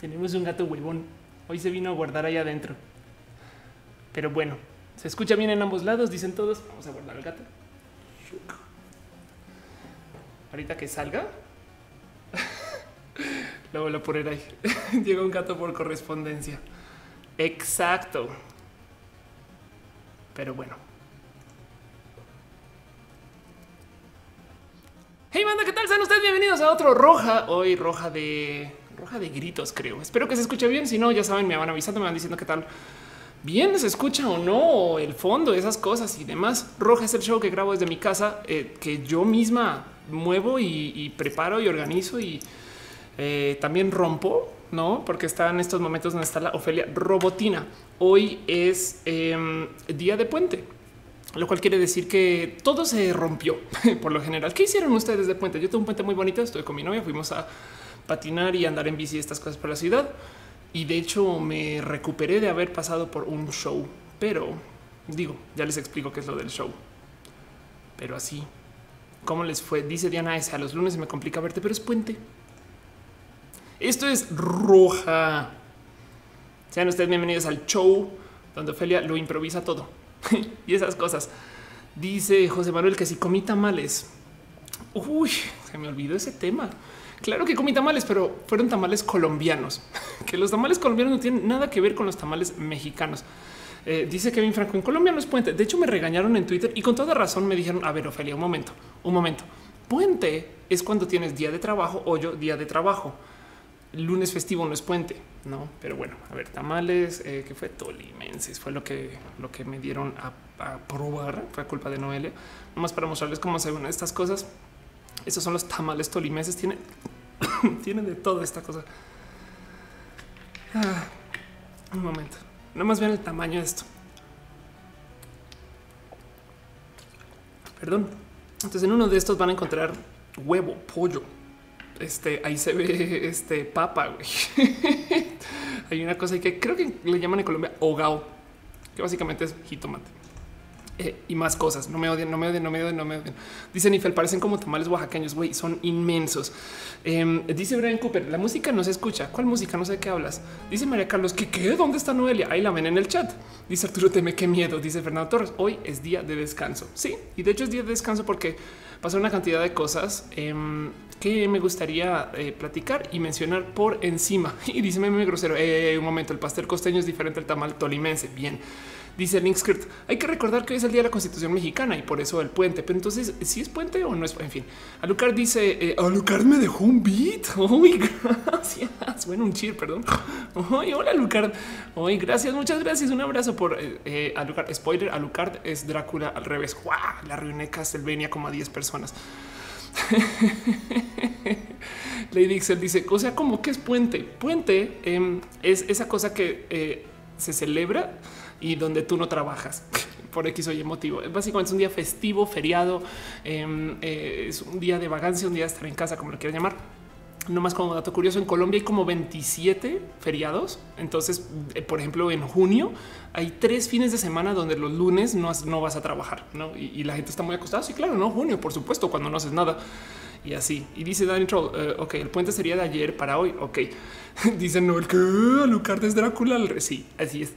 Tenemos un gato huevón. Hoy se vino a guardar ahí adentro. Pero bueno, se escucha bien en ambos lados, dicen todos. Vamos a guardar al gato. Ahorita que salga, lo voy a poner ahí. Llega un gato por correspondencia. Exacto. Pero bueno. Hey banda, ¿qué tal? Sean ustedes bienvenidos a otro roja. Hoy roja de roja de gritos, creo. Espero que se escuche bien. Si no, ya saben, me van avisando, me van diciendo qué tal. Bien se escucha o no el fondo, esas cosas y demás. Roja es el show que grabo desde mi casa, eh, que yo misma muevo y, preparo y organizo y eh, también rompo, no? Porque está en estos momentos donde está la Ofelia Robotina. Hoy es em, día de puente, lo cual quiere decir que todo se rompió por lo general. ¿Qué hicieron ustedes de puente? Yo tengo un puente muy bonito. Estoy con mi novia, fuimos a patinar y andar en bici, estas cosas por la ciudad. Y de hecho me recuperé de haber pasado por un show, pero digo, ya les explico qué es lo del show. Pero así, ¿cómo les fue? Dice Diana S. A los lunes me complica verte, pero es puente. Esto es roja. Sean ustedes bienvenidos al show donde Ofelia lo improvisa todo y esas cosas. Dice José Manuel que si comí tamales. Uy, se me olvidó ese tema. Claro que comí tamales, pero fueron tamales colombianos, que los tamales colombianos no tienen nada que ver con los tamales mexicanos. Eh, dice Kevin Franco en Colombia no es puente. De hecho, me regañaron en Twitter y con toda razón me dijeron: A ver, Ofelia, un momento, un momento. Puente es cuando tienes día de trabajo o yo día de trabajo. Lunes festivo no es puente, no? Pero bueno, a ver, tamales eh, que fue tolimenses, fue lo que lo que me dieron a, probar. Fue culpa de Noelia, nomás para mostrarles cómo se ven estas cosas. Esos son los tamales tolimenses. Tienen, de toda esta cosa. Ah, un momento. No más vean el tamaño de esto. Perdón. Entonces en uno de estos van a encontrar huevo, pollo. Este ahí se ve este papa. Hay una cosa que creo que le llaman en Colombia hogao, que básicamente es jitomate. Eh, y más cosas. No me odian, no me odian, no me odian, no me odian. Dice Nifel, parecen como tamales oaxaqueños, güey, son inmensos. Em, dice Brian Cooper, la música no se escucha. ¿Cuál música? No sé de qué hablas. Dice María Carlos, ¿qué qué? ¿Dónde está Noelia? Ahí la ven en el chat. Dice Arturo Teme, qué miedo. Dice Fernando Torres, hoy es día de descanso. Sí, y de hecho es día de descanso porque pasó una cantidad de cosas em, que me gustaría eh, platicar y mencionar por encima. Y dice meme grosero, eh, un momento, el pastel costeño es diferente al tamal tolimense. Bien. Dice Linkscript, hay que recordar que hoy es el día de la Constitución mexicana y por eso el puente. Pero entonces, si es puente o no es, en fin. Alucard dice, eh, Alucard me dejó un beat. Uy, gracias. Bueno, un cheer, perdón. hola, Alucard. Hoy, gracias, muchas gracias. Un abrazo por eh, eh, Alucard. Spoiler, Alucard es Drácula al revés. ¡Wow! La reunión Castlevania como a 10 personas. Lady Excel dice, o sea, como que es puente. Puente em, es esa cosa que eh, se celebra y donde tú no trabajas por X o Y motivo. Básicamente es un día festivo, feriado, em, eh, es un día de vagancia, un día de estar en casa, como lo quieran llamar. No más como dato curioso, en Colombia hay como 27 feriados. Entonces, eh, por ejemplo, en junio hay tres fines de semana donde los lunes no, no vas a trabajar ¿no? Y, la gente está muy acostada. Sí, claro, no junio, por supuesto, cuando no haces nada y así. Y dice Danny Troll, eh, ok, el puente sería de ayer para hoy. Ok, dice no, el que Alucard es Drácula. Sí, así es.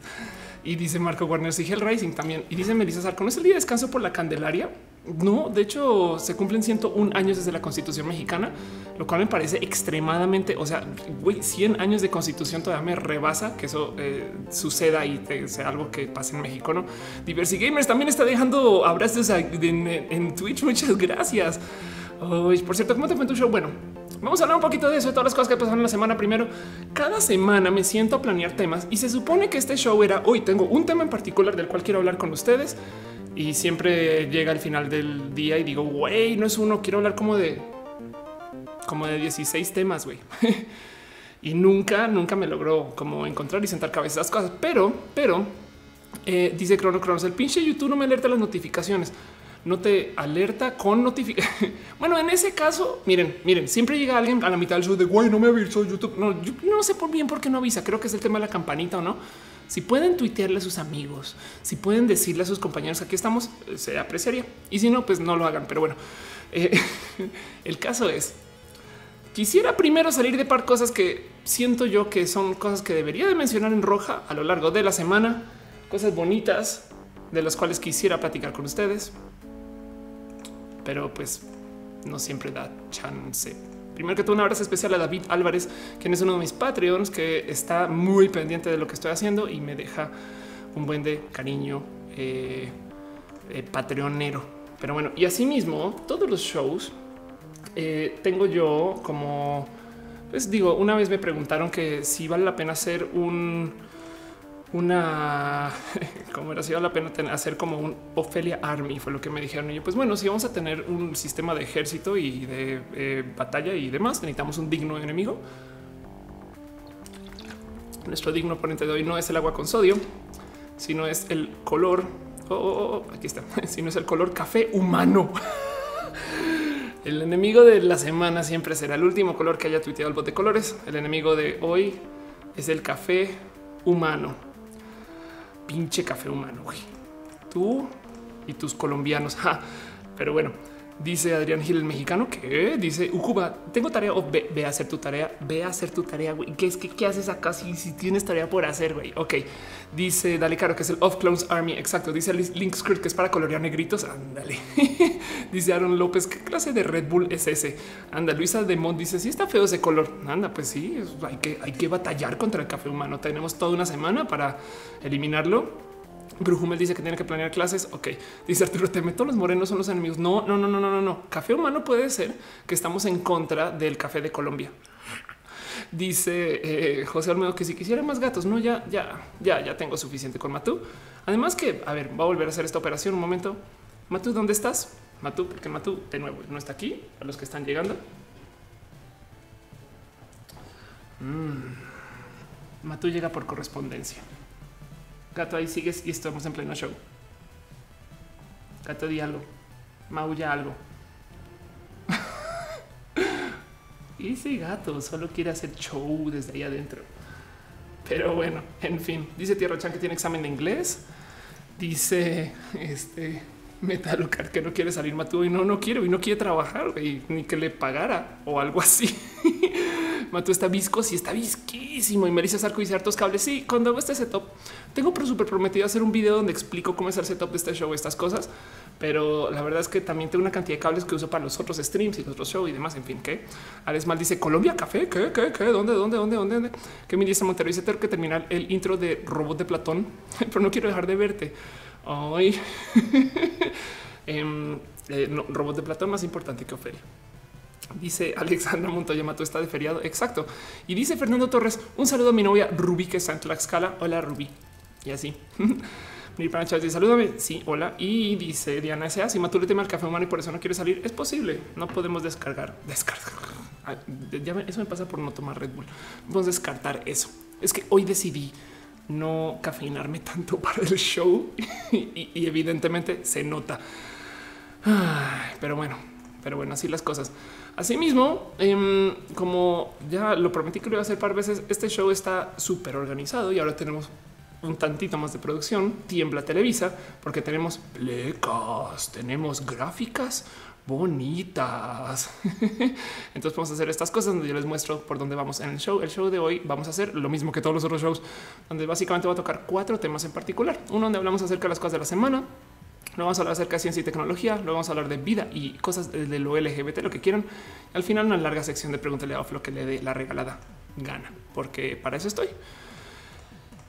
Y dice Marco Warner, sí, Racing también. Y dice Melissa Sarco, ¿no es el día de descanso por la Candelaria? No, de hecho se cumplen 101 años desde la Constitución mexicana, lo cual me parece extremadamente, o sea, güey, 100 años de Constitución todavía me rebasa que eso eh, suceda y sea algo que pase en México, ¿no? Diversi Gamers también está dejando abrazos en, en Twitch, muchas gracias. Por cierto, ¿cómo te fue tu show? Bueno, Vamos a hablar un poquito de eso, de todas las cosas que pasaron la semana. Primero, cada semana me siento a planear temas y se supone que este show era hoy. Tengo un tema en particular del cual quiero hablar con ustedes y siempre llega al final del día y digo, güey, no es uno, quiero hablar como de como de 16 temas, güey. y nunca, nunca me logró como encontrar y sentar cabezas esas cosas. Pero, pero eh, dice Crono Cronos, el pinche YouTube no me alerta las notificaciones no te alerta con notificación. bueno, en ese caso, miren, miren, siempre llega alguien a la mitad del show de güey, no me avisó YouTube. No, yo no sé por bien por qué no avisa. Creo que es el tema de la campanita o no. Si pueden tuitearle a sus amigos, si pueden decirle a sus compañeros aquí estamos, eh, se apreciaría. Y si no, pues no lo hagan. Pero bueno, eh, el caso es quisiera primero salir de par cosas que siento yo que son cosas que debería de mencionar en roja a lo largo de la semana, cosas bonitas de las cuales quisiera platicar con ustedes, pero pues no siempre da chance. Primero que todo, un abrazo especial a David Álvarez, quien es uno de mis Patreons, que está muy pendiente de lo que estoy haciendo y me deja un buen de cariño eh, eh, patreonero. Pero bueno, y asimismo, todos los shows eh, tengo yo como, les digo, una vez me preguntaron que si vale la pena hacer un, una, como era, si la pena hacer como un Ophelia Army, fue lo que me dijeron. Y yo, pues bueno, si vamos a tener un sistema de ejército y de eh, batalla y demás, necesitamos un digno enemigo. Nuestro digno oponente de hoy no es el agua con sodio, sino es el color. Oh, oh, oh aquí está. Sino es el color café humano. El enemigo de la semana siempre será el último color que haya tuiteado el bot de colores. El enemigo de hoy es el café humano. Pinche café humano. Güey. Tú y tus colombianos. Pero bueno, Dice Adrián Gil, el mexicano, que dice Ucuba, tengo tarea o ve, a hacer tu tarea, ve a hacer tu tarea. Güey. ¿Qué es que qué haces acá si, si tienes tarea por hacer? Güey, ok. Dice Dale Caro, que es el Off Clones Army. Exacto. Dice Link Skirt, que es para colorear negritos. Ándale. dice Aaron López, ¿qué clase de Red Bull es ese? Anda, Luisa de Mont dice: Si está feo ese color. Anda, pues sí, hay que, hay que batallar contra el café humano. Tenemos toda una semana para eliminarlo Brujumel dice que tiene que planear clases. Ok, dice Arturo Teme, todos los morenos son los enemigos. No, no, no, no, no, no. Café humano puede ser que estamos en contra del café de Colombia. Dice eh, José Almedo que si quisiera más gatos, no, ya, ya, ya, ya tengo suficiente con Matú. Además que, a ver, va a volver a hacer esta operación un momento. Matú, ¿dónde estás? Matú, porque Matú de nuevo no está aquí. A los que están llegando. Mm. Matú llega por correspondencia. Gato, ahí sigues y estamos en pleno show. Gato, di algo. Maulla algo. y ese gato solo quiere hacer show desde ahí adentro. Pero bueno, en fin, dice Tierra Chan que tiene examen de inglés. Dice este Metalucar que no quiere salir Matú y no, no quiere y no quiere trabajar y ni que le pagara o algo así. Matú está visco, sí está visquísimo. Y Melissa Sarco dice hartos cables. Sí, cuando hago este setup, tengo súper prometido hacer un video donde explico cómo es el setup de este show, estas cosas. Pero la verdad es que también tengo una cantidad de cables que uso para los otros streams y los otros shows y demás. En fin, que Alex Mal dice Colombia Café. ¿Qué, qué, qué? ¿Dónde, dónde, dónde, dónde? Que me dice Monterrey dice tengo que terminar el intro de Robot de Platón, pero no quiero dejar de verte. Ay, eh, eh, Robot de Platón más importante que Ofelia. Dice Alexandra Montoya Mato está de feriado. Exacto. Y dice Fernando Torres, un saludo a mi novia Ruby que está en Tlaxcala. Hola Ruby. Y así. Mi pancha dice salúdame. Sí, hola. Y dice Diana S.A. Si Mato le tema el café humano y por eso no quiere salir, es posible. No podemos descargar. Descargar. Ya eso me pasa por no tomar Red Bull. Vamos a descartar eso. Es que hoy decidí no cafeinarme tanto para el show y, evidentemente se nota. pero bueno, pero bueno, así las cosas. Asimismo, em, como ya lo prometí que lo iba a hacer par veces, este show está súper organizado y ahora tenemos un tantito más de producción. Tiembla Televisa porque tenemos plecas, tenemos gráficas bonitas. Entonces vamos a hacer estas cosas donde yo les muestro por dónde vamos en el show. El show de hoy vamos a hacer lo mismo que todos los otros shows, donde básicamente va a tocar cuatro temas en particular. Uno donde hablamos acerca de las cosas de la semana, no vamos a hablar acerca de ciencia y tecnología, luego vamos a hablar de vida y cosas de lo LGBT, lo que quieran. Al final, una larga sección de pregúntale a Off lo que le dé la regalada gana, porque para eso estoy.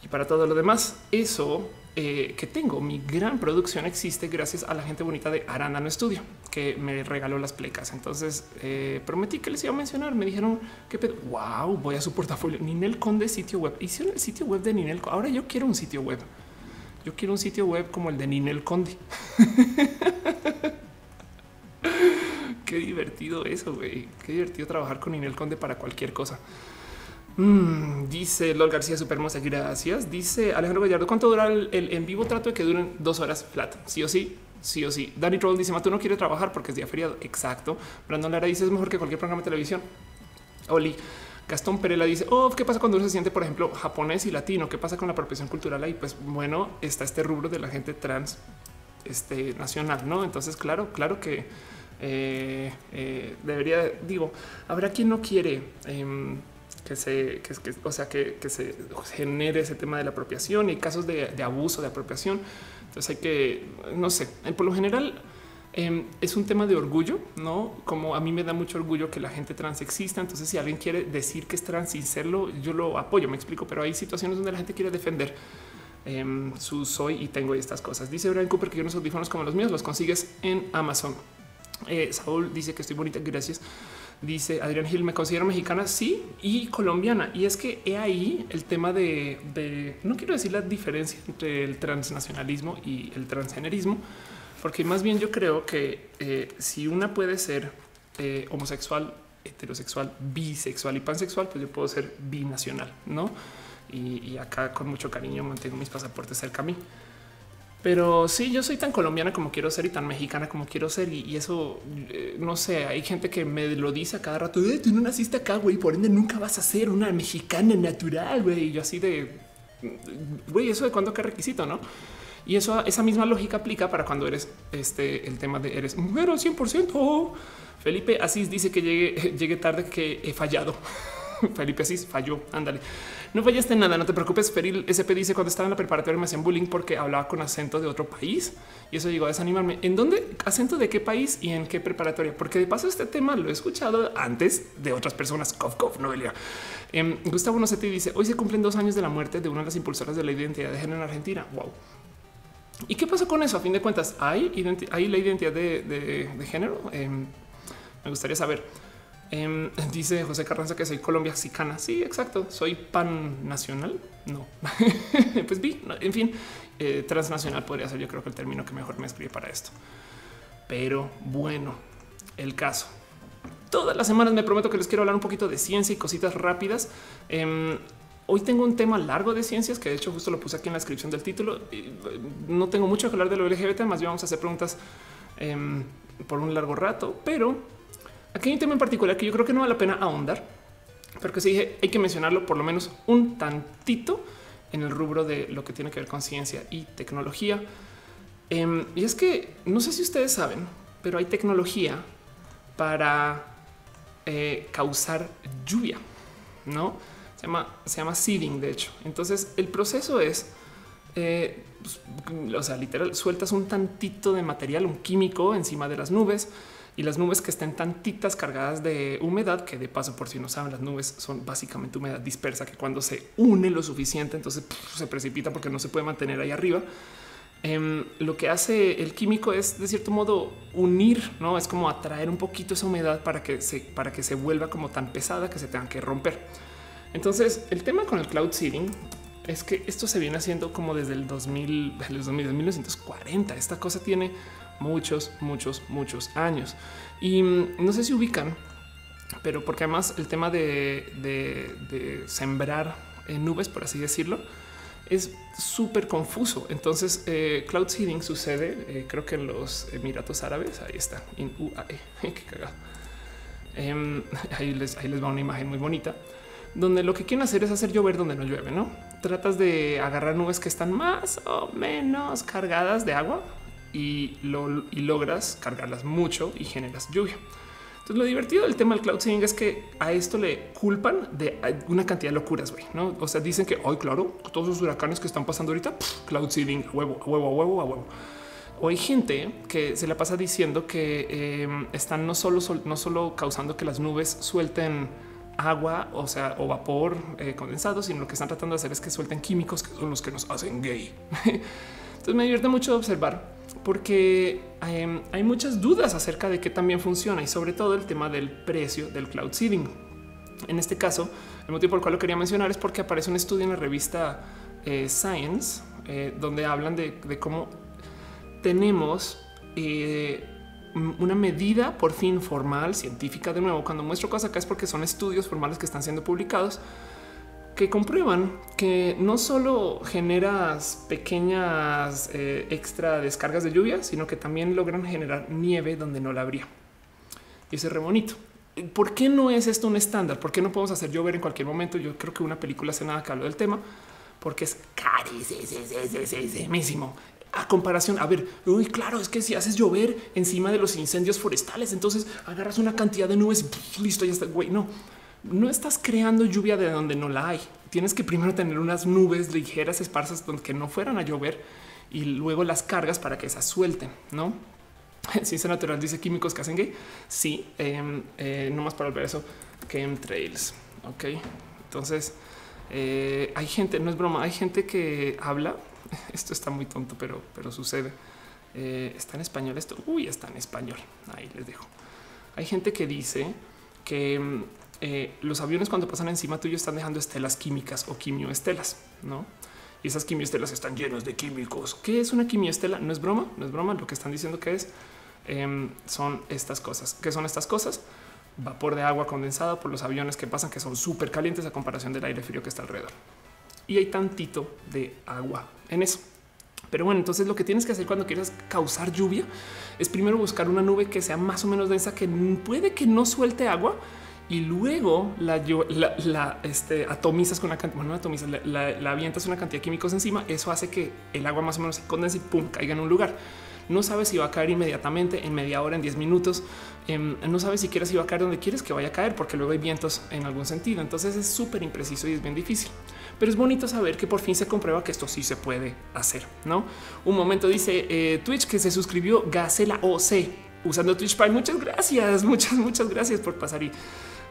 Y para todo lo demás, eso eh, que tengo, mi gran producción existe gracias a la gente bonita de Arándano Studio, que me regaló las plecas. Entonces eh, prometí que les iba a mencionar. Me dijeron que wow, voy a su portafolio. Ninel Conde sitio web. Hicieron el sitio web de Ninel. Ahora yo quiero un sitio web. Yo quiero un sitio web como el de Ninel Conde. Qué divertido eso, güey. Qué divertido trabajar con Ninel Conde para cualquier cosa. Mm, dice Lol García super. Gracias. Dice Alejandro Gallardo. ¿Cuánto dura el, en vivo? Trato de que duren dos horas flat. Sí o sí, sí o sí. Danny Troll dice: Tú no quieres trabajar porque es día feriado. Exacto. Brandon Lara dice: Es mejor que cualquier programa de televisión. Oli. Gastón Perela dice, oh, ¿qué pasa cuando uno se siente, por ejemplo, japonés y latino? ¿Qué pasa con la apropiación cultural ahí? Pues bueno, está este rubro de la gente trans este, nacional, ¿no? Entonces, claro, claro que eh, eh, debería, digo, habrá quien no quiere em, que se, que, que, o sea, que, que, se genere ese tema de la apropiación y casos de, de abuso de apropiación. Entonces hay que, no sé, por lo general eh, es un tema de orgullo, no como a mí me da mucho orgullo que la gente trans exista. Entonces, si alguien quiere decir que es trans sin serlo, yo lo apoyo, me explico, pero hay situaciones donde la gente quiere defender eh, su soy y tengo estas cosas. Dice Brian Cooper que unos audífonos como los míos los consigues en Amazon. Eh, Saúl dice que estoy bonita, gracias. Dice Adrián Gil, me considero mexicana, sí, y colombiana. Y es que he ahí el tema de, no quiero decir la diferencia entre el transnacionalismo y el transgenerismo, porque más bien yo creo que eh, si una puede ser eh, homosexual, heterosexual, bisexual y pansexual, pues yo puedo ser binacional, ¿no? Y, y, acá con mucho cariño mantengo mis pasaportes cerca a mí. Pero sí, yo soy tan colombiana como quiero ser y tan mexicana como quiero ser. Y, eso, eh, no sé, hay gente que me lo dice a cada rato, eh, tú no naciste acá, güey, por ende nunca vas a ser una mexicana natural, güey. Y yo así de, güey, eso de cuándo qué requisito, ¿no? Y eso, esa misma lógica aplica para cuando eres este el tema de eres mujer al 100%. Felipe Asís dice que llegue, llegue tarde, que he fallado. Felipe Asís falló. Ándale, no fallaste nada. No te preocupes. Feril SP dice cuando estaba en la preparatoria me hacían bullying porque hablaba con acento de otro país y eso llegó a desanimarme. ¿En dónde? ¿Acento de qué país y en qué preparatoria? Porque de paso, este tema lo he escuchado antes de otras personas. Cof, cof, Noelia. Eh, Gustavo Nocetti dice hoy se cumplen dos años de la muerte de una de las impulsoras de la identidad de género en Argentina. Wow. ¿Y qué pasó con eso? A fin de cuentas, hay, la identidad de, género. Eh, me gustaría saber. Eh, dice José Carranza que soy Colombia mexicana. Sí, exacto. Soy pan nacional. No, pues vi. En fin, eh, transnacional podría ser. Yo creo que el término que mejor me escribe para esto. Pero bueno, el caso. Todas las semanas me prometo que les quiero hablar un poquito de ciencia y cositas rápidas. Eh, Hoy tengo un tema largo de ciencias que de hecho justo lo puse aquí en la descripción del título. No tengo mucho que hablar de lo LGBT, más bien vamos a hacer preguntas eh, por un largo rato, pero aquí hay un tema en particular que yo creo que no vale la pena ahondar, pero que sí dije hay que mencionarlo por lo menos un tantito en el rubro de lo que tiene que ver con ciencia y tecnología. Eh, y es que no sé si ustedes saben, pero hay tecnología para eh, causar lluvia, no? Se llama, se llama seeding, de hecho. Entonces el proceso es, eh, pues, o sea, literal, sueltas un tantito de material, un químico encima de las nubes y las nubes que estén tantitas cargadas de humedad, que de paso, por si no saben, las nubes son básicamente humedad dispersa, que cuando se une lo suficiente, entonces se precipita porque no se puede mantener ahí arriba. Eh, lo que hace el químico es de cierto modo unir, no es como atraer un poquito esa humedad para que se, para que se vuelva como tan pesada que se tengan que romper. Entonces, el tema con el cloud seeding es que esto se viene haciendo como desde el 2000, los 2000, 1940. Esta cosa tiene muchos, muchos, muchos años y no sé si ubican, pero porque además el tema de, sembrar en nubes, por así decirlo, es súper confuso. Entonces, eh, cloud seeding sucede, eh, creo que en los Emiratos Árabes. Ahí está, en UAE. Qué cagado. Eh, ahí, les, ahí les va una imagen muy bonita donde lo que quieren hacer es hacer llover donde no llueve, ¿no? Tratas de agarrar nubes que están más o menos cargadas de agua y, lo, y logras cargarlas mucho y generas lluvia. Entonces, lo divertido del tema del cloud seeding es que a esto le culpan de una cantidad de locuras, güey, ¿no? O sea, dicen que hoy, claro, todos los huracanes que están pasando ahorita, cloud seeding, huevo, a huevo, a huevo, a huevo. O hay gente que se la pasa diciendo que eh, están no solo, no solo causando que las nubes suelten agua, o sea, o vapor eh, condensado, sino lo que están tratando de hacer es que suelten químicos que son los que nos hacen gay. Entonces me divierte mucho observar porque eh, hay muchas dudas acerca de qué también funciona y sobre todo el tema del precio del cloud seeding. En este caso, el motivo por el cual lo quería mencionar es porque aparece un estudio en la revista eh, Science eh, donde hablan de, de cómo tenemos eh, una medida por fin formal, científica. De nuevo, cuando muestro cosas acá es porque son estudios formales que están siendo publicados que comprueban que no solo generas pequeñas eh, extra descargas de lluvia, sino que también logran generar nieve donde no la habría. Y ese es re bonito. ¿Por qué no es esto un estándar? ¿Por qué no podemos hacer llover en cualquier momento? Yo creo que una película hace nada que hablo del tema, porque es carísimo a comparación, a ver, uy, claro, es que si haces llover encima de los incendios forestales, entonces agarras una cantidad de nubes y listo, ya está, güey, no. No estás creando lluvia de donde no la hay. Tienes que primero tener unas nubes ligeras esparsas donde que no fueran a llover y luego las cargas para que esas suelten, ¿no? Ciencia natural dice químicos que hacen gay. Sí, em, eh, no más para ver eso. Chemtrails. Ok, entonces eh, hay gente, no es broma, hay gente que habla. Esto está muy tonto, pero, pero sucede. Eh, está en español esto. Uy, está en español. Ahí les dejo. Hay gente que dice que em, los aviones cuando pasan encima tuyo están dejando estelas químicas o quimioestelas, ¿no? Y esas quimioestelas están llenas de químicos. ¿Qué es una quimioestela? No es broma, no es broma. Lo que están diciendo que es Em, son estas cosas. ¿Qué son estas cosas? Vapor de agua condensado por los aviones que pasan, que son súper calientes a comparación del aire frío que está alrededor. Y hay tantito de agua en eso. Pero bueno, entonces lo que tienes que hacer cuando quieras causar lluvia es primero buscar una nube que sea más o menos densa, que puede que no suelte agua y luego la, este, atomizas con una cantidad, bueno, atomizas, la, avientas una cantidad de químicos encima. Eso hace que el agua más o menos se condense y pum, caiga en un lugar no sabes si va a caer inmediatamente, en media hora, en 10 minutos. Em, no sabes si quieres si va a caer donde quieres que vaya a caer, porque luego hay vientos en algún sentido. Entonces es súper impreciso y es bien difícil. Pero es bonito saber que por fin se comprueba que esto sí se puede hacer. No un momento dice eh, Twitch que se suscribió Gacela OC usando Twitch Prime. Muchas gracias, muchas, muchas gracias por pasar y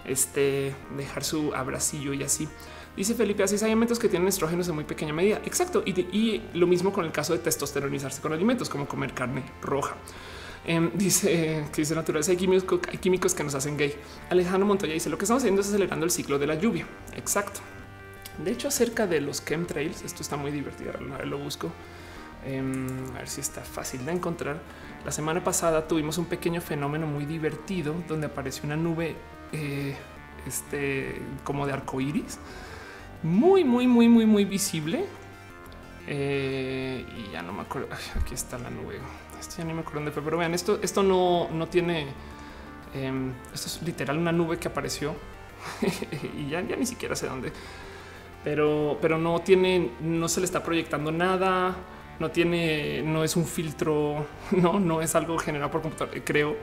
este dejar su abracillo y así. Dice Felipe, así hay alimentos que tienen estrógenos en muy pequeña medida. Exacto. Y, lo mismo con el caso de testosteronizarse con alimentos como comer carne roja. Em, dice que dice naturaleza hay químicos, hay químicos que nos hacen gay. Alejandro Montoya dice lo que estamos haciendo es acelerando el ciclo de la lluvia. Exacto. De hecho, acerca de los chemtrails, esto está muy divertido. Lo busco. Em, a ver si está fácil de encontrar. La semana pasada tuvimos un pequeño fenómeno muy divertido donde apareció una nube eh, este, como de arco iris muy, muy, muy, muy, muy visible. Eh, y ya no me acuerdo. aquí está la nube. Esto ya ni me acuerdo dónde pero vean, esto, esto no, no tiene. Em, esto es literal una nube que apareció y ya, ya ni siquiera sé dónde, pero, pero no tiene, no se le está proyectando nada. No tiene, no es un filtro, no, no es algo generado por computador, creo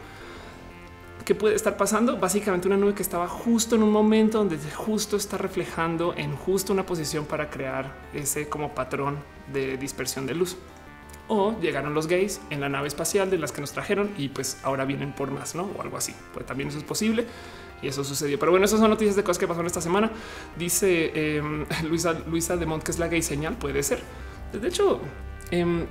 ¿Qué puede estar pasando? Básicamente una nube que estaba justo en un momento donde justo está reflejando en justo una posición para crear ese como patrón de dispersión de luz. O llegaron los gays en la nave espacial de las que nos trajeron y pues ahora vienen por más, ¿no? O algo así. Pues también eso es posible y eso sucedió. Pero bueno, esas son noticias de cosas que pasaron esta semana. Dice em, Luisa, Luisa de Mont que es la gay señal. Puede ser. De hecho, eh,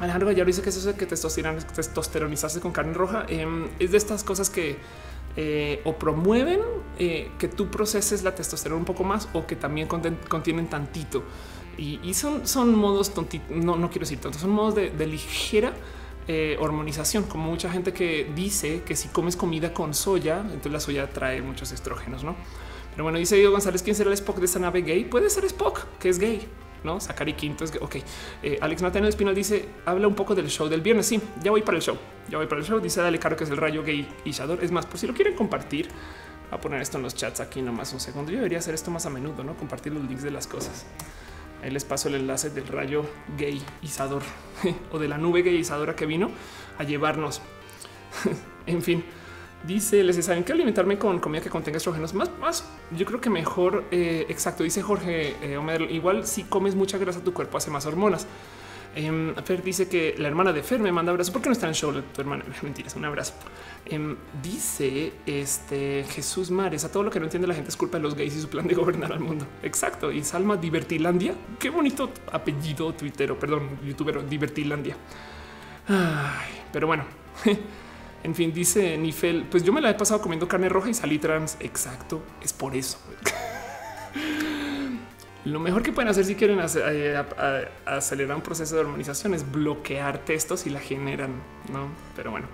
Alejandro ya dice que eso es que testosteronizarse con carne roja em, es de estas cosas que eh, o promueven eh, que tú proceses la testosterona un poco más o que también contienen tantito. Y, son, son modos tontitos, no, no quiero decir tanto, son modos de, ligera eh, hormonización, como mucha gente que dice que si comes comida con soya, entonces la soya trae muchos estrógenos, ¿no? Pero bueno, dice Diego González, ¿quién será el Spock de esta nave gay? Puede ser Spock, que es gay no y Quinto. Es que, ok. Eh, Alex Mateo Espinal dice habla un poco del show del viernes. Sí, ya voy para el show. Ya voy para el show. Dice Dale Caro que es el rayo gay y Shador. Es más, por si lo quieren compartir, a poner esto en los chats aquí nomás un segundo. Yo debería hacer esto más a menudo, no compartir los links de las cosas. Ahí les paso el enlace del rayo gay Isador o de la nube gay Isadora que vino a llevarnos. en fin, Dice, les saben que alimentarme con comida que contenga estrógenos más, más. Yo creo que mejor. Eh, exacto. Dice Jorge eh, igual si comes mucha grasa, tu cuerpo hace más hormonas. Eh, Fer dice que la hermana de Fer me manda abrazo. ¿Por qué no está en show tu hermana? Mentiras, un abrazo. Em, dice este Jesús Mares a todo lo que no entiende la gente es culpa de los gays y su plan de gobernar al mundo. Exacto. Y Salma Divertilandia. Qué bonito apellido tuitero, perdón, youtuber Divertilandia. Pero bueno. En fin, dice Nifel, pues yo me la he pasado comiendo carne roja y salí trans. Exacto, es por eso. Lo mejor que pueden hacer si quieren eh, acelerar un proceso de hormonización es bloquear textos y la generan, ¿no? Pero bueno,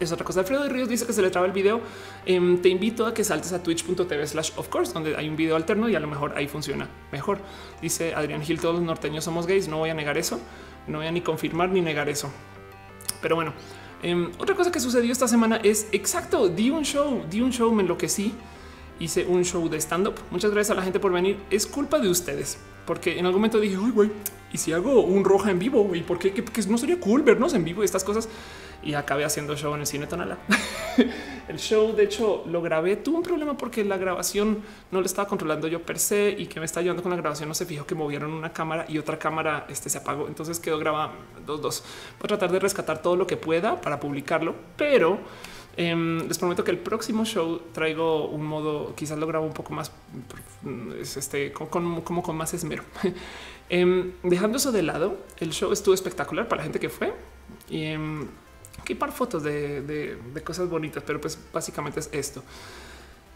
es otra cosa. Alfredo de Ríos dice que se le traba el video. Em, te invito a que saltes a twitch.tv slash of course, donde hay un video alterno y a lo mejor ahí funciona mejor. Dice Adrián Gil, todos los norteños somos gays. No voy a negar eso. No voy a ni confirmar ni negar eso. Pero bueno, Em, otra cosa que sucedió esta semana es exacto. Di un show, di un show, me enloquecí. Hice un show de stand up. Muchas gracias a la gente por venir. Es culpa de ustedes, porque en algún momento dije, uy, güey, y si hago un roja en vivo, y por qué que, no sería cool vernos en vivo y estas cosas. Y acabé haciendo show en el cine Tonala. el show, de hecho, lo grabé. Tuve un problema porque la grabación no lo estaba controlando yo per se y que me está ayudando con la grabación. No se fijó que movieron una cámara y otra cámara este, se apagó. Entonces quedó grabado dos, dos. Voy a tratar de rescatar todo lo que pueda para publicarlo, pero em, les prometo que el próximo show traigo un modo, quizás lo grabo un poco más, este, con, como con más esmero. Em, dejando eso de lado, el show estuvo espectacular para la gente que fue. Y em, que par fotos de, cosas bonitas, pero pues básicamente es esto.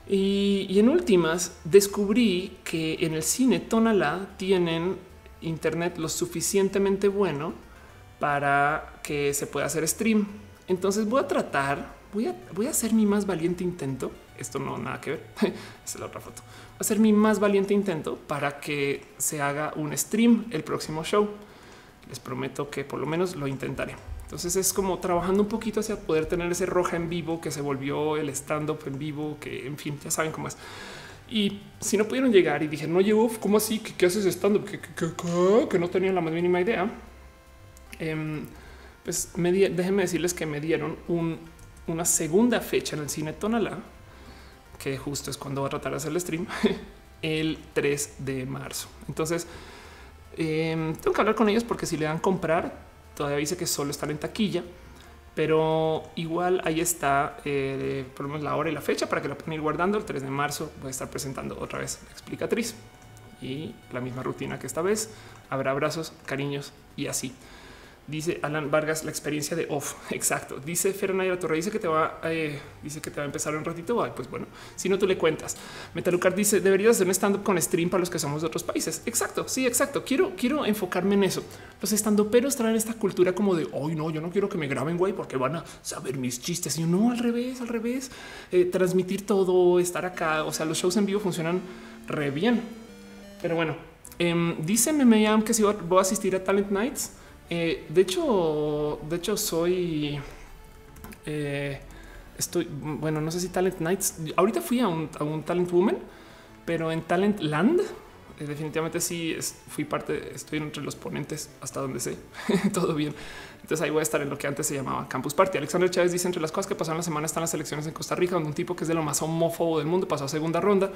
Y, en últimas descubrí que en el cine Tonala tienen internet lo suficientemente bueno para que se pueda hacer stream. Entonces voy a tratar, voy a, voy a hacer mi más valiente intento. Esto no nada que ver. Esa es la otra foto. Voy a hacer mi más valiente intento para que se haga un stream el próximo show. Les prometo que por lo menos lo intentaré. Entonces es como trabajando un poquito hacia poder tener ese roja en vivo que se volvió el stand up en vivo, que en fin, ya saben cómo es. Y si no pudieron llegar y dije, no llegó, ¿cómo así? ¿Qué, haces stand up? Que no tenían la más mínima idea. Em, pues me déjenme decirles que me dieron una segunda fecha en el cine Tonala, que justo es cuando va a tratar de hacer el stream, el 3 de marzo. Entonces, em, tengo que hablar con ellos porque si le dan comprar, todavía dice que solo están en taquilla, pero igual ahí está eh, por lo menos la hora y la fecha para que la puedan ir guardando. El 3 de marzo voy a estar presentando otra vez la explicatriz y la misma rutina que esta vez. Habrá abrazos, cariños y así. Dice Alan Vargas, la experiencia de off. Exacto. Dice Fernanda Torre, dice que te va, eh, dice que te va a empezar un ratito. pues bueno, si no, tú le cuentas. Metalucar dice, deberías hacer un stand con stream para los que somos de otros países. Exacto. Sí, exacto. Quiero, quiero enfocarme en eso. Los stand peros traen esta cultura como de hoy no, yo no quiero que me graben, güey, porque van a saber mis chistes. Y no, al revés, al revés. Eh, transmitir todo, estar acá. O sea, los shows en vivo funcionan re bien. Pero bueno, eh, dice Memeam que si voy a asistir a Talent Nights. Eh, de hecho, de hecho, soy. Eh, estoy, bueno, no sé si Talent Nights. Ahorita fui a un, Talent Woman, pero en Talent Land, eh, definitivamente sí fui parte, estoy entre los ponentes hasta donde sé. Todo bien. Entonces ahí voy a estar en lo que antes se llamaba Campus Party. Alexander Chávez dice entre las cosas que pasaron la semana están las elecciones en Costa Rica, donde un tipo que es de lo más homófobo del mundo pasó a segunda ronda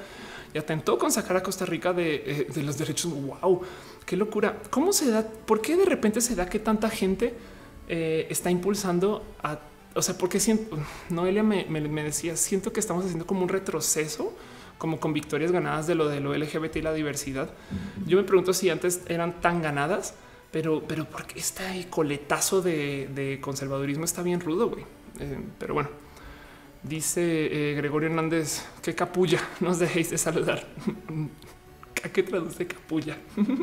y atentó con sacar a Costa Rica de, de los derechos. Wow qué locura. ¿Cómo se da? ¿Por qué de repente se da que tanta gente eh, está impulsando a, o sea, porque siento, Noelia me, decía, siento que estamos haciendo como un retroceso, como con victorias ganadas de lo de lo LGBT y la diversidad. Yo me pregunto si antes eran tan ganadas, pero, pero porque este coletazo de, conservadurismo está bien rudo, güey. Eh, pero bueno, dice eh, Gregorio Hernández, qué capulla, nos dejéis de saludar. ¿A qué traduce capulla?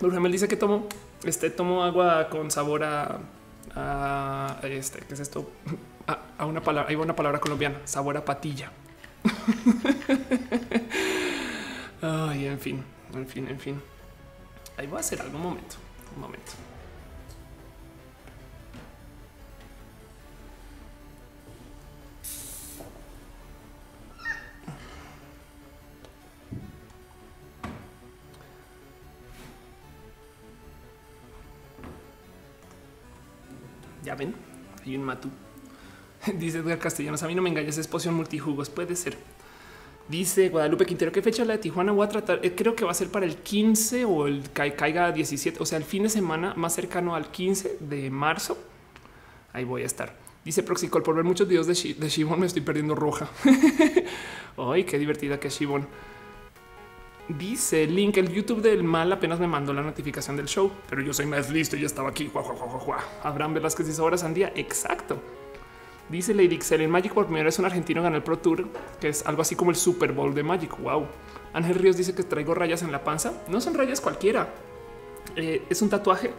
Mel dice que tomo, este, tomo agua con sabor a, a este, ¿qué es esto? A, una palabra, hay una palabra colombiana, sabor a patilla. Ay, en fin, en fin, en fin. Ahí voy a hacer algún momento, un momento. Ya ven, hay un matú. Dice Edgar Castellanos, a mí no me engañas, es poción multijugos, puede ser. Dice Guadalupe Quintero, ¿qué fecha la de Tijuana voy a tratar? Eh, creo que va a ser para el 15 o el caiga 17, o sea, el fin de semana más cercano al 15 de marzo. Ahí voy a estar. Dice Proxicol, por ver muchos videos de, Shibon me estoy perdiendo roja. Ay, qué divertida que es Shibon. Dice Link, el YouTube del mal apenas me mandó la notificación del show, pero yo soy más listo y ya estaba aquí. Abraham Velázquez dice horas al día. Exacto. Dice Lady Excel en Magic por primera vez un argentino gana el Pro Tour, que es algo así como el Super Bowl de Magic. Wow. Ángel Ríos dice que traigo rayas en la panza. No son rayas cualquiera. Eh, es un tatuaje.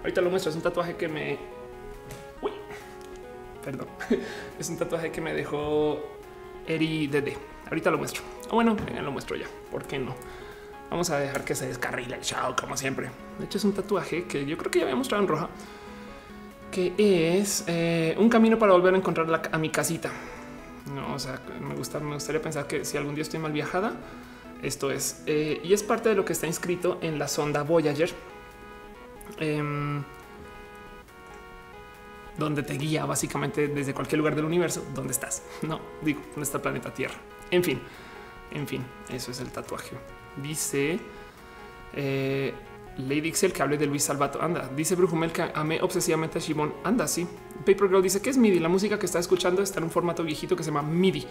Ahorita lo muestro. Es un tatuaje que me. Uy, perdón. es un tatuaje que me dejó Eri Dede. Ahorita lo muestro. O bueno, lo muestro ya. ¿Por qué no? Vamos a dejar que se descarrile el show como siempre. De hecho es un tatuaje que yo creo que ya había mostrado en roja, que es eh, un camino para volver a encontrar a mi casita. No, o sea, me gusta, me gustaría pensar que si algún día estoy mal viajada, esto es eh, y es parte de lo que está inscrito en la sonda Voyager. Em, donde te guía básicamente desde cualquier lugar del universo donde estás. No digo nuestro planeta Tierra. En fin, en fin, eso es el tatuaje. Dice eh, Lady Excel que hable de Luis Salvato. Anda, dice Brujumel que amé obsesivamente a Shimon. Anda, sí. Paper Girl dice que es MIDI. La música que está escuchando está en un formato viejito que se llama MIDI.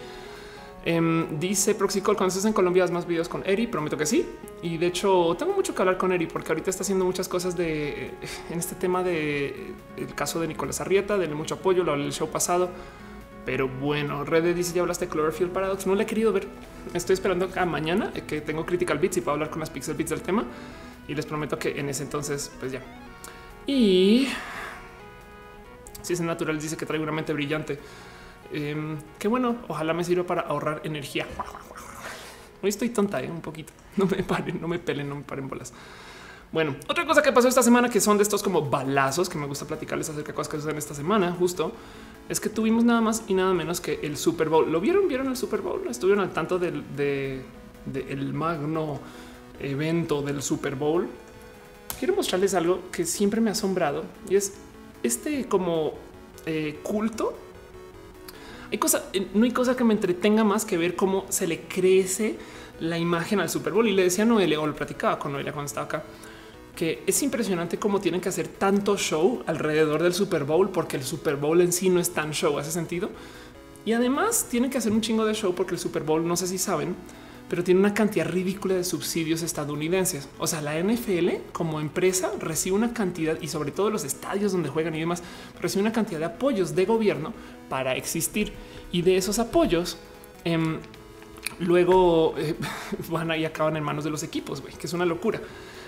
Em, dice cuando estés en Colombia, más videos con Eri. Prometo que sí. Y de hecho, tengo mucho que hablar con Eri porque ahorita está haciendo muchas cosas de en este tema de el caso de Nicolás Arrieta, denle mucho apoyo, lo hablé el show pasado. Pero bueno, Red dice: Ya hablaste de Cloverfield Paradox. No le he querido ver. Estoy esperando a mañana eh, que tengo Critical Beats y puedo hablar con las Pixel Beats del tema. Y les prometo que en ese entonces, pues ya. Y si es natural, dice que traigo una mente brillante. Em, qué bueno, ojalá me sirva para ahorrar energía. Hoy estoy tonta ¿eh? un poquito. No me paren, no me pelen, no me paren bolas. Bueno, otra cosa que pasó esta semana que son de estos como balazos que me gusta platicarles acerca de cosas que suceden esta semana, justo es que tuvimos nada más y nada menos que el Super Bowl. ¿Lo vieron? ¿Vieron el Super Bowl? ¿Estuvieron al tanto del de, magno evento del Super Bowl? Quiero mostrarles algo que siempre me ha asombrado y es este como eh, culto hay cosa, eh, no hay cosa que me entretenga más que ver cómo se le crece la imagen al Super Bowl. Y le decía a Noelia, o lo platicaba con Noelia cuando estaba acá, que es impresionante cómo tienen que hacer tanto show alrededor del Super Bowl, porque el Super Bowl en sí no es tan show, hace sentido. Y además tienen que hacer un chingo de show porque el Super Bowl, no sé si saben, pero tiene una cantidad ridícula de subsidios estadounidenses. O sea, la NFL como empresa recibe una cantidad y sobre todo los estadios donde juegan y demás recibe una cantidad de apoyos de gobierno para existir y de esos apoyos em, luego eh, van ahí acaban en manos de los equipos, que es una locura.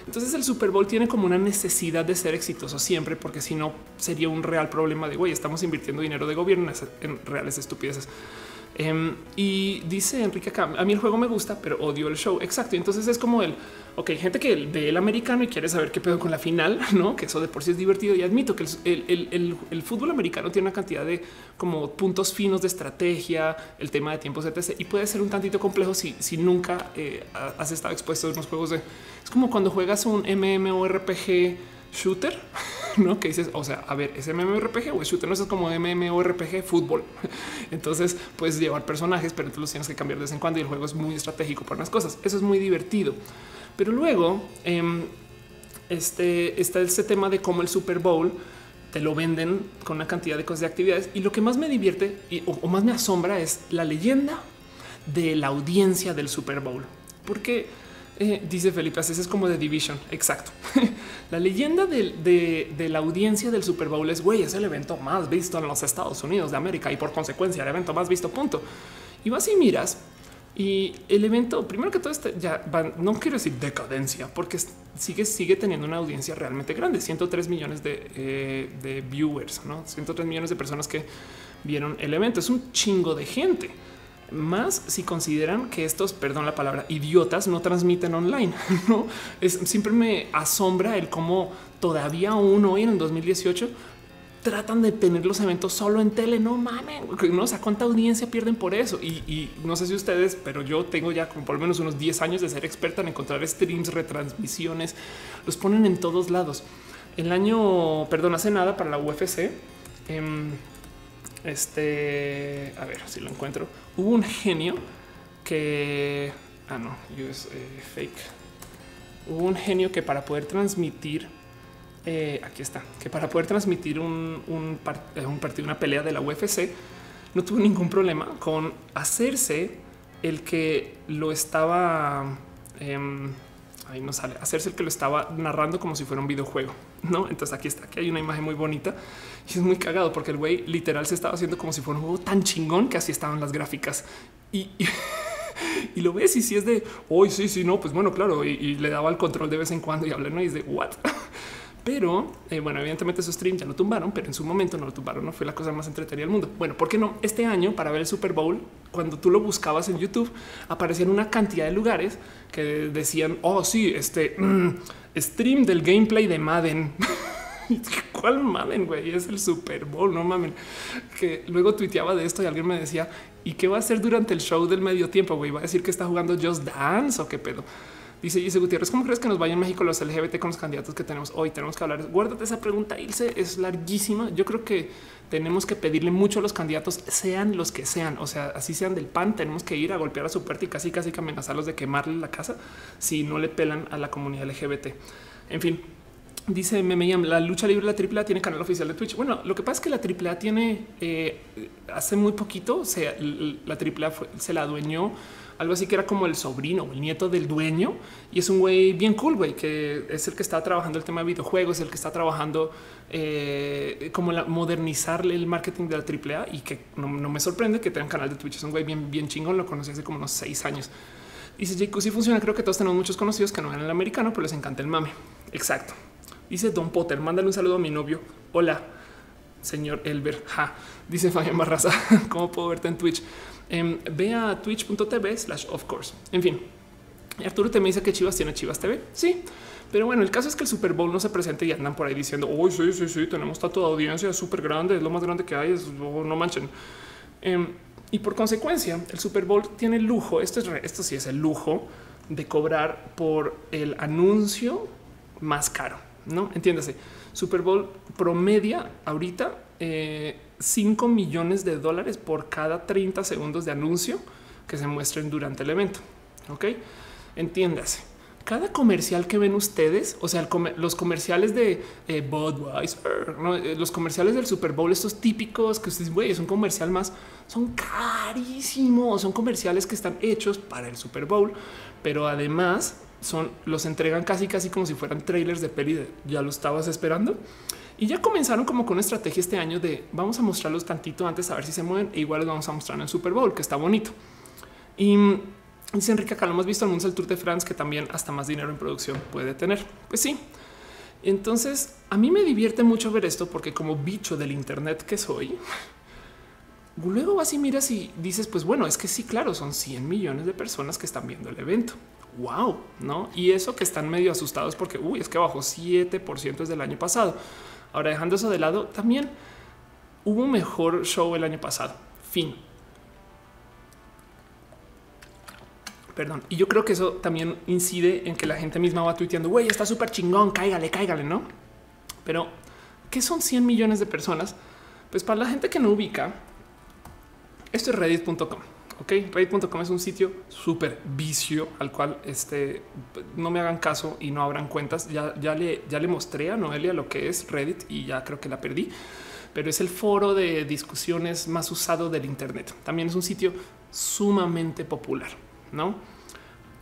Entonces el Super Bowl tiene como una necesidad de ser exitoso siempre, porque si no sería un real problema de güey, estamos invirtiendo dinero de gobierno en reales estupideces. Em, y dice Enrique acá, a mí el juego me gusta, pero odio el show. Exacto. Entonces es como el, ok, gente que ve el americano y quiere saber qué pedo con la final, no? Que eso de por sí es divertido. Y admito que el, fútbol americano tiene una cantidad de como puntos finos de estrategia, el tema de tiempos, etc. Y puede ser un tantito complejo si, nunca eh, has estado expuesto a unos juegos de, es como cuando juegas un MMORPG shooter, no que dices, o sea, a ver, es MMORPG o es shooter, no es como MMORPG fútbol. Entonces puedes llevar personajes, pero tú los tienes que cambiar de vez en cuando y el juego es muy estratégico para unas cosas. Eso es muy divertido. Pero luego em, este está ese tema de cómo el Super Bowl te lo venden con una cantidad de cosas de actividades. Y lo que más me divierte o más me asombra es la leyenda de la audiencia del Super Bowl, porque eh, dice Felipe, así es como de Division. Exacto. la leyenda de, la audiencia del Super Bowl es güey, es el evento más visto en los Estados Unidos de América y por consecuencia el evento más visto. Punto. Y vas y miras y el evento, primero que todo, este ya no quiero decir decadencia, porque sigue, sigue teniendo una audiencia realmente grande: 103 millones de, eh, de viewers, no 103 millones de personas que vieron el evento. Es un chingo de gente más si consideran que estos, perdón la palabra, idiotas no transmiten online. No es siempre me asombra el cómo todavía aún hoy en el 2018 tratan de tener los eventos solo en tele. No mamen, no sé cuánta audiencia pierden por eso. Y, no sé si ustedes, pero yo tengo ya como por lo menos unos 10 años de ser experta en encontrar streams, retransmisiones, los ponen en todos lados. El año, perdón, hace nada para la UFC. Em, este, a ver si lo encuentro. Hubo un genio que, ah, no, es eh, fake. Hubo un genio que para poder transmitir, eh, aquí está, que para poder transmitir un, un, eh, partido, una pelea de la UFC, no tuvo ningún problema con hacerse el que lo estaba em, ahí no sale, hacerse el que lo estaba narrando como si fuera un videojuego, ¿no? Entonces aquí está, aquí hay una imagen muy bonita y es muy cagado porque el güey literal se estaba haciendo como si fuera un juego tan chingón que así estaban las gráficas y, y, lo ves y si es de hoy, sí, sí, no, pues bueno, claro, y, le daba el control de vez en cuando y hablé, ¿no? Y es de what? Pero eh, bueno, evidentemente su stream ya lo tumbaron, pero en su momento no lo tumbaron. No fue la cosa más entretenida del mundo. Bueno, ¿por qué no? Este año para ver el Super Bowl, cuando tú lo buscabas en YouTube, aparecían una cantidad de lugares que decían, oh, sí, este stream del gameplay de Madden. ¿Cuál Madden, güey? Es el Super Bowl, no mamen. Que luego tuiteaba de esto y alguien me decía, ¿y qué va a hacer durante el show del medio tiempo, güey? ¿Va a decir que está jugando Just Dance o qué pedo? Dice Dice Gutiérrez, ¿cómo crees que nos vayan en México los LGBT con los candidatos que tenemos hoy? Tenemos que hablar. Guárdate esa pregunta, Ilse, es larguísima. Yo creo que tenemos que pedirle mucho a los candidatos, sean los que sean, o sea, así sean del PAN, tenemos que ir a golpear a su puerta y casi casi que amenazarlos de quemarle la casa si no le pelan a la comunidad LGBT. En fin, Dice Meme la lucha libre, la AAA tiene canal oficial de Twitch. Bueno, lo que pasa es que la AAA tiene eh, hace muy poquito, o sea, la AAA se la adueñó algo así que era como el sobrino o el nieto del dueño y es un güey bien cool, güey, que es el que está trabajando el tema de videojuegos, el que está trabajando eh, como la, modernizarle el marketing de la AAA y que no, me sorprende que tenga canal de Twitch. Es un güey bien, bien chingón, lo conocí hace como unos seis años. Dice Jake, sí funciona. Creo que todos tenemos muchos conocidos que no ven el americano, pero les encanta el mame. Exacto. Dice Don Potter, mándale un saludo a mi novio. Hola, señor Elber. Ja. Dice Fabián Barraza, ¿cómo puedo verte en Twitch? Eh, ve a twitch.tv slash of course. En fin, Arturo te me dice que Chivas tiene Chivas TV. Sí, pero bueno, el caso es que el Super Bowl no se presente y andan por ahí diciendo, uy, sí, sí, sí, tenemos tanto de audiencia súper grande, es lo más grande que hay, es, oh, no manchen. Em, y por consecuencia, el Super Bowl tiene el lujo, esto, es, esto sí es el lujo de cobrar por el anuncio más caro. No entiéndase. Super Bowl promedia ahorita 5 eh, millones de dólares por cada 30 segundos de anuncio que se muestren durante el evento. Ok, entiéndase. Cada comercial que ven ustedes, o sea, los comerciales de eh, Budweiser, eh, los comerciales del Super Bowl, estos típicos que ustedes, güey, es un comercial más, son carísimos, son comerciales que están hechos para el Super Bowl, pero además son los entregan casi casi como si fueran trailers de peli de ya lo estabas esperando. Y ya comenzaron como con una estrategia este año de vamos a mostrarlos tantito antes a ver si se mueven e igual los vamos a mostrar en el Super Bowl, que está bonito. Y dice Enrique acá lo hemos visto en el Tour de France que también hasta más dinero en producción puede tener. Pues sí. Entonces a mí me divierte mucho ver esto porque como bicho del Internet que soy, luego vas y miras y dices, pues bueno, es que sí, claro, son 100 millones de personas que están viendo el evento wow, no? Y eso que están medio asustados porque uy, es que bajó 7% desde el año pasado. Ahora, dejando eso de lado, también hubo mejor show el año pasado. Fin. Perdón. Y yo creo que eso también incide en que la gente misma va tuiteando, güey, está súper chingón, cáigale, cáigale, ¿no? Pero, ¿qué son 100 millones de personas? Pues para la gente que no ubica, esto es reddit.com. Ok, Reddit.com es un sitio súper vicio al cual este, no me hagan caso y no abran cuentas. Ya, ya, le, ya le mostré a Noelia lo que es Reddit y ya creo que la perdí, pero es el foro de discusiones más usado del Internet. También es un sitio sumamente popular, no?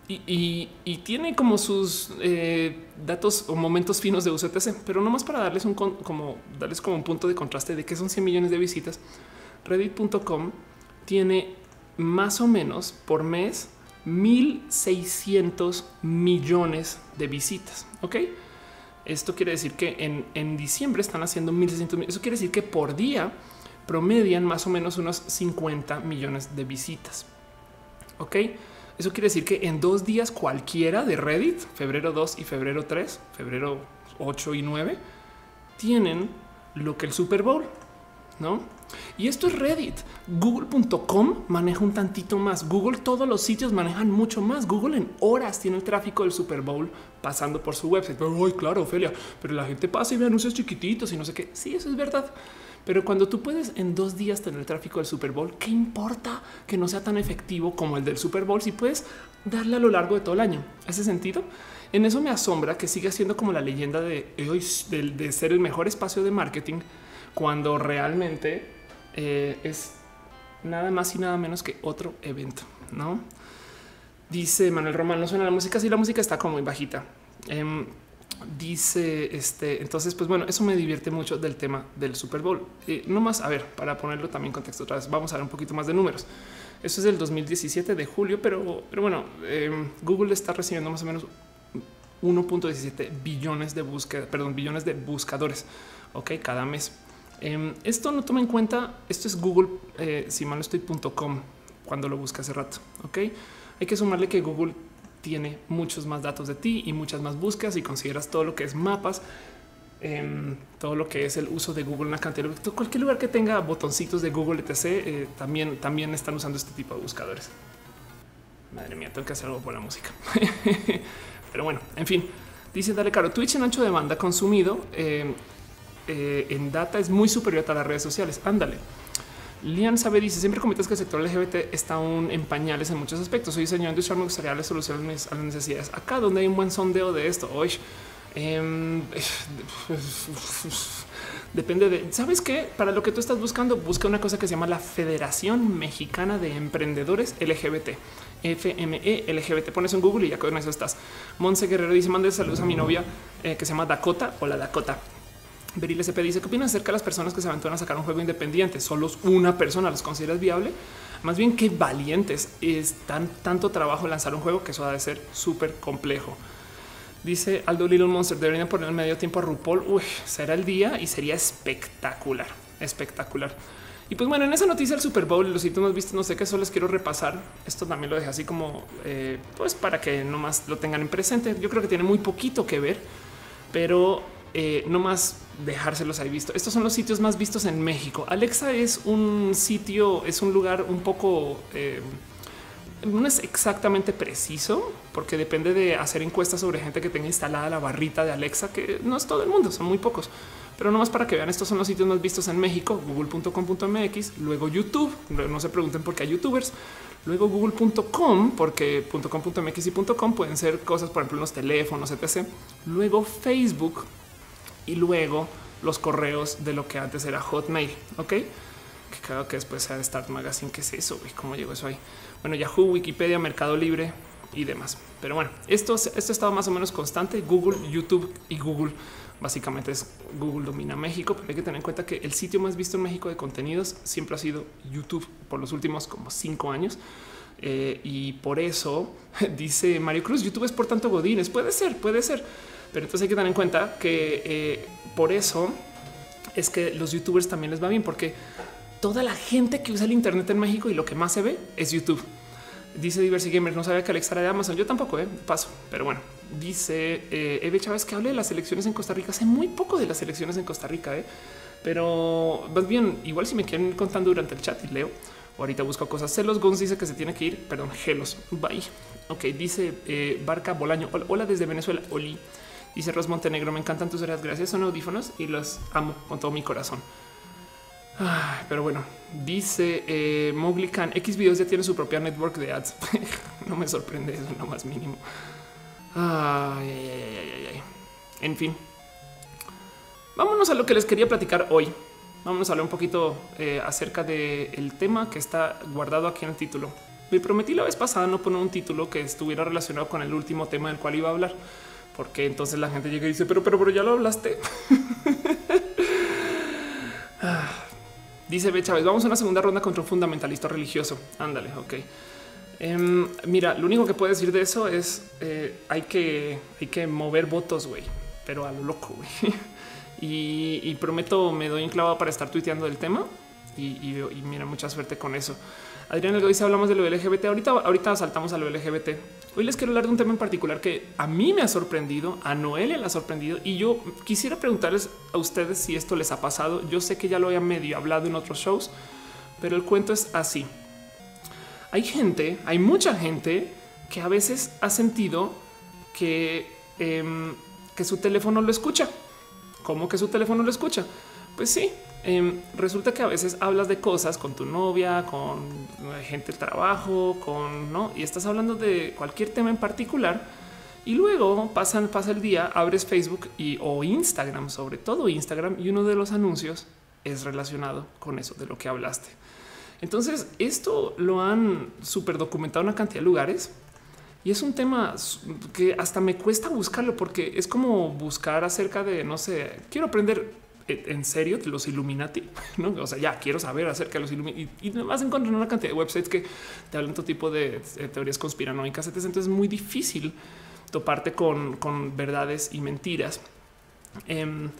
Y, tiene como sus eh, datos o momentos finos de uso etc. Pero no más para darles un como darles como un punto de contraste de que son 100 millones de visitas. Reddit.com tiene más o menos por mes 1.600 millones de visitas. Ok, esto quiere decir que en, diciembre están haciendo 1.600. Eso quiere decir que por día promedian más o menos unos 50 millones de visitas. Ok, eso quiere decir que en dos días cualquiera de Reddit, febrero 2 y febrero 3, febrero 8 y 9, tienen lo que el Super Bowl, no? Y esto es Reddit. Google.com maneja un tantito más. Google, todos los sitios manejan mucho más. Google en horas tiene el tráfico del Super Bowl pasando por su website. Pero ay, claro, Ophelia, pero la gente pasa y ve anuncios chiquititos y no sé qué. Sí, eso es verdad. Pero cuando tú puedes en dos días tener el tráfico del Super Bowl, ¿qué importa que no sea tan efectivo como el del Super Bowl si puedes darle a lo largo de todo el año? ¿Ese sentido? En eso me asombra que siga siendo como la leyenda de, de, de ser el mejor espacio de marketing cuando realmente eh, es nada más y nada menos que otro evento, ¿no? Dice Manuel Román, no suena la música, si la música está como muy bajita. Em, dice este, entonces, pues bueno, eso me divierte mucho del tema del Super Bowl. Eh, no más, a ver, para ponerlo también en contexto otra vez, vamos a ver un poquito más de números. Eso es del 2017 de julio, pero, pero bueno, em, Google está recibiendo más o menos 1.17 billones de búsqueda, perdón, billones de buscadores, ok, cada mes. Em, esto no toma en cuenta, esto es Google, eh, si mal estoy.com cuando lo busca hace rato. Ok, hay que sumarle que Google tiene muchos más datos de ti y muchas más búsquedas y consideras todo lo que es mapas, em, todo lo que es el uso de Google, una cantidad de cualquier lugar que tenga botoncitos de Google etc. Eh, también, también están usando este tipo de buscadores. Madre mía, tengo que hacer algo por la música. Pero bueno, en fin, dice Dale Caro, Twitch en ancho de banda consumido eh, eh, en data es muy superior a las redes sociales. Ándale. Lian sabe, dice siempre comentas que el sector LGBT está aún en pañales en muchos aspectos. Soy diseñador industrial, me gustaría darle soluciones a las necesidades. Acá donde hay un buen sondeo de esto hoy. Em, depende de, ¿sabes qué? Para lo que tú estás buscando, busca una cosa que se llama la Federación Mexicana de Emprendedores LGBT. FME LGBT. Pones en Google y ya con eso estás. Monse Guerrero dice: Mande saludos a mi novia eh, que se llama Dakota o la Dakota. Beril SP dice: ¿Qué opinas acerca de las personas que se aventuran a sacar un juego independiente? Solo una persona los consideras viable. Más bien que valientes es tan tanto trabajo lanzar un juego que eso ha de ser súper complejo. Dice Aldo Little Monster, deberían poner medio tiempo a RuPaul. Uy, será el día y sería espectacular, espectacular. Y pues bueno, en esa noticia del Super Bowl, los más vistos, no sé qué, solo les quiero repasar. Esto también lo dejé así como, eh, pues para que no más lo tengan en presente. Yo creo que tiene muy poquito que ver, pero eh, no más dejárselos ahí visto. Estos son los sitios más vistos en México. Alexa es un sitio, es un lugar un poco... Eh, no es exactamente preciso porque depende de hacer encuestas sobre gente que tenga instalada la barrita de Alexa, que no es todo el mundo, son muy pocos. Pero no más para que vean, estos son los sitios más vistos en México, google.com.mx, luego YouTube, no se pregunten por qué hay youtubers, luego google.com, porque .com.mx y .com pueden ser cosas, por ejemplo, los teléfonos, etc. Luego Facebook y luego los correos de lo que antes era Hotmail, ¿ok? Que creo que después sea Start Magazine, ¿qué es eso? ¿Cómo llegó eso ahí? bueno, Yahoo, Wikipedia, Mercado Libre y demás. Pero bueno, esto, esto ha estado más o menos constante. Google, YouTube y Google básicamente es Google domina México, pero hay que tener en cuenta que el sitio más visto en México de contenidos siempre ha sido YouTube por los últimos como cinco años. Eh, y por eso dice Mario Cruz, YouTube es por tanto Godines. Puede ser, puede ser. Pero entonces hay que tener en cuenta que eh, por eso es que los youtubers también les va bien, porque toda la gente que usa el Internet en México y lo que más se ve es YouTube. Dice Diversi Gamer, no sabía que Alexa era de Amazon. Yo tampoco, eh, paso, pero bueno, dice eh, Eve Chávez que hable de las elecciones en Costa Rica. Sé muy poco de las elecciones en Costa Rica, eh, pero más bien, igual si me quieren ir contando durante el chat y leo. O ahorita busco cosas. Celos Gons dice que se tiene que ir. Perdón, Gelos. Bye. Ok, dice eh, Barca Bolaño. Hola, desde Venezuela. Oli. Dice Ros Montenegro. Me encantan tus horas. Gracias. Son audífonos y los amo con todo mi corazón pero bueno, dice eh, X videos ya tiene su propia network de ads. no me sorprende eso, no más mínimo. Ay, ay, ay, en fin, vámonos a lo que les quería platicar hoy. Vamos a hablar un poquito eh, acerca del tema que está guardado aquí en el título. Me prometí la vez pasada no poner un título que estuviera relacionado con el último tema del cual iba a hablar, porque entonces la gente llega y dice, pero, pero, pero ya lo hablaste. Ah. Dice B. Chávez, vamos a una segunda ronda contra un fundamentalista religioso. Ándale, ok. Em, mira, lo único que puedo decir de eso es eh, hay que hay que mover votos, güey, pero a lo loco, güey. y, prometo me doy enclavado para estar tuiteando el tema y, y mira, mucha suerte con eso. Adrián Elgo dice hablamos de lo LGBT. Ahorita, ahorita saltamos a lo LGBT. Hoy les quiero hablar de un tema en particular que a mí me ha sorprendido, a Noelia le ha sorprendido y yo quisiera preguntarles a ustedes si esto les ha pasado. Yo sé que ya lo había medio hablado en otros shows, pero el cuento es así. Hay gente, hay mucha gente que a veces ha sentido que, em, que su teléfono lo escucha. ¿Cómo que su teléfono lo escucha? Pues sí, Em, resulta que a veces hablas de cosas con tu novia, con gente de trabajo, con no, y estás hablando de cualquier tema en particular. Y luego pasan, pasa el día, abres Facebook y o Instagram, sobre todo Instagram, y uno de los anuncios es relacionado con eso de lo que hablaste. Entonces, esto lo han super documentado en una cantidad de lugares y es un tema que hasta me cuesta buscarlo porque es como buscar acerca de no sé, quiero aprender eh, en serio los Illuminati, ¿no? O sea, ya quiero saber acerca de los Illuminati y, y vas a encontrar una cantidad de websites que te hablan todo tipo de, teorías conspiranoicas. Entonces es muy difícil toparte con, verdades y mentiras em,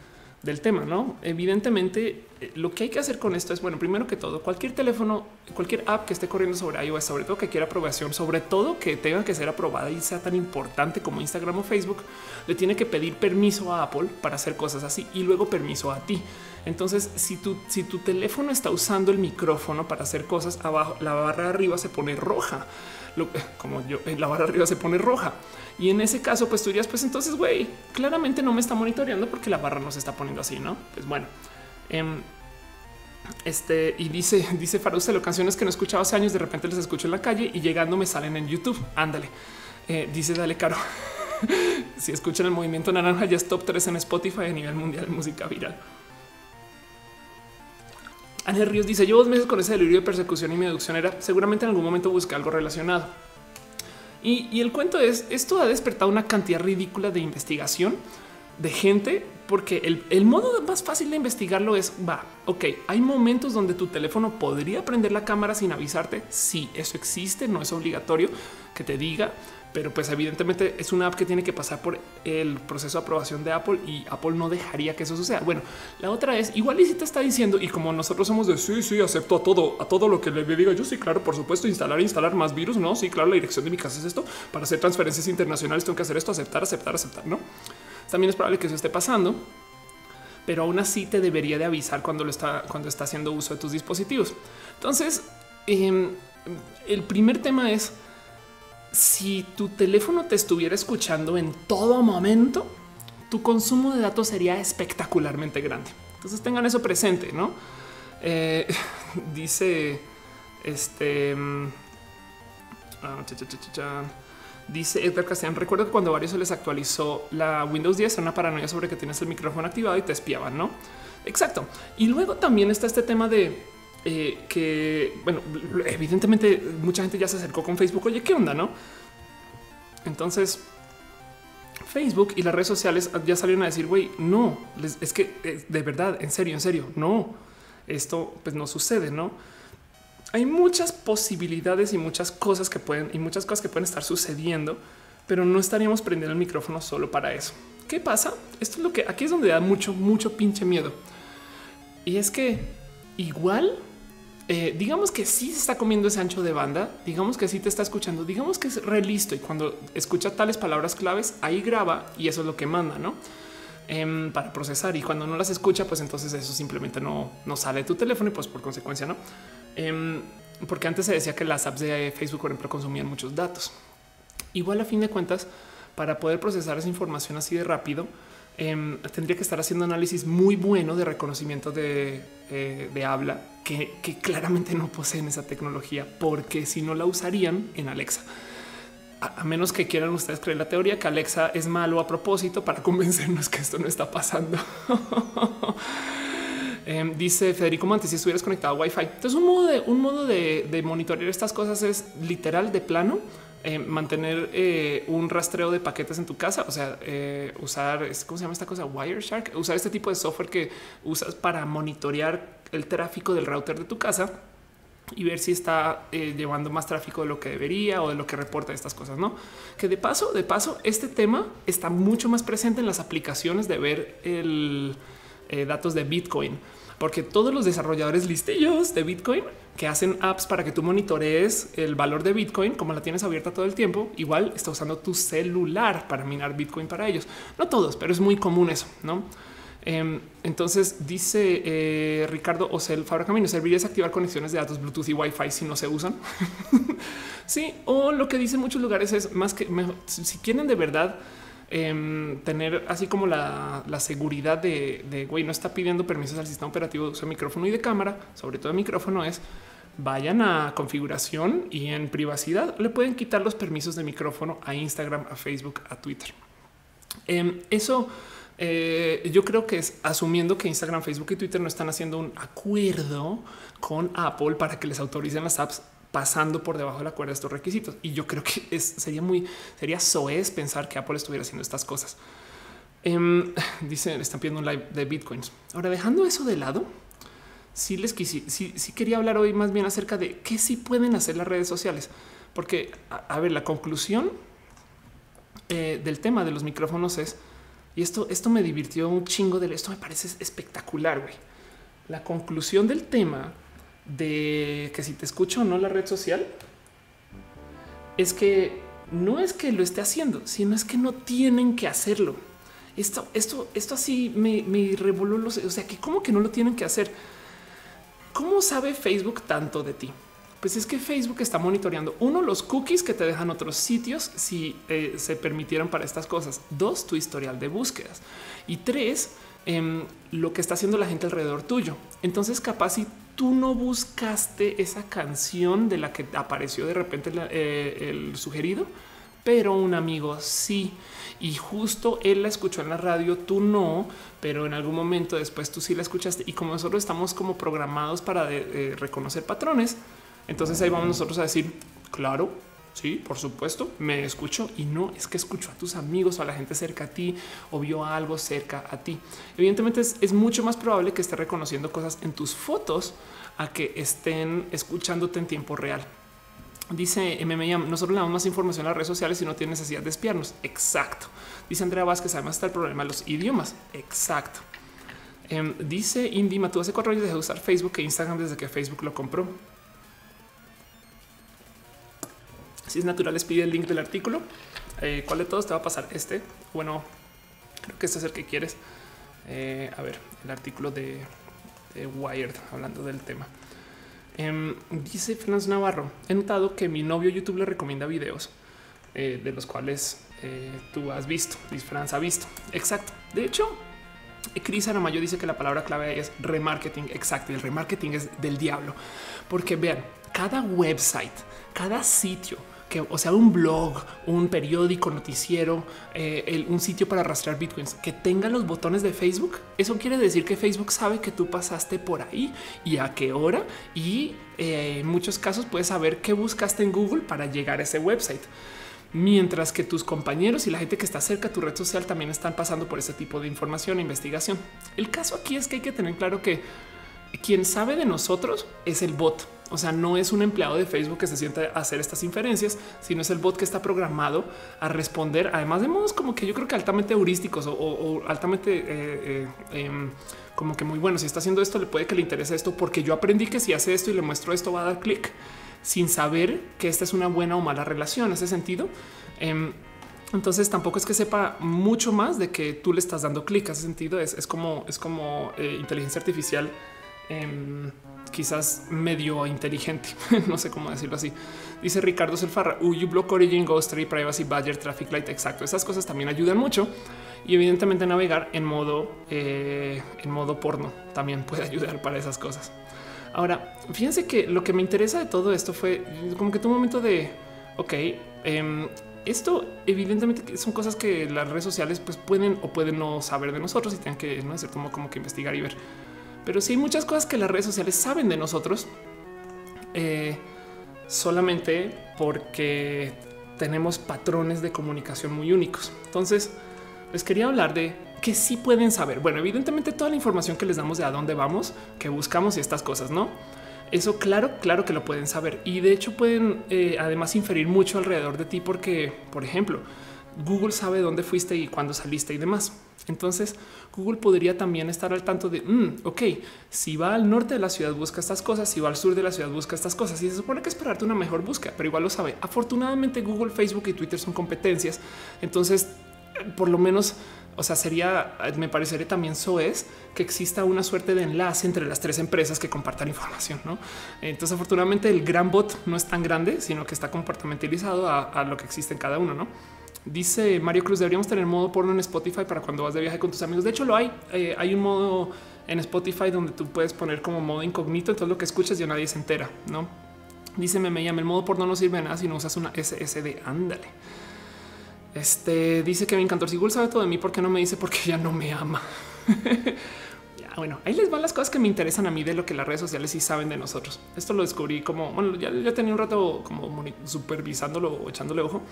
del tema, ¿no? Evidentemente eh, lo que hay que hacer con esto es, bueno, primero que todo, cualquier teléfono, cualquier app que esté corriendo sobre iOS, sobre todo que quiera aprobación, sobre todo que tenga que ser aprobada y sea tan importante como Instagram o Facebook, le tiene que pedir permiso a Apple para hacer cosas así y luego permiso a ti. Entonces, si tu, si tu teléfono está usando el micrófono para hacer cosas abajo, la barra arriba se pone roja. como yo, la barra arriba se pone roja. Y en ese caso, pues tú dirías, pues entonces, güey, claramente no me está monitoreando porque la barra no se está poniendo así, ¿no? Pues bueno. Em, este y dice, dice Farustelo, canciones que no escuchaba hace años, de repente les escucho en la calle y llegando me salen en YouTube. Ándale. Eh, dice Dale Caro. si escuchan el movimiento naranja, ya es top 3 en Spotify a nivel mundial de música viral. Ángel Ríos dice: Llevo dos meses con ese delirio de persecución y mi deducción era seguramente en algún momento busqué algo relacionado. Y, el cuento es, esto ha despertado una cantidad ridícula de investigación de gente, porque el, el, modo más fácil de investigarlo es, va, ok, hay momentos donde tu teléfono podría prender la cámara sin avisarte. Sí, eso existe, no es obligatorio que te diga, pero pues evidentemente es una app que tiene que pasar por el proceso de aprobación de Apple y Apple no dejaría que eso suceda. Bueno, la otra es igual y si te está diciendo y como nosotros somos de sí, sí, acepto a todo, a todo lo que le diga yo. Sí, claro, por supuesto, instalar, instalar más virus. No, sí, claro, la dirección de mi casa es esto para hacer transferencias internacionales. Tengo que hacer esto, aceptar, aceptar, aceptar. No, también es probable que eso esté pasando, pero aún así te debería de avisar cuando lo está, cuando está haciendo uso de tus dispositivos. Entonces, em, el primer tema es si tu teléfono te estuviera escuchando en todo momento, tu consumo de datos sería espectacularmente grande. Entonces tengan eso presente, ¿no? Eh, dice este... Mm, ah, dice Edgar Castellán, recuerdo que cuando varios se les actualizó la Windows 10 era una paranoia sobre que tienes el micrófono activado y te espiaban, ¿no? Exacto. Y luego también está este tema de eh, que, bueno, evidentemente mucha gente ya se acercó con Facebook. Oye, ¿qué onda? No? Entonces, Facebook y las redes sociales ya salieron a decir, güey, no, es que eh, de verdad, en serio, en serio, no, esto pues no sucede, no? Hay muchas posibilidades y muchas cosas que pueden y muchas cosas que pueden estar sucediendo, pero no estaríamos prendiendo el micrófono solo para eso. ¿Qué pasa? Esto es lo que aquí es donde da mucho, mucho pinche miedo. Y es que igual eh, digamos que sí se está comiendo ese ancho de banda, digamos que sí te está escuchando, digamos que es re listo y cuando escucha tales palabras claves, ahí graba y eso es lo que manda, ¿no? Em, para procesar y cuando no las escucha, pues entonces eso simplemente no, no sale de tu teléfono y pues por consecuencia no. Em, porque antes se decía que las apps de Facebook, por ejemplo, consumían muchos datos. Igual a fin de cuentas, para poder procesar esa información así de rápido, Em, tendría que estar haciendo análisis muy bueno de reconocimiento de, eh, habla que, claramente no poseen esa tecnología porque si no la usarían en Alexa. A, menos que quieran ustedes creer la teoría que Alexa es malo a propósito para convencernos que esto no está pasando. Em, dice Federico Montes, si estuvieras conectado a Wi-Fi. Entonces un modo de, un modo de, de monitorear estas cosas es literal de plano eh, mantener eh, un rastreo de paquetes en tu casa, o sea, eh, usar, ¿cómo se llama esta cosa? Wireshark, usar este tipo de software que usas para monitorear el tráfico del router de tu casa y ver si está llevando más tráfico de lo que debería o de lo que reporta estas cosas, ¿no? Que de paso, de paso, este tema está mucho más presente en las aplicaciones de ver el datos de Bitcoin porque todos los desarrolladores listillos de Bitcoin que hacen apps para que tú monitorees el valor de Bitcoin, como la tienes abierta todo el tiempo, igual está usando tu celular para minar Bitcoin para ellos. No todos, pero es muy común eso, ¿no? Em, entonces dice eh, Ricardo Ocel Fabra Camino, serviría desactivar conexiones de datos Bluetooth y Wi-Fi si no se usan. sí, o lo que dicen muchos lugares es más que si quieren de verdad Em, tener así como la, seguridad de, güey, no está pidiendo permisos al sistema operativo de uso de micrófono y de cámara, sobre todo de micrófono es vayan a configuración y en privacidad le pueden quitar los permisos de micrófono a Instagram, a Facebook, a Twitter. Em, eso eh, yo creo que es asumiendo que Instagram, Facebook y Twitter no están haciendo un acuerdo con Apple para que les autoricen las apps pasando por debajo de la cuerda estos requisitos. Y yo creo que es, sería muy, sería soez pensar que Apple estuviera haciendo estas cosas. Eh, dice, están pidiendo un live de bitcoins. Ahora, dejando eso de lado, sí les quise, sí, sí, quería hablar hoy más bien acerca de qué sí pueden hacer las redes sociales. Porque, a, ver, la conclusión eh, del tema de los micrófonos es, y esto, esto me divirtió un chingo de esto me parece espectacular, güey la conclusión del tema de que si te escucho o no la red social es que no es que lo esté haciendo, sino es que no tienen que hacerlo. Esto, esto, esto así me, me revoló los, o sea, que como que no lo tienen que hacer. ¿Cómo sabe Facebook tanto de ti? Pues es que Facebook está monitoreando uno, los cookies que te dejan otros sitios si eh, se permitieran para estas cosas. Dos, tu historial de búsquedas y tres, em, lo que está haciendo la gente alrededor tuyo. Entonces, capaz si tú no buscaste esa canción de la que apareció de repente eh, el sugerido, pero un amigo sí. Y justo él la escuchó en la radio, tú no, pero en algún momento después tú sí la escuchaste. Y como nosotros estamos como programados para reconocer patrones, entonces ahí vamos nosotros a decir, claro, sí, por supuesto, me escucho y no es que escucho a tus amigos o a la gente cerca a ti o vio algo cerca a ti. Evidentemente es, mucho más probable que esté reconociendo cosas en tus fotos a que estén escuchándote en tiempo real. Dice MMM, nosotros le damos más información a las redes sociales y no tiene necesidad de espiarnos. Exacto. Dice Andrea Vázquez, además está el problema de los idiomas. Exacto. Em, dice Indy tú hace cuatro años de usar Facebook e Instagram desde que Facebook lo compró. Si es natural, les pide el link del artículo. Eh, ¿Cuál de todos te va a pasar? Este. Bueno, creo que este es el que quieres. Eh, a ver, el artículo de, Wired hablando del tema. Em, dice Franz Navarro, he notado que mi novio YouTube le recomienda videos eh, de los cuales tú has visto, Dice Franz ha visto. Exacto. De hecho, Cris Aramayo dice que la palabra clave es remarketing. Exacto. Y el remarketing es del diablo, porque vean, cada website, cada sitio, o sea, un blog, un periódico, noticiero, eh, un sitio para rastrear bitcoins que tenga los botones de Facebook. Eso quiere decir que Facebook sabe que tú pasaste por ahí y a qué hora. Y eh, en muchos casos puedes saber qué buscaste en Google para llegar a ese website. Mientras que tus compañeros y la gente que está cerca a tu red social también están pasando por ese tipo de información e investigación. El caso aquí es que hay que tener claro que quien sabe de nosotros es el bot o sea, no es un empleado de Facebook que se sienta a hacer estas inferencias, sino es el bot que está programado a responder, además de modos como que yo creo que altamente heurísticos o, altamente eh, eh, em, como que muy bueno. Si está haciendo esto, le puede que le interese esto, porque yo aprendí que si hace esto y le muestro esto, va a dar clic sin saber que esta es una buena o mala relación. En ese sentido, em, entonces tampoco es que sepa mucho más de que tú le estás dando clic. En ese sentido es, como es como eh, inteligencia artificial. Em, quizás medio inteligente, no sé cómo decirlo así. Dice Ricardo Selfarra, uBlock Origin, Ghost Privacy Badger, Traffic Light. Exacto. Esas cosas también ayudan mucho y evidentemente navegar en modo eh, en modo porno también puede ayudar para esas cosas. Ahora, fíjense que lo que me interesa de todo esto fue como que tu momento de ok, em, esto evidentemente son cosas que las redes sociales pues pueden o pueden no saber de nosotros y tienen que no cierto como que investigar y ver. Pero sí hay muchas cosas que las redes sociales saben de nosotros eh, solamente porque tenemos patrones de comunicación muy únicos. Entonces, les quería hablar de que sí pueden saber. Bueno, evidentemente toda la información que les damos de a dónde vamos, que buscamos y estas cosas, ¿no? Eso claro, claro que lo pueden saber. Y de hecho pueden eh, además inferir mucho alrededor de ti porque, por ejemplo, Google sabe dónde fuiste y cuándo saliste y demás. Entonces Google podría también estar al tanto de, mm, ok, si va al norte de la ciudad busca estas cosas, si va al sur de la ciudad busca estas cosas y se supone que esperarte una mejor búsqueda, pero igual lo sabe. Afortunadamente Google, Facebook y Twitter son competencias. Entonces, por lo menos, o sea, sería, me parecería también es que exista una suerte de enlace entre las tres empresas que compartan información. ¿no? Entonces, afortunadamente el gran bot no es tan grande, sino que está compartimentalizado a, a lo que existe en cada uno. ¿no? Dice Mario Cruz, deberíamos tener modo porno en Spotify para cuando vas de viaje con tus amigos. De hecho, lo hay. Eh, hay un modo en Spotify donde tú puedes poner como modo incógnito, entonces lo que escuchas ya nadie se entera, ¿no? Dice me, me llama el modo porno no sirve de nada si no usas una SSD. Ándale. Este dice que me encantó. Si Google sabe todo de mí, ¿por qué no me dice? Porque ya no me ama. bueno, ahí les van las cosas que me interesan a mí de lo que las redes sociales sí saben de nosotros. Esto lo descubrí como bueno, ya, ya tenía un rato como supervisándolo o echándole ojo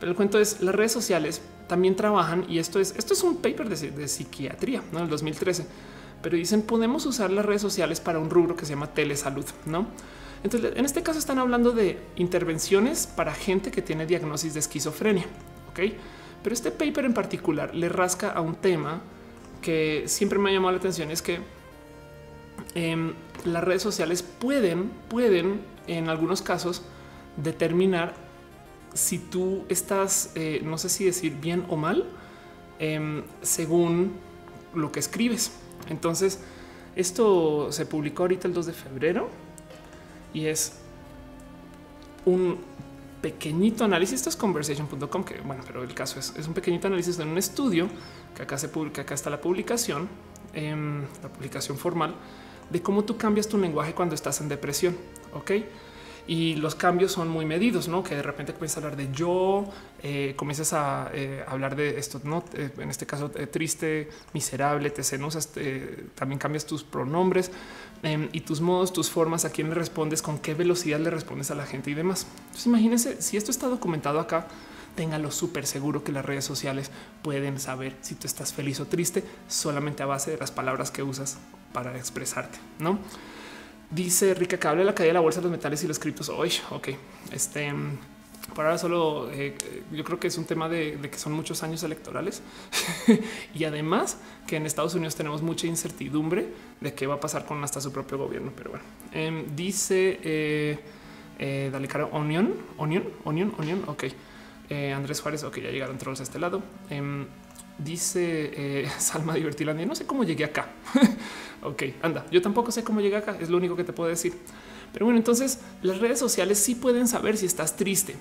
pero el cuento es las redes sociales también trabajan y esto es esto es un paper de, psiquiatría ¿no? en el 2013, pero dicen podemos usar las redes sociales para un rubro que se llama telesalud, no? Entonces, en este caso están hablando de intervenciones para gente que tiene diagnosis de esquizofrenia. Ok, pero este paper en particular le rasca a un tema que siempre me ha llamado la atención: es que em, las redes sociales pueden, pueden en algunos casos determinar si tú estás, eh, no sé si decir bien o mal, em, según lo que escribes. Entonces, esto se publicó ahorita el 2 de febrero y es un pequeñito análisis. Esto es conversation.com, que bueno, pero el caso es, un pequeñito análisis de un estudio que acá se publica. Acá está la publicación, em, la publicación formal de cómo tú cambias tu lenguaje cuando estás en depresión. Ok y los cambios son muy medidos, no que de repente comienzas a hablar de yo, eh, comienzas a eh, hablar de esto, no eh, en este caso triste, miserable, te usas, también cambias tus pronombres em, y tus modos, tus formas, a quién le respondes, con qué velocidad le respondes a la gente y demás. Imagínense si esto está documentado acá, téngalo súper seguro que las redes sociales pueden saber si tú estás feliz o triste solamente a base de las palabras que usas para expresarte, no? Dice Rica Cable la caída de la bolsa de los metales y los criptos. Hoy, ok, este por ahora solo eh, yo creo que es un tema de, que son muchos años electorales y además que en Estados Unidos tenemos mucha incertidumbre de qué va a pasar con hasta su propio gobierno. Pero bueno, em, dice eh, eh, dale caro Onion, Onion, Onion, Onion. Ok, Andrés Juárez. Ok, ya llegaron trolls a este lado. Em, dice Salma Divertilandia. No sé cómo llegué acá. Ok, anda, yo tampoco sé cómo llega acá, es lo único que te puedo decir. Pero bueno, entonces las redes sociales sí pueden saber si estás triste.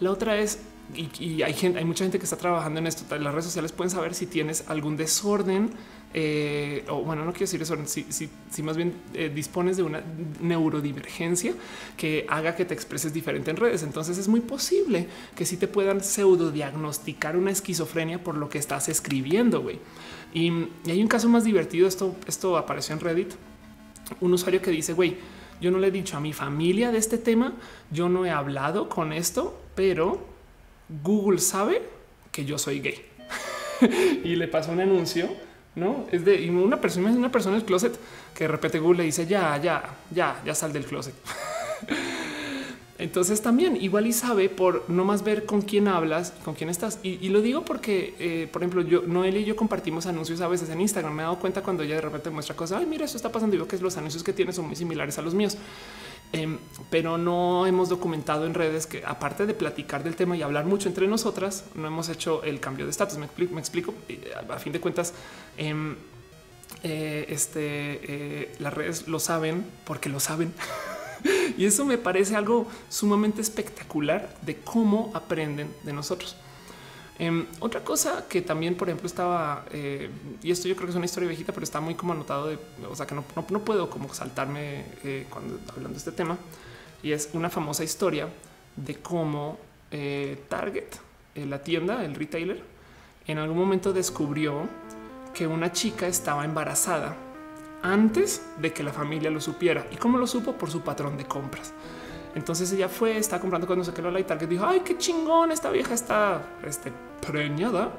La otra es, y, hay gente, hay mucha gente que está trabajando en esto. Las redes sociales pueden saber si tienes algún desorden eh, o bueno, no quiero decir eso, si, más bien eh, dispones de una neurodivergencia que haga que te expreses diferente en redes. Entonces es muy posible que sí te puedan pseudo diagnosticar una esquizofrenia por lo que estás escribiendo. güey. Y, hay un caso más divertido. Esto, esto apareció en Reddit. Un usuario que dice, güey, yo no le he dicho a mi familia de este tema, yo no he hablado con esto, pero Google sabe que yo soy gay. y le pasó un anuncio, no es de una persona, una persona en el closet que de repente Google le dice ya, ya, ya, ya sal del closet. Entonces también igual y sabe por no más ver con quién hablas, con quién estás. Y, lo digo porque, eh, por ejemplo, yo, Noel y yo compartimos anuncios a veces en Instagram. Me he dado cuenta cuando ella de repente muestra cosas. Ay, mira, esto está pasando. Y veo que los anuncios que tiene son muy similares a los míos. Em, pero no hemos documentado en redes que aparte de platicar del tema y hablar mucho entre nosotras, no hemos hecho el cambio de estatus. Me explico. Eh, a fin de cuentas, em, eh, este, las redes lo saben porque lo saben. y eso me parece algo sumamente espectacular de cómo aprenden de nosotros. Em, otra cosa que también, por ejemplo, estaba, eh, y esto yo creo que es una historia viejita, pero está muy como anotado de, o sea, que no, puedo como saltarme eh, cuando hablando de este tema, y es una famosa historia de cómo eh, Target, la tienda, el retailer, en algún momento descubrió que una chica estaba embarazada antes de que la familia lo supiera. ¿Y cómo lo supo? Por su patrón de compras. Entonces ella fue, está comprando cuando se quedó la y Target dijo, ay, qué chingón, esta vieja está este, preñada.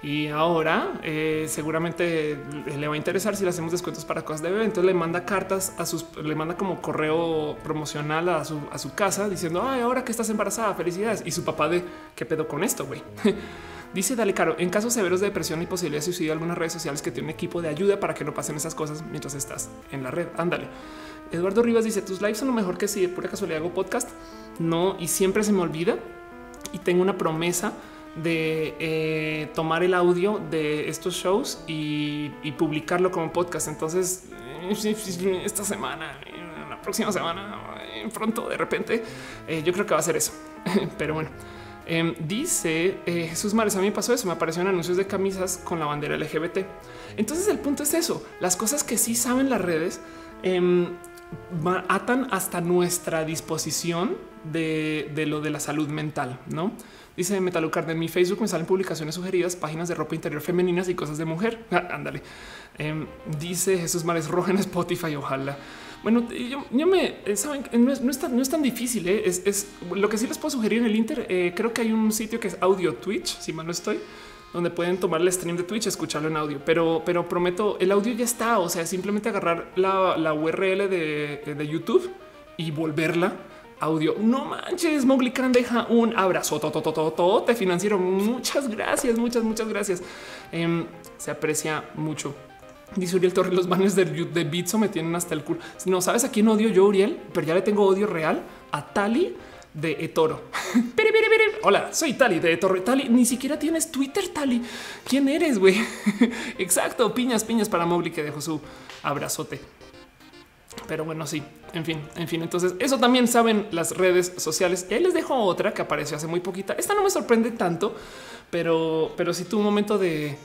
Y ahora eh, seguramente le va a interesar si le hacemos descuentos para cosas de bebé. Entonces le manda cartas a sus, le manda como correo promocional a su, a su casa diciendo, ay, ahora que estás embarazada, felicidades. Y su papá de qué pedo con esto, güey. Dice Dale Caro, en casos severos de depresión y posibilidad de suicidio, algunas redes sociales que tienen equipo de ayuda para que no pasen esas cosas mientras estás en la red. Ándale. Eduardo Rivas dice, tus lives son lo mejor que si de pura casualidad hago podcast. No, y siempre se me olvida. Y tengo una promesa de eh, tomar el audio de estos shows y, publicarlo como podcast. Entonces, eh, esta semana, la próxima semana, pronto, de repente, eh, yo creo que va a ser eso. Pero bueno. Em, dice eh, Jesús Mares, a mí me pasó eso, me aparecieron anuncios de camisas con la bandera LGBT. Entonces el punto es eso, las cosas que sí saben las redes em, atan hasta nuestra disposición de, lo de la salud mental, ¿no? Dice Metalucar, en mi Facebook me salen publicaciones sugeridas, páginas de ropa interior femeninas y cosas de mujer. ándale. Em, dice Jesús Mares Roja en Spotify, ojalá. Bueno, yo, me eh, saben, no es, no es, tan, no es tan difícil. ¿eh? Es, lo que sí les puedo sugerir en el Inter. Eh, creo que hay un sitio que es Audio Twitch, si mal no estoy, donde pueden tomar el stream de Twitch, escucharlo en audio, pero, pero prometo el audio ya está. O sea, simplemente agarrar la, URL de, YouTube y volverla audio. No manches, Mowgli Khan deja un abrazo te financiero. Muchas gracias, muchas, muchas gracias. Em, se aprecia mucho. Dice Uriel Torres, los banners de, de Bitso me tienen hasta el culo. No sabes a quién odio yo, Uriel, pero ya le tengo odio real a Tali de Etoro. Hola, soy Tali de Etoro. Tali, ni siquiera tienes Twitter, Tali. ¿Quién eres, güey? Exacto, piñas, piñas para Mowgli que dejó su abrazote. Pero bueno, sí, en fin, en fin. Entonces, eso también saben las redes sociales. Y ahí les dejo otra que apareció hace muy poquita. Esta no me sorprende tanto, pero, pero sí tuvo un momento de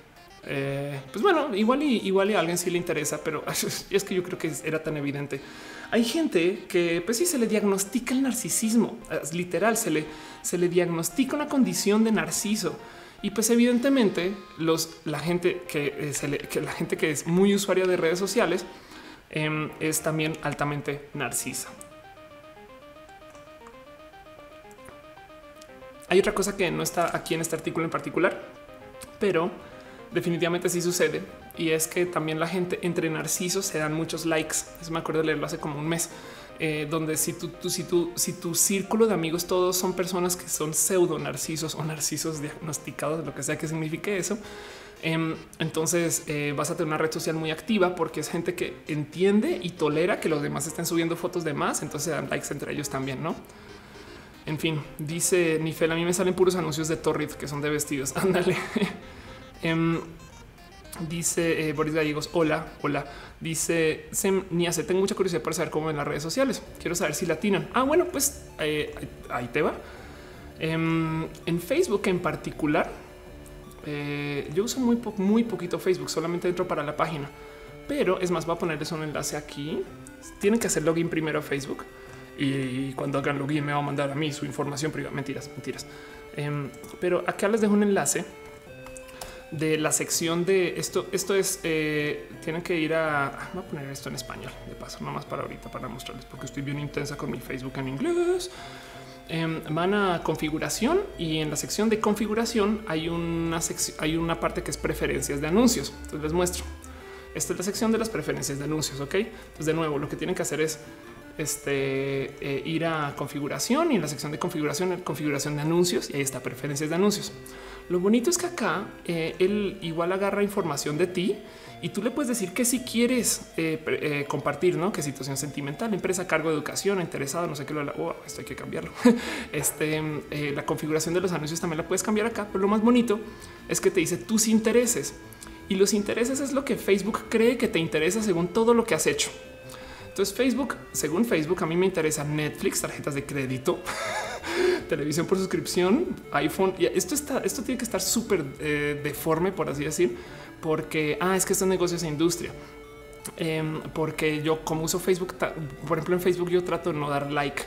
eh, pues bueno, igual y igual y a alguien sí le interesa, pero es que yo creo que era tan evidente. Hay gente que pues sí se le diagnostica el narcisismo, es literal, se le, se le diagnostica una condición de narciso. Y pues evidentemente los, la gente que, eh, se que la gente que es muy usuaria de redes sociales em, es también altamente narcisa. Hay otra cosa que no está aquí en este artículo en particular, pero definitivamente sí sucede. Y es que también la gente entre narcisos se dan muchos likes. Eso me acuerdo de leerlo hace como un mes. Eh, donde si si si tu círculo de amigos todos son personas que son pseudo narcisos o narcisos diagnosticados, lo que sea que signifique eso, entonces eh, vas a tener una red social muy activa porque es gente que entiende y tolera que los demás estén subiendo fotos de más, entonces dan likes entre ellos también, ¿no? En fin, dice Nifel, a mí me salen puros anuncios de Torrid que son de vestidos. Ándale. Em, dice eh, Boris Gallegos, hola, hola. Dice Sem se tengo mucha curiosidad para saber cómo en las redes sociales. Quiero saber si latinan. Ah, bueno, pues eh, ahí te va. Em, en Facebook en particular, eh, yo uso muy, muy poquito Facebook, solamente entro para la página. Pero es más, voy a ponerles un enlace aquí. Tienen que hacer login primero a Facebook y cuando hagan login me va a mandar a mí su información privada. Mentiras, mentiras. Em, pero acá les dejo un enlace de la sección de esto. Esto es, eh, tienen que ir a, voy a poner esto en español de paso, no más para ahorita, para mostrarles, porque estoy bien intensa con mi Facebook en inglés. Em, van a configuración y en la sección de configuración hay una sección, hay una parte que es preferencias de anuncios. Entonces les muestro. Esta es la sección de las preferencias de anuncios. Ok, entonces de nuevo, lo que tienen que hacer es este, eh, ir a configuración y en la sección de configuración, configuración de anuncios y ahí está preferencias de anuncios. Lo bonito es que acá eh, él igual agarra información de ti y tú le puedes decir que si quieres eh, eh, compartir, no? Qué situación sentimental, empresa, cargo de educación, interesado, no sé qué lo oh, esto hay que cambiarlo. este la configuración de los anuncios también la puedes cambiar acá, pero lo más bonito es que te dice tus intereses y los intereses es lo que Facebook cree que te interesa según todo lo que has hecho. Entonces Facebook, según Facebook, a mí me interesa Netflix, tarjetas de crédito, televisión por suscripción, iPhone. Y esto está, esto tiene que estar súper eh, deforme, por así decir, porque ah, es que esto es negocios e industria. Em, porque yo como uso Facebook, por ejemplo en Facebook yo trato de no dar like.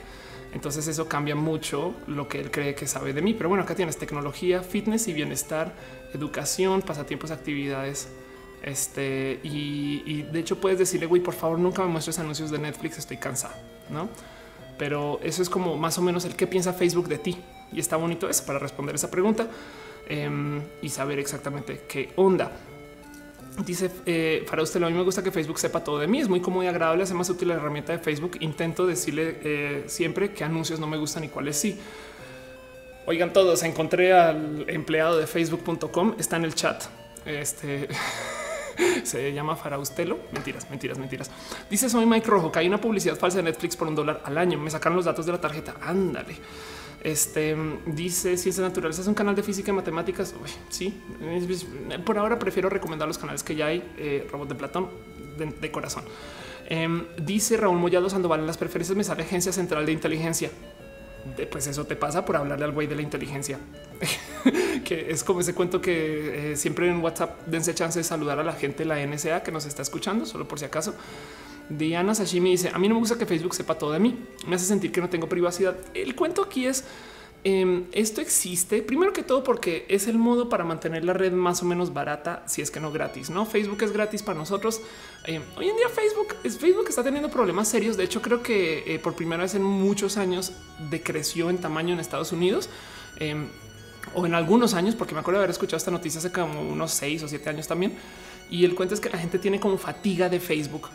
Entonces eso cambia mucho lo que él cree que sabe de mí. Pero bueno, acá tienes tecnología, fitness y bienestar, educación, pasatiempos, actividades este y, de hecho puedes decirle, güey, por favor, nunca me muestres anuncios de Netflix, estoy cansado, no? Pero eso es como más o menos el que piensa Facebook de ti y está bonito eso para responder esa pregunta em, y saber exactamente qué onda. Dice eh, para usted, a mí me gusta que Facebook sepa todo de mí. Es muy cómodo y agradable. Hace más útil la herramienta de Facebook. Intento decirle eh, siempre qué anuncios no me gustan y cuáles sí. Oigan, todos encontré al empleado de facebook.com. Está en el chat. Este se llama Faraustelo. Mentiras, mentiras, mentiras. Dice soy Mike Rojo que hay una publicidad falsa de Netflix por un dólar al año. Me sacaron los datos de la tarjeta. Ándale. Este dice ciencias naturales es un canal de física y matemáticas. sí, por ahora prefiero recomendar los canales que ya hay. Eh, Robot de Platón de, corazón. Em, dice Raúl Mollado Sandoval en las preferencias me sale Agencia Central de Inteligencia pues eso te pasa por hablarle al güey de la inteligencia, que es como ese cuento que eh, siempre en WhatsApp dense chance de saludar a la gente de la NSA que nos está escuchando, solo por si acaso. Diana Sashimi dice: A mí no me gusta que Facebook sepa todo de mí, me hace sentir que no tengo privacidad. El cuento aquí es Em, esto existe primero que todo porque es el modo para mantener la red más o menos barata, si es que no gratis. No Facebook es gratis para nosotros. Em, hoy en día Facebook es Facebook está teniendo problemas serios. De hecho, creo que eh, por primera vez en muchos años decreció en tamaño en Estados Unidos em, o en algunos años, porque me acuerdo de haber escuchado esta noticia hace como unos seis o siete años también. Y el cuento es que la gente tiene como fatiga de Facebook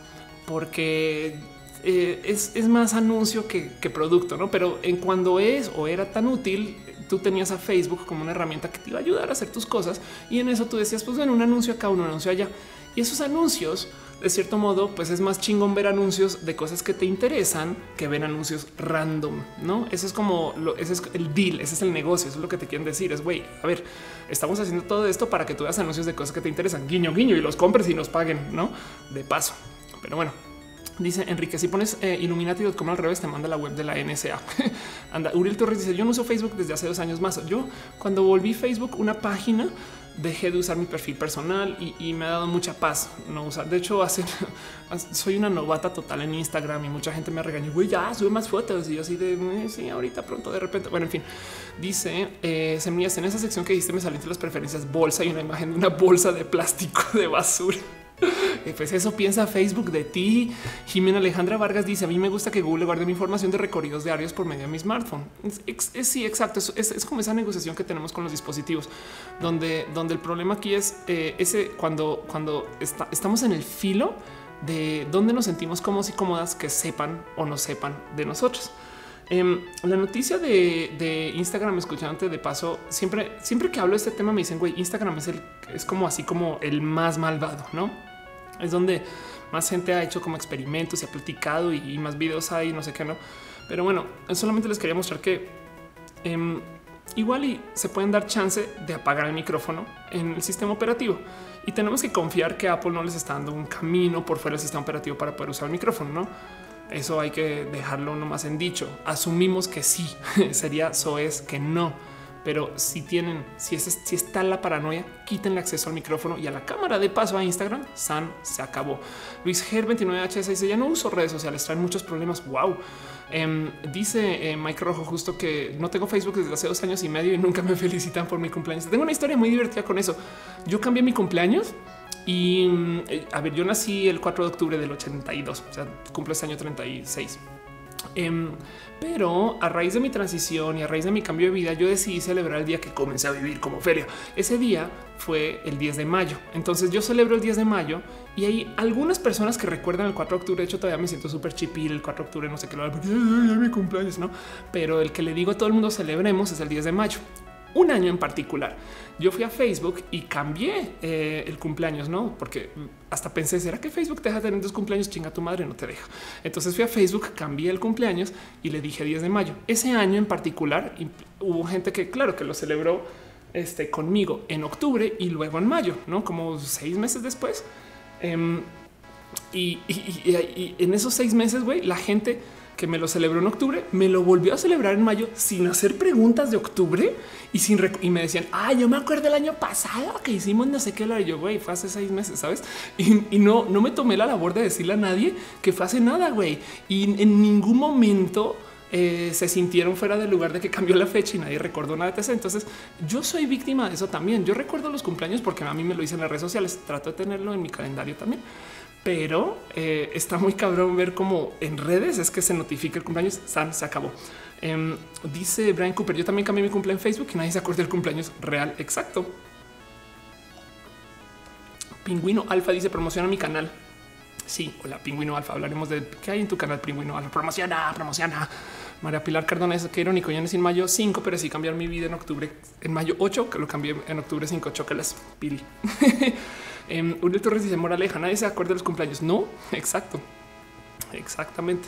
porque eh, es, más anuncio que, producto, ¿no? Pero en cuando es o era tan útil, tú tenías a Facebook como una herramienta que te iba a ayudar a hacer tus cosas y en eso tú decías, pues bueno, un anuncio acá, un anuncio allá. Y esos anuncios, de cierto modo, pues es más chingón ver anuncios de cosas que te interesan que ver anuncios random, ¿no? Eso es como, lo, ese es el deal, ese es el negocio, eso es lo que te quieren decir, es, güey, a ver, estamos haciendo todo esto para que tú veas anuncios de cosas que te interesan, guiño, guiño, y los compres y nos paguen, ¿no? De paso. Pero bueno, Dice Enrique, si pones eh, Illuminati.com al revés, te manda la web de la NSA. Anda, Uriel Torres dice, yo no uso Facebook desde hace dos años más. Yo cuando volví Facebook, una página, dejé de usar mi perfil personal y, me ha dado mucha paz no usar. De hecho, hace, soy una novata total en Instagram y mucha gente me regañó, güey, ya sube más fotos y yo así de, eh, sí, ahorita pronto, de repente. Bueno, en fin, dice, eh, semillas, en esa sección que dijiste me saliste las preferencias bolsa y una imagen de una bolsa de plástico de basura. Pues eso piensa Facebook de ti. Jimena Alejandra Vargas dice: A mí me gusta que Google guarde mi información de recorridos diarios por medio de mi smartphone. Es, sí, exacto. Es, como esa negociación que tenemos con los dispositivos, donde, donde el problema aquí es eh, ese cuando, cuando estamos en el filo de dónde nos sentimos cómodos y cómodas que sepan o no sepan de nosotros. Em, la noticia de, Instagram, escuchante de paso, siempre, siempre que hablo de este tema me dicen, güey, Instagram es el, es como así como el más malvado, no? Es donde más gente ha hecho como experimentos y ha platicado y, más videos hay, no sé qué, no. Pero bueno, solamente les quería mostrar que em, igual y se pueden dar chance de apagar el micrófono en el sistema operativo y tenemos que confiar que Apple no les está dando un camino por fuera del sistema operativo para poder usar el micrófono, no? Eso hay que dejarlo nomás en dicho. Asumimos que sí, sería eso es que no pero si tienen, si, es, si está la paranoia, quiten el acceso al micrófono y a la cámara de paso a Instagram. San se acabó. Luis Ger 29H dice ya no uso redes sociales, traen muchos problemas. Wow. Em, dice eh, Mike Rojo justo que no tengo Facebook desde hace dos años y medio y nunca me felicitan por mi cumpleaños. Tengo una historia muy divertida con eso. Yo cambié mi cumpleaños y eh, a ver, yo nací el 4 de octubre del 82, o sea, cumple este año 36. Em, pero a raíz de mi transición y a raíz de mi cambio de vida, yo decidí celebrar el día que comencé a vivir como feria. Ese día fue el 10 de mayo. Entonces yo celebro el 10 de mayo y hay algunas personas que recuerdan el 4 de octubre. De hecho, todavía me siento súper chipil el 4 de octubre, no sé qué lo porque mi cumpleaños, no? Pero el que le digo a todo el mundo celebremos es el 10 de mayo un año en particular. Yo fui a Facebook y cambié eh, el cumpleaños, no? Porque hasta pensé, ¿será que Facebook te deja tener dos cumpleaños? Chinga tu madre, no te deja. Entonces fui a Facebook, cambié el cumpleaños y le dije 10 de mayo. Ese año en particular hubo gente que, claro, que lo celebró este, conmigo en octubre y luego en mayo, no como seis meses después. Em, y, y en esos seis meses, güey, la gente que me lo celebró en octubre, me lo volvió a celebrar en mayo sin hacer preguntas de octubre y sin y me decían, ah, yo me acuerdo el año pasado que hicimos no sé qué y yo, güey, fue hace seis meses, sabes? Y, no, no me tomé la labor de decirle a nadie que fue hace nada, güey. Y en ningún momento eh, se sintieron fuera del lugar de que cambió la fecha y nadie recordó nada de. Entonces yo soy víctima de eso también. Yo recuerdo los cumpleaños porque a mí me lo hice en las redes sociales. Trato de tenerlo en mi calendario también pero eh, está muy cabrón ver cómo en redes es que se notifica el cumpleaños. San se acabó. Em, dice Brian Cooper. Yo también cambié mi cumpleaños en Facebook y nadie se acuerda del cumpleaños real. Exacto. Pingüino Alfa dice promociona mi canal. Sí, hola Pingüino Alfa. Hablaremos de qué hay en tu canal Pingüino Alfa. Promociona, promociona. María Pilar Cardona es que irónico. No es en mayo 5, pero sí cambiar mi vida en octubre, en mayo 8, que lo cambié en octubre 5. Chócalas, Pili. Eh, Uriel Torres dice moraleja, nadie se acuerda de los cumpleaños. No, exacto, exactamente.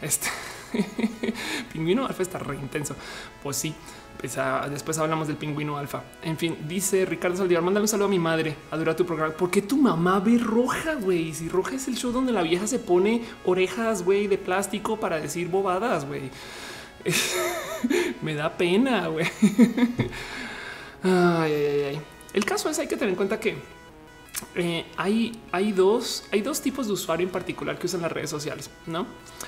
Este pingüino alfa está re intenso. Pues sí, pues, ah, después hablamos del pingüino alfa. En fin, dice Ricardo Saldívar, mándale un saludo a mi madre, adora tu programa. ¿Por qué tu mamá ve roja, güey? Si roja es el show donde la vieja se pone orejas, güey, de plástico para decir bobadas, güey. Me da pena, güey. ay, ay, ay. El caso es, hay que tener en cuenta que eh, hay, hay, dos, hay dos tipos de usuario en particular que usan las redes sociales, ¿no?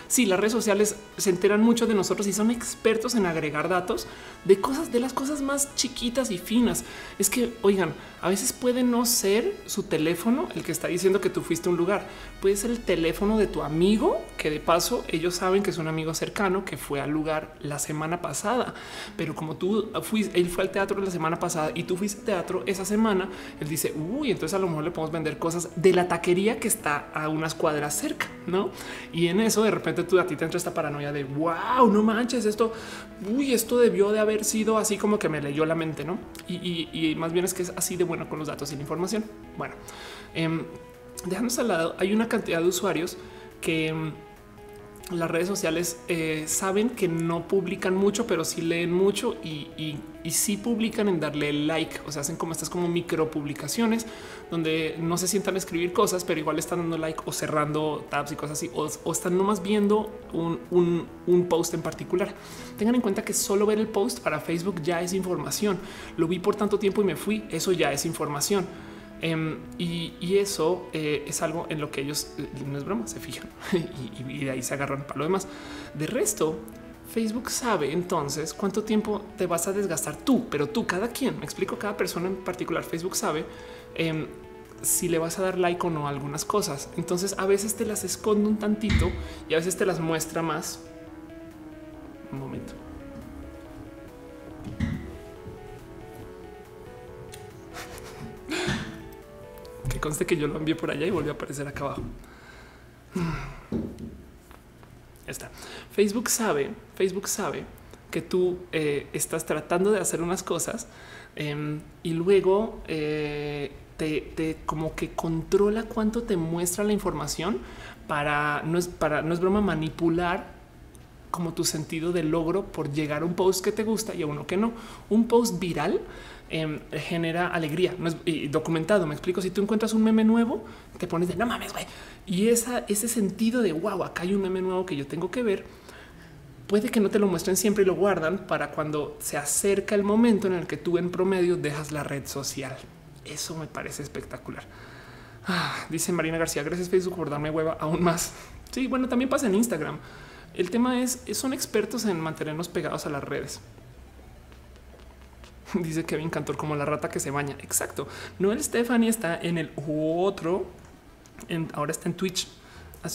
Sí, las redes sociales se enteran mucho de nosotros y son expertos en agregar datos de cosas, de las cosas más chiquitas y finas. Es que, oigan, a veces puede no ser su teléfono el que está diciendo que tú fuiste a un lugar. Puede ser el teléfono de tu amigo, que de paso ellos saben que es un amigo cercano que fue al lugar la semana pasada. Pero como tú fuiste, él fue al teatro la semana pasada y tú fuiste al teatro esa semana, él dice, uy, entonces a lo mejor le podemos vender cosas de la taquería que está a unas cuadras cerca, no? Y en eso de repente tú a ti te entra esta paranoia de wow, no manches esto. Uy, esto debió de haber sido así como que me leyó la mente, no? Y, más bien es que es así de bueno con los datos y la información. Bueno, eh, dejándose al lado, hay una cantidad de usuarios que em, las redes sociales eh, saben que no publican mucho, pero sí leen mucho y, y, sí publican en darle like. O sea, hacen como estas como micro publicaciones donde no se sientan a escribir cosas, pero igual están dando like o cerrando tabs y cosas así, o, están nomás viendo un, post en particular. Tengan en cuenta que solo ver el post para Facebook ya es información. Lo vi por tanto tiempo y me fui. Eso ya es información. Em, y, eso eh, es algo en lo que ellos, eh, no es broma, se fijan y, de ahí se agarran para lo demás. De resto, Facebook sabe entonces cuánto tiempo te vas a desgastar tú, pero tú, cada quien, me explico, cada persona en particular, Facebook sabe em, si le vas a dar like o no algunas cosas. Entonces a veces te las esconde un tantito y a veces te las muestra más. Un momento. Conste que yo lo envié por allá y volvió a aparecer acá abajo. Está. Facebook sabe, Facebook sabe que tú eh, estás tratando de hacer unas cosas em, y luego eh, te, como que controla cuánto te muestra la información para no es para no es broma manipular como tu sentido de logro por llegar a un post que te gusta y a uno que no. Un post viral Em, genera alegría. No es y documentado. Me explico. Si tú encuentras un meme nuevo, te pones de no mames, güey. Y ese sentido de wow, acá hay un meme nuevo que yo tengo que ver. Puede que no te lo muestren siempre y lo guardan para cuando se acerca el momento en el que tú en promedio dejas la red social. Eso me parece espectacular. Ah, dice Marina García, gracias Facebook por darme hueva aún más. Sí, bueno, también pasa en Instagram. El tema es, son expertos en mantenernos pegados a las redes. Dice Kevin Cantor como la rata que se baña. Exacto. Noel Stephanie está en el otro. ahora está en Twitch.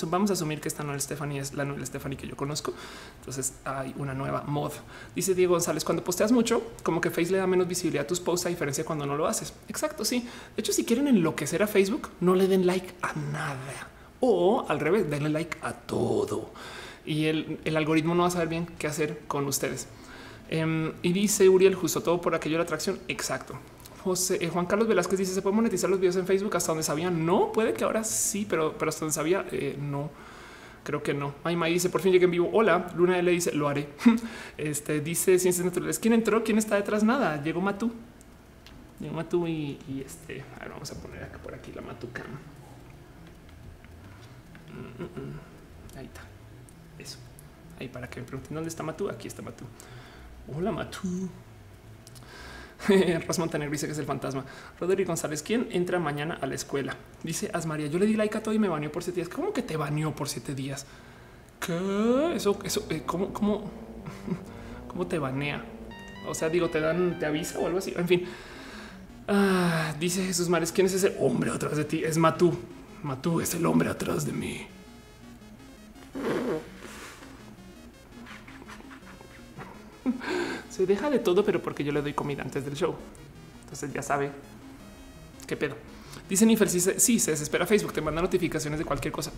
Vamos a asumir que esta Noel Stephanie es la Noel Stephanie que yo conozco. Entonces hay una nueva mod. Dice Diego González, cuando posteas mucho, como que Face le da menos visibilidad a tus posts a diferencia cuando no lo haces. Exacto, sí. De hecho, si quieren enloquecer a Facebook, no le den like a nada. O al revés, denle like a todo. Y el, el algoritmo no va a saber bien qué hacer con ustedes. Em, y dice Uriel, justo todo por aquello de la atracción. Exacto. José eh, Juan Carlos Velázquez dice: ¿Se puede monetizar los videos en Facebook hasta donde sabían? No, puede que ahora sí, pero, pero hasta donde sabía, eh, no. Creo que no. Ay, dice: Por fin llegué en vivo. Hola. Luna L dice: Lo haré. Este dice Ciencias Naturales. ¿Quién entró? ¿Quién está detrás? Nada. Llegó Matú. Llegó Matú y, este. A ver, vamos a poner acá por aquí la Matucam. Mm, mm, mm. Ahí está. Eso. Ahí para que me pregunten dónde está Matú. Aquí está Matú. Hola, Matú. Ros Montenegro dice que es el fantasma. Rodrigo González, ¿quién entra mañana a la escuela? Dice Asmaria, yo le di like a todo y me baneó por siete días. ¿Cómo que te baneó por siete días? ¿Qué? Eso, eso, eh, ¿cómo, cómo, cómo te banea? O sea, digo, te dan, te avisa o algo así. En fin. Ah, dice Jesús Mares, ¿quién es ese hombre atrás de ti? Es Matú. Matú es el hombre atrás de mí. se deja de todo, pero porque yo le doy comida antes del show. Entonces ya sabe qué pedo. Dice Nifer, sí, se desespera Facebook, te manda notificaciones de cualquier cosa.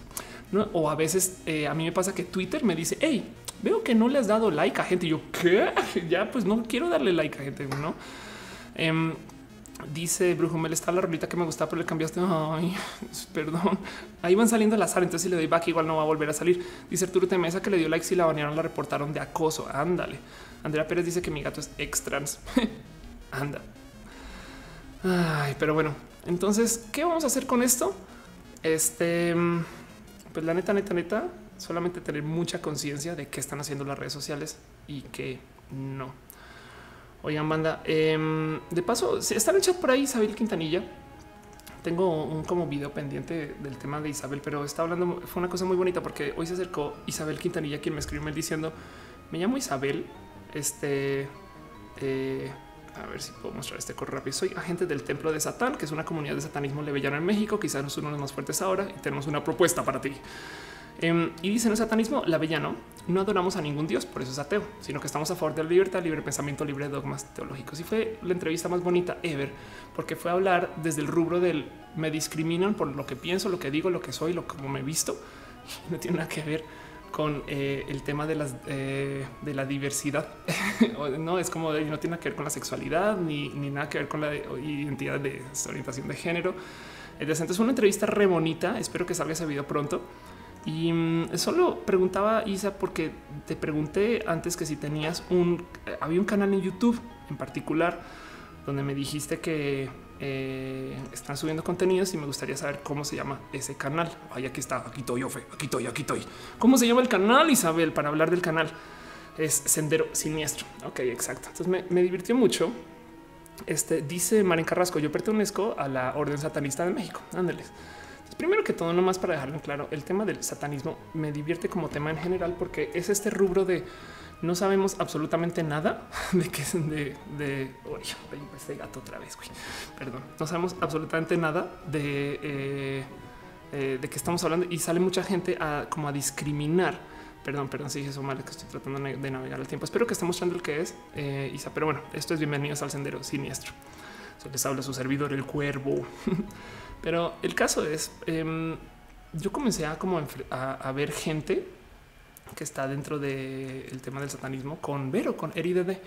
O a veces eh, a mí me pasa que Twitter me dice, hey, veo que no le has dado like a gente. Y yo, ¿qué? Ya, pues no quiero darle like a gente, ¿no? Em, dice Brujumel, está la rolita que me gusta, pero le cambiaste. Ay, perdón. Ahí van saliendo al azar, entonces si le doy back igual no va a volver a salir. Dice Arturo Temesa que le dio like si la banearon, la reportaron de acoso. Ándale. Andrea Pérez dice que mi gato es extrans. Anda. Ay, pero bueno, entonces, ¿qué vamos a hacer con esto? Este, pues la neta, neta, neta, solamente tener mucha conciencia de qué están haciendo las redes sociales y que no. Oigan, banda, em, de paso, si está en el chat por ahí Isabel Quintanilla. Tengo un como video pendiente del tema de Isabel, pero está hablando, fue una cosa muy bonita porque hoy se acercó Isabel Quintanilla, quien me escribió diciendo, me llamo Isabel, este, eh, a ver si puedo mostrar este correo rápido. Soy agente del Templo de Satán, que es una comunidad de satanismo levellano en México. Quizás es uno de los más fuertes ahora y tenemos una propuesta para ti. Em, y dicen el satanismo, la bella no, adoramos a ningún dios, por eso es ateo, sino que estamos a favor de la libertad, libre pensamiento, libre de dogmas teológicos. Y fue la entrevista más bonita ever, porque fue hablar desde el rubro del me discriminan por lo que pienso, lo que digo, lo que soy, lo como me he visto. No tiene nada que ver con eh, el tema de las eh, de la diversidad. no es como no tiene que ver con la sexualidad ni, ni nada que ver con la identidad de orientación de género. Es una entrevista re bonita. Espero que salga ese video pronto. Y mm, solo preguntaba Isa porque te pregunté antes que si tenías un eh, había un canal en YouTube en particular donde me dijiste que eh, están subiendo contenidos y me gustaría saber cómo se llama ese canal. Ay, aquí está, aquí estoy, Ofe, aquí estoy, aquí estoy. ¿Cómo se llama el canal, Isabel? Para hablar del canal es Sendero Siniestro. Ok, exacto. Entonces me, me divirtió mucho. Este dice Marín Carrasco: Yo pertenezco a la Orden Satanista de México. Ándeles. Primero que todo, nomás para dejarlo claro, el tema del satanismo me divierte como tema en general porque es este rubro de no sabemos absolutamente nada de qué es de, de este gato otra vez. Perdón, no sabemos absolutamente nada de, eh, eh, de qué estamos hablando y sale mucha gente a como a discriminar. Perdón, perdón, si dije eso mal, que estoy tratando de navegar el tiempo. Espero que esté mostrando el que es eh, Isa, pero bueno, esto es bienvenidos al sendero siniestro. Se les habla su servidor, el cuervo. pero el caso es, em, yo comencé a como a ver gente que está dentro del tema del satanismo con Vero, con Eridede,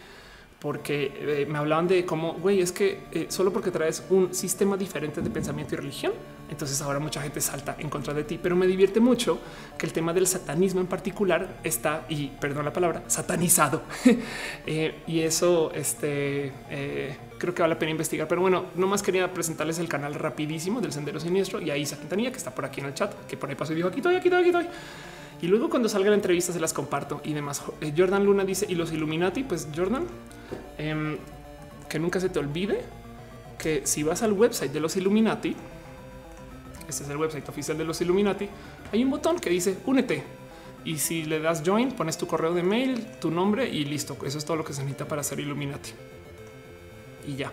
porque eh, me hablaban de cómo, güey, es que eh, solo porque traes un sistema diferente de pensamiento y religión, entonces ahora mucha gente salta en contra de ti. Pero me divierte mucho que el tema del satanismo en particular está, y perdón la palabra, satanizado. Eh, y eso este, creo que vale la pena investigar. Pero bueno, no más quería presentarles el canal rapidísimo del Sendero Siniestro y ahí Isa Quintanilla, que está por aquí en el chat, que por ahí pasó y dijo aquí estoy, aquí estoy, aquí estoy. Y luego cuando salga la entrevista se las comparto y demás. Eh, Jordan Luna dice, y los Illuminati, pues Jordan, em, que nunca se te olvide que si vas al website de los Illuminati, este es el website oficial de los Illuminati, hay un botón que dice únete. Y si le das join, pones tu correo de mail, tu nombre y listo. Eso es todo lo que se necesita para ser Illuminati. Y ya.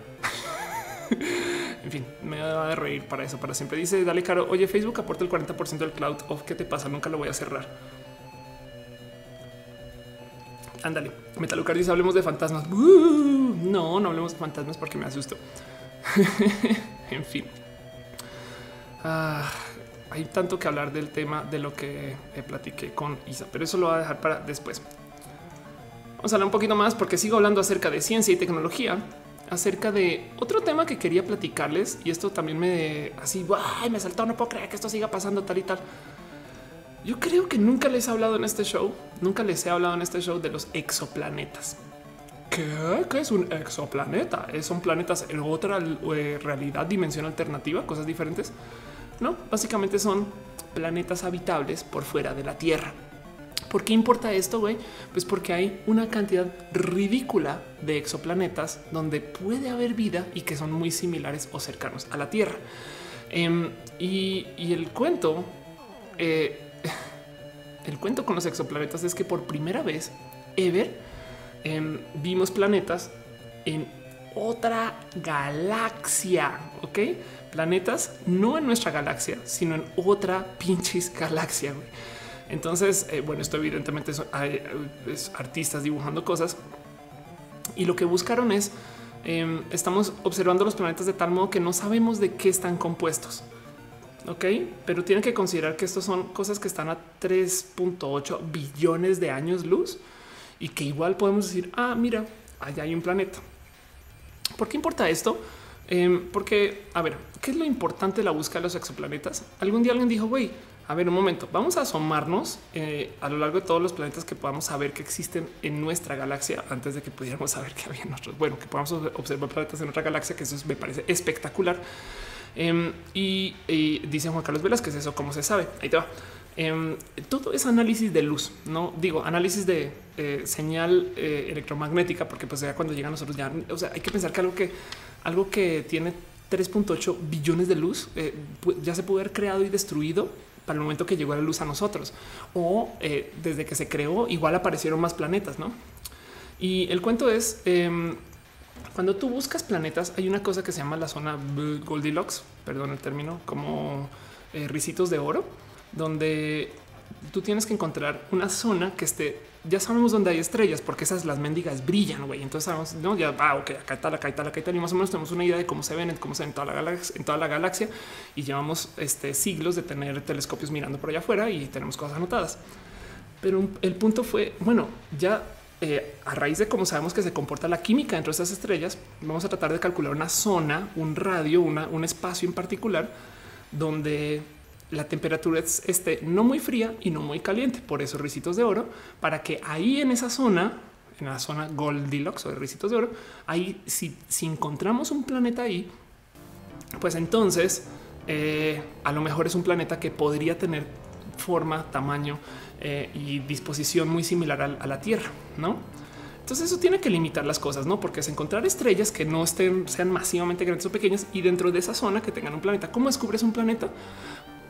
en fin, me va a reír para eso, para siempre. Dice, dale caro, oye, Facebook aporta el 40% del cloud off. ¿Qué te pasa? Nunca lo voy a cerrar. Ándale, Metalucar dice, hablemos de fantasmas. no, no hablemos de fantasmas porque me asusto. en fin. Ah, hay tanto que hablar del tema de lo que platiqué con Isa, pero eso lo voy a dejar para después. Vamos a hablar un poquito más porque sigo hablando acerca de ciencia y tecnología acerca de otro tema que quería platicarles y esto también me así me saltó. No puedo creer que esto siga pasando tal y tal. Yo creo que nunca les he hablado en este show, nunca les he hablado en este show de los exoplanetas. ¿Qué? ¿Qué es un exoplaneta? ¿Son planetas en otra eh, realidad, dimensión alternativa, cosas diferentes? No, básicamente son planetas habitables por fuera de la Tierra. ¿Por qué importa esto? Güey? Pues porque hay una cantidad ridícula de exoplanetas donde puede haber vida y que son muy similares o cercanos a la Tierra. Em, y, el cuento, eh, el cuento con los exoplanetas es que por primera vez ever em, vimos planetas en otra galaxia, ¿ok? Planetas no en nuestra galaxia, sino en otra pinches galaxia. Güey. Entonces, eh, bueno, esto evidentemente es, artistas dibujando cosas y lo que buscaron es em, estamos observando los planetas de tal modo que no sabemos de qué están compuestos. Ok, pero tienen que considerar que estos son cosas que están a 3.8 billones de años luz y que igual podemos decir, ah, mira, allá hay un planeta. ¿Por qué importa esto? Em, porque, a ver, ¿qué es lo importante de la búsqueda de los exoplanetas? Algún día alguien dijo, güey, a ver un momento, vamos a asomarnos eh, a lo largo de todos los planetas que podamos saber que existen en nuestra galaxia antes de que pudiéramos saber que había nosotros. Bueno, que podamos observar planetas en otra galaxia, que eso me parece espectacular. Em, y, dice Juan Carlos Velas que es eso, como se sabe. Ahí te va. Em, todo es análisis de luz, no digo análisis de eh, señal eh, electromagnética, porque pues ya cuando llega a nosotros ya, o sea, hay que pensar que algo que algo que tiene 3.8 billones de luz ya se puede haber creado y destruido para el momento que llegó la luz a nosotros o eh, desde que se creó igual aparecieron más planetas, ¿no? Y el cuento es em, cuando tú buscas planetas hay una cosa que se llama la zona Goldilocks, perdón el término, como eh, risitos de oro, donde tú tienes que encontrar una zona que esté, ya sabemos dónde hay estrellas, porque esas las mendigas brillan, güey. Entonces sabemos, no, ya, ah, ok, acá está, acá está, acá está, y más o menos tenemos una idea de cómo se ven, cómo se ven en toda la galaxia, y llevamos este, siglos de tener telescopios mirando por allá afuera y tenemos cosas anotadas. Pero el punto fue, bueno, ya eh, a raíz de cómo sabemos que se comporta la química dentro de estas estrellas, vamos a tratar de calcular una zona, un radio, un espacio en particular donde la temperatura esté no muy fría y no muy caliente. Por eso ricitos de oro, para que ahí en esa zona, en la zona Goldilocks o de ricitos de oro, ahí si, si encontramos un planeta ahí, pues entonces eh, a lo mejor es un planeta que podría tener forma, tamaño eh, y disposición muy similar a, la Tierra, ¿no? Entonces eso tiene que limitar las cosas, ¿no? Porque es encontrar estrellas que no estén, sean masivamente grandes o pequeñas y dentro de esa zona que tengan un planeta. ¿Cómo descubres un planeta?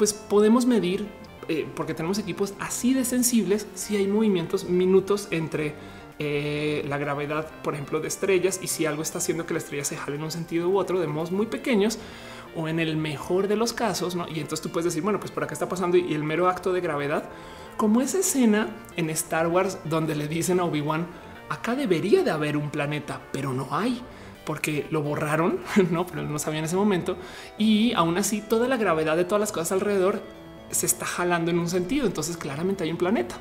Pues podemos medir, eh, porque tenemos equipos así de sensibles, si hay movimientos minutos entre eh, la gravedad, por ejemplo, de estrellas y si algo está haciendo que la estrella se jale en un sentido u otro de modos muy pequeños o en el mejor de los casos, ¿no? Y entonces tú puedes decir, bueno, pues por acá está pasando y el mero acto de gravedad, como esa escena en Star Wars donde le dicen a Obi-Wan, acá debería de haber un planeta, pero no hay porque lo borraron, no, pero no sabía en ese momento. Y aún así, toda la gravedad de todas las cosas alrededor se está jalando en un sentido. Entonces, claramente hay un planeta.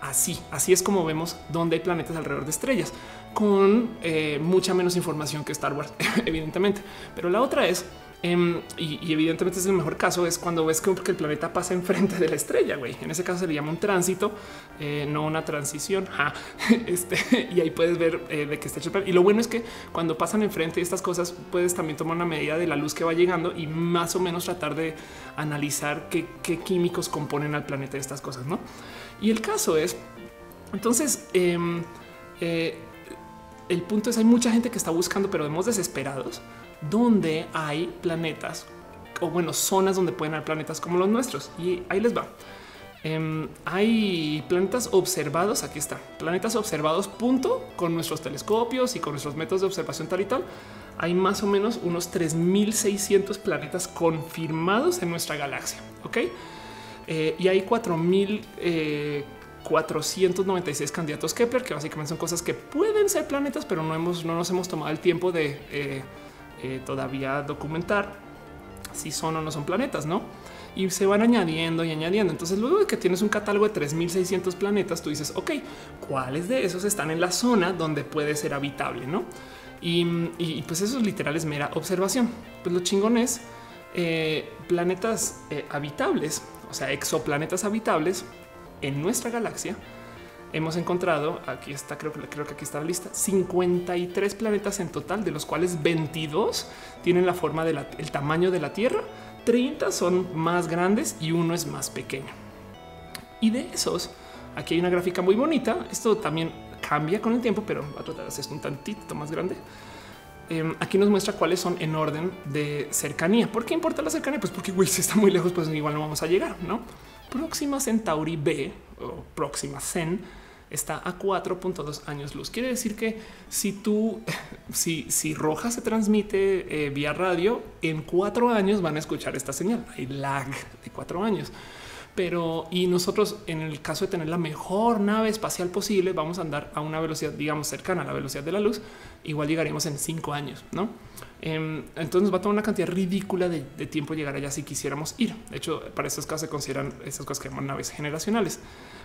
Así, así es como vemos dónde hay planetas alrededor de estrellas, con eh, mucha menos información que Star Wars, evidentemente. Pero la otra es Em, y, evidentemente es el mejor caso es cuando ves que, el planeta pasa enfrente de la estrella. güey. En ese caso se le llama un tránsito, eh, no una transición. Este, y ahí puedes ver eh, de qué está hecho. Y lo bueno es que cuando pasan enfrente de estas cosas, puedes también tomar una medida de la luz que va llegando y más o menos tratar de analizar qué, químicos componen al planeta de estas cosas. No? Y el caso es entonces, em, eh, el punto es hay mucha gente que está buscando, pero hemos desesperados donde hay planetas o bueno, zonas donde pueden haber planetas como los nuestros. Y ahí les va. Em, hay planetas observados. Aquí está planetas observados, punto con nuestros telescopios y con nuestros métodos de observación tal y tal. Hay más o menos unos 3600 planetas confirmados en nuestra galaxia. Ok, eh, y hay 4496 eh, candidatos Kepler, que básicamente son cosas que pueden ser planetas, pero no hemos, no nos hemos tomado el tiempo de eh, eh, todavía documentar si son o no son planetas, no? Y se van añadiendo y añadiendo. Entonces, luego de que tienes un catálogo de 3600 planetas, tú dices, ok, ¿cuáles de esos están en la zona donde puede ser habitable? No? Y, pues eso es literal es mera observación. Pues lo chingón es eh, planetas eh, habitables, o sea, exoplanetas habitables en nuestra galaxia hemos encontrado, aquí está, creo creo que aquí está la lista, 53 planetas en total, de los cuales 22 tienen la forma del tamaño de la Tierra, 30 son más grandes y uno es más pequeño. Y de esos, aquí hay una gráfica muy bonita. Esto también cambia con el tiempo, pero va a tratar de hacer un tantito más grande. Em, aquí nos muestra cuáles son en orden de cercanía. ¿Por qué importa la cercanía? Pues porque si está muy lejos, pues igual no vamos a llegar, ¿no? Próxima Centauri B o Próxima Cen está a 4.2 años luz. Quiere decir que si tú, si, si Roja se transmite eh, vía radio, en cuatro años van a escuchar esta señal. Hay lag de cuatro años. Pero y nosotros, en el caso de tener la mejor nave espacial posible, vamos a andar a una velocidad, digamos, cercana a la velocidad de la luz. Igual llegaríamos en cinco años, no? Em, entonces va a tomar una cantidad ridícula de, tiempo llegar allá si quisiéramos ir. De hecho, para estos casos se consideran estas cosas que llaman naves generacionales.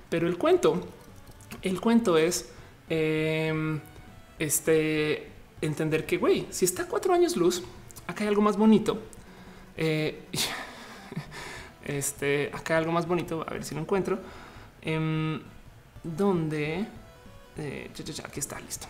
Pero el cuento el cuento es em, este entender que, güey, si está a cuatro años luz, acá hay algo más bonito. Eh, este acá hay algo más bonito. A ver si lo encuentro. Em, donde eh, aquí está listo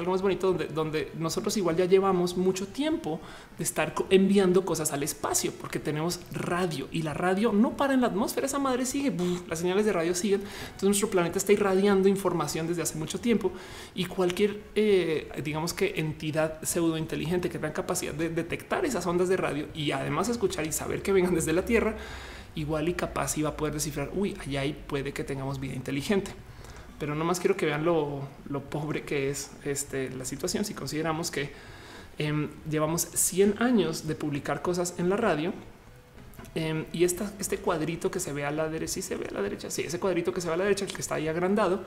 algo más bonito donde, donde nosotros igual ya llevamos mucho tiempo de estar enviando cosas al espacio porque tenemos radio y la radio no para en la atmósfera. Esa madre sigue, las señales de radio siguen. Entonces nuestro planeta está irradiando información desde hace mucho tiempo y cualquier, eh, digamos que entidad pseudo inteligente que tenga capacidad de detectar esas ondas de radio y además escuchar y saber que vengan desde la Tierra, igual y capaz iba a poder descifrar, uy, allá ahí puede que tengamos vida inteligente pero no más quiero que vean lo, pobre que es este, la situación. Si consideramos que em, llevamos 100 años de publicar cosas en la radio Em, y este cuadrito que se ve a la derecha, sí se ve a la derecha, sí, ese cuadrito que se ve a la derecha, el que está ahí agrandado,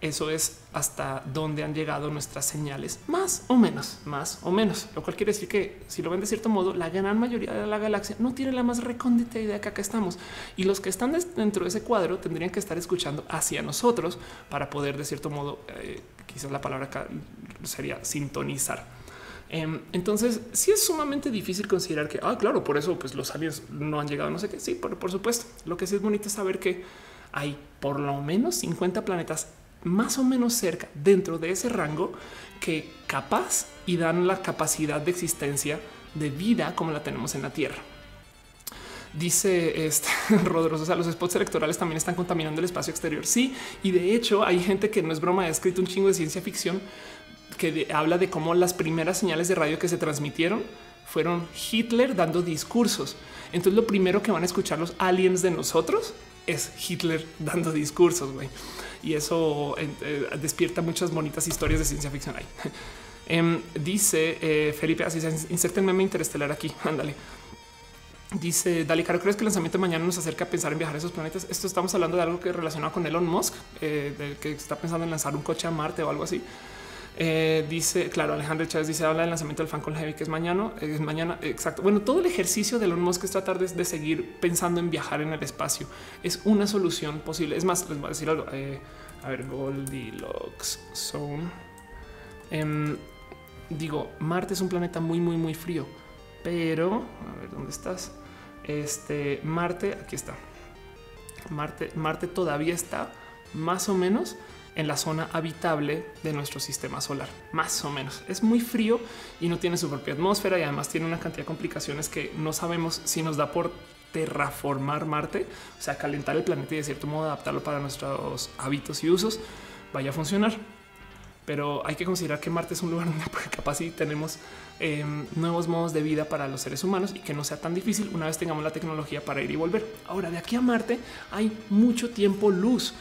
eso es hasta donde han llegado nuestras señales, más o menos, más o menos. Lo cual quiere decir que si lo ven de cierto modo, la gran mayoría de la galaxia no tiene la más recóndita idea que acá estamos. Y los que están dentro de ese cuadro tendrían que estar escuchando hacia nosotros para poder de cierto modo, eh, quizás la palabra acá sería sintonizar. Em, entonces, sí es sumamente difícil considerar que, ah, claro, por eso pues los aliens no han llegado, no sé qué. Sí, por, por supuesto. Lo que sí es bonito es saber que hay por lo menos 50 planetas más o menos cerca dentro de ese rango que capaz y dan la capacidad de existencia de vida como la tenemos en la Tierra. Dice este o sea, los spots electorales también están contaminando el espacio exterior. Sí, y de hecho hay gente que no es broma, ha escrito un chingo de ciencia ficción que habla de cómo las primeras señales de radio que se transmitieron fueron Hitler dando discursos. Entonces lo primero que van a escuchar los aliens de nosotros es Hitler dando discursos. güey y eso eh, despierta muchas bonitas historias de ciencia ficción ahí. Em, dice eh, Felipe, así se inserta meme interestelar aquí. Ándale. Dice Dali Caro, ¿crees que el lanzamiento de mañana nos acerca a pensar en viajar a esos planetas? Esto estamos hablando de algo que relacionado con Elon Musk, eh, que está pensando en lanzar un coche a Marte o algo así. Eh, dice, claro, Alejandro Chávez dice, habla del lanzamiento del Falcon Heavy, que es mañana, es mañana, exacto. Bueno, todo el ejercicio de Elon Musk es tratar de, seguir pensando en viajar en el espacio. Es una solución posible. Es más, les voy a decir algo. Eh, a ver, Goldilocks Zone. Em, digo, Marte es un planeta muy, muy, muy frío, pero a ver dónde estás. Este Marte, aquí está. Marte, Marte todavía está más o menos en la zona habitable de nuestro sistema solar. Más o menos. Es muy frío y no tiene su propia atmósfera y además tiene una cantidad de complicaciones que no sabemos si nos da por terraformar Marte, o sea, calentar el planeta y de cierto modo adaptarlo para nuestros hábitos y usos, vaya a funcionar. Pero hay que considerar que Marte es un lugar donde capaz si tenemos em, nuevos modos de vida para los seres humanos y que no sea tan difícil una vez tengamos la tecnología para ir y volver. Ahora, de aquí a Marte hay mucho tiempo luz.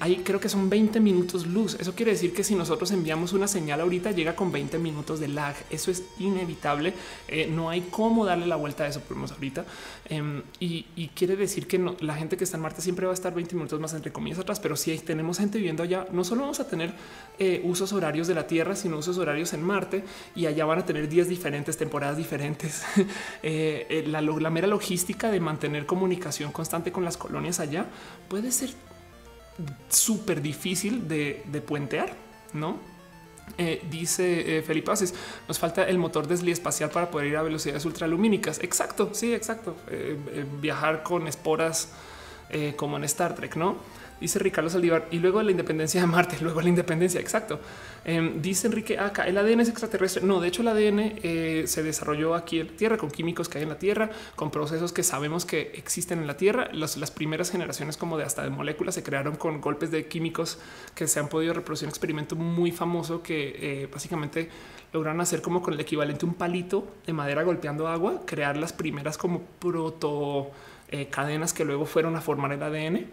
Ahí creo que son 20 minutos luz. Eso quiere decir que si nosotros enviamos una señal ahorita llega con 20 minutos de lag. Eso es inevitable. Eh, no hay cómo darle la vuelta a eso, por ahorita. Em, y, quiere decir que la gente que está en Marte siempre va a estar 20 minutos más entre comillas atrás. Pero si tenemos gente viviendo allá, no solo vamos a tener eh, usos horarios de la Tierra, sino usos horarios en Marte y allá van a tener días diferentes, temporadas diferentes. Eh, la mera logística de mantener comunicación constante con las colonias allá puede ser súper difícil de, puentear, ¿no? Eh, dice eh, Felipe Aces, nos falta el motor de espacial para poder ir a velocidades ultralumínicas. Exacto, sí, exacto. Eh, viajar con esporas como en Star Trek, ¿no? Dice Ricardo Saldívar y luego la independencia de Marte, luego la independencia. Exacto. Em, dice Enrique acá el ADN es extraterrestre. No, de hecho, el ADN eh, se desarrolló aquí en la Tierra con químicos que hay en la Tierra, con procesos que sabemos que existen en la Tierra. las primeras generaciones, como de hasta de moléculas, se crearon con golpes de químicos que se han podido reproducir. Un experimento muy famoso que eh, básicamente lograron hacer como con el equivalente a un palito de madera golpeando agua, crear las primeras como proto eh, cadenas que luego fueron a formar el ADN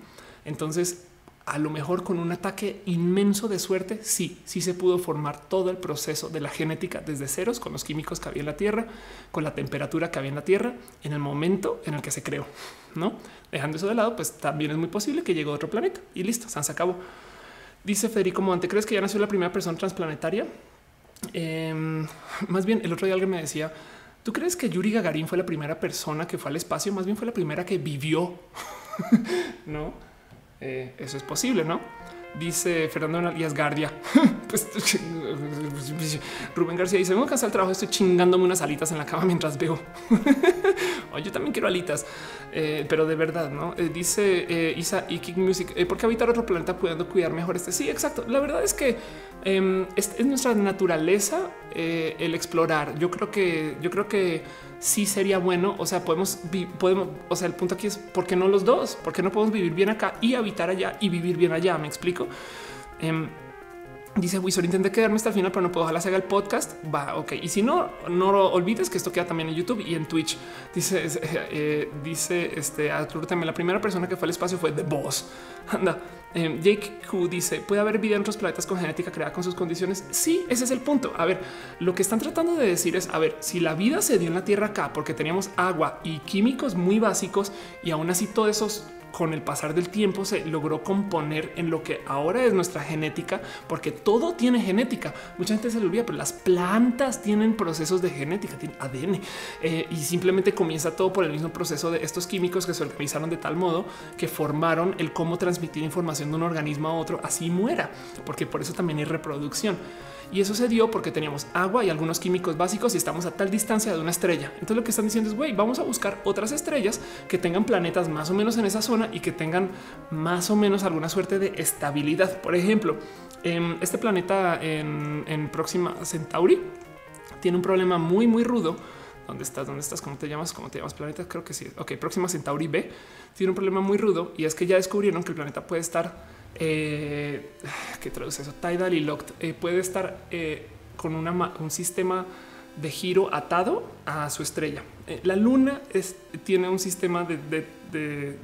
entonces, a lo mejor con un ataque inmenso de suerte, sí, sí se pudo formar todo el proceso de la genética desde ceros con los químicos que había en la Tierra, con la temperatura que había en la Tierra, en el momento en el que se creó, ¿no? Dejando eso de lado, pues también es muy posible que llegue a otro planeta y listo, se acabó. Dice Federico Monte, ¿crees que ya nació la primera persona transplanetaria? Em, más bien, el otro día alguien me decía, ¿tú crees que Yuri Gagarin fue la primera persona que fue al espacio? Más bien fue la primera que vivió, ¿no? Eh, eso es posible, ¿no? Dice Fernando Alias Guardia. pues Rubén García dice: Me voy a el trabajo, estoy chingándome unas alitas en la cama mientras veo. yo también quiero alitas, eh, pero de verdad, no? Eh, dice Isa y Kick Music: ¿Por qué habitar otro planeta pudiendo cuidar mejor este? Sí, exacto. La verdad es que em, es, nuestra naturaleza el explorar. Yo creo que, yo creo que sí sería bueno. O sea, podemos, podemos, o sea, el punto aquí es por qué no los dos, por qué no podemos vivir bien acá y habitar allá y vivir bien allá. Me explico. Em, dice Wizard, intenté quedarme hasta el final, pero no puedo. Ojalá se haga el podcast. Va, ok. Y si no, no olvides que esto queda también en YouTube y en Twitch. Dice, eh, dice este Arturo también. La primera persona que fue al espacio fue The Boss. Anda, Eh, Jake Q dice puede haber vida en otros planetas con genética creada con sus condiciones. Sí, ese es el punto. A ver, lo que están tratando de decir es a ver si la vida se dio en la Tierra acá porque teníamos agua y químicos muy básicos y aún así todos esos con el pasar del tiempo se logró componer en lo que ahora es nuestra genética, porque todo tiene genética. Mucha gente se le olvida, pero las plantas tienen procesos de genética, tienen ADN eh, y simplemente comienza todo por el mismo proceso de estos químicos que se organizaron de tal modo que formaron el cómo transmitir información de un organismo a otro, así muera, porque por eso también hay reproducción. Y eso se dio porque teníamos agua y algunos químicos básicos y estamos a tal distancia de una estrella. Entonces lo que están diciendo es, güey, vamos a buscar otras estrellas que tengan planetas más o menos en esa zona y que tengan más o menos alguna suerte de estabilidad. Por ejemplo, en este planeta en, en Próxima Centauri tiene un problema muy, muy rudo. ¿Dónde estás? ¿Dónde estás? ¿Cómo te llamas? ¿Cómo te llamas planeta? Creo que sí. Ok, Próxima Centauri B tiene un problema muy rudo y es que ya descubrieron que el planeta puede estar eh, que traduce eso, tidal y locked, eh, puede estar eh, con un sistema de giro atado a su estrella. Eh, la luna tiene un sistema de, de,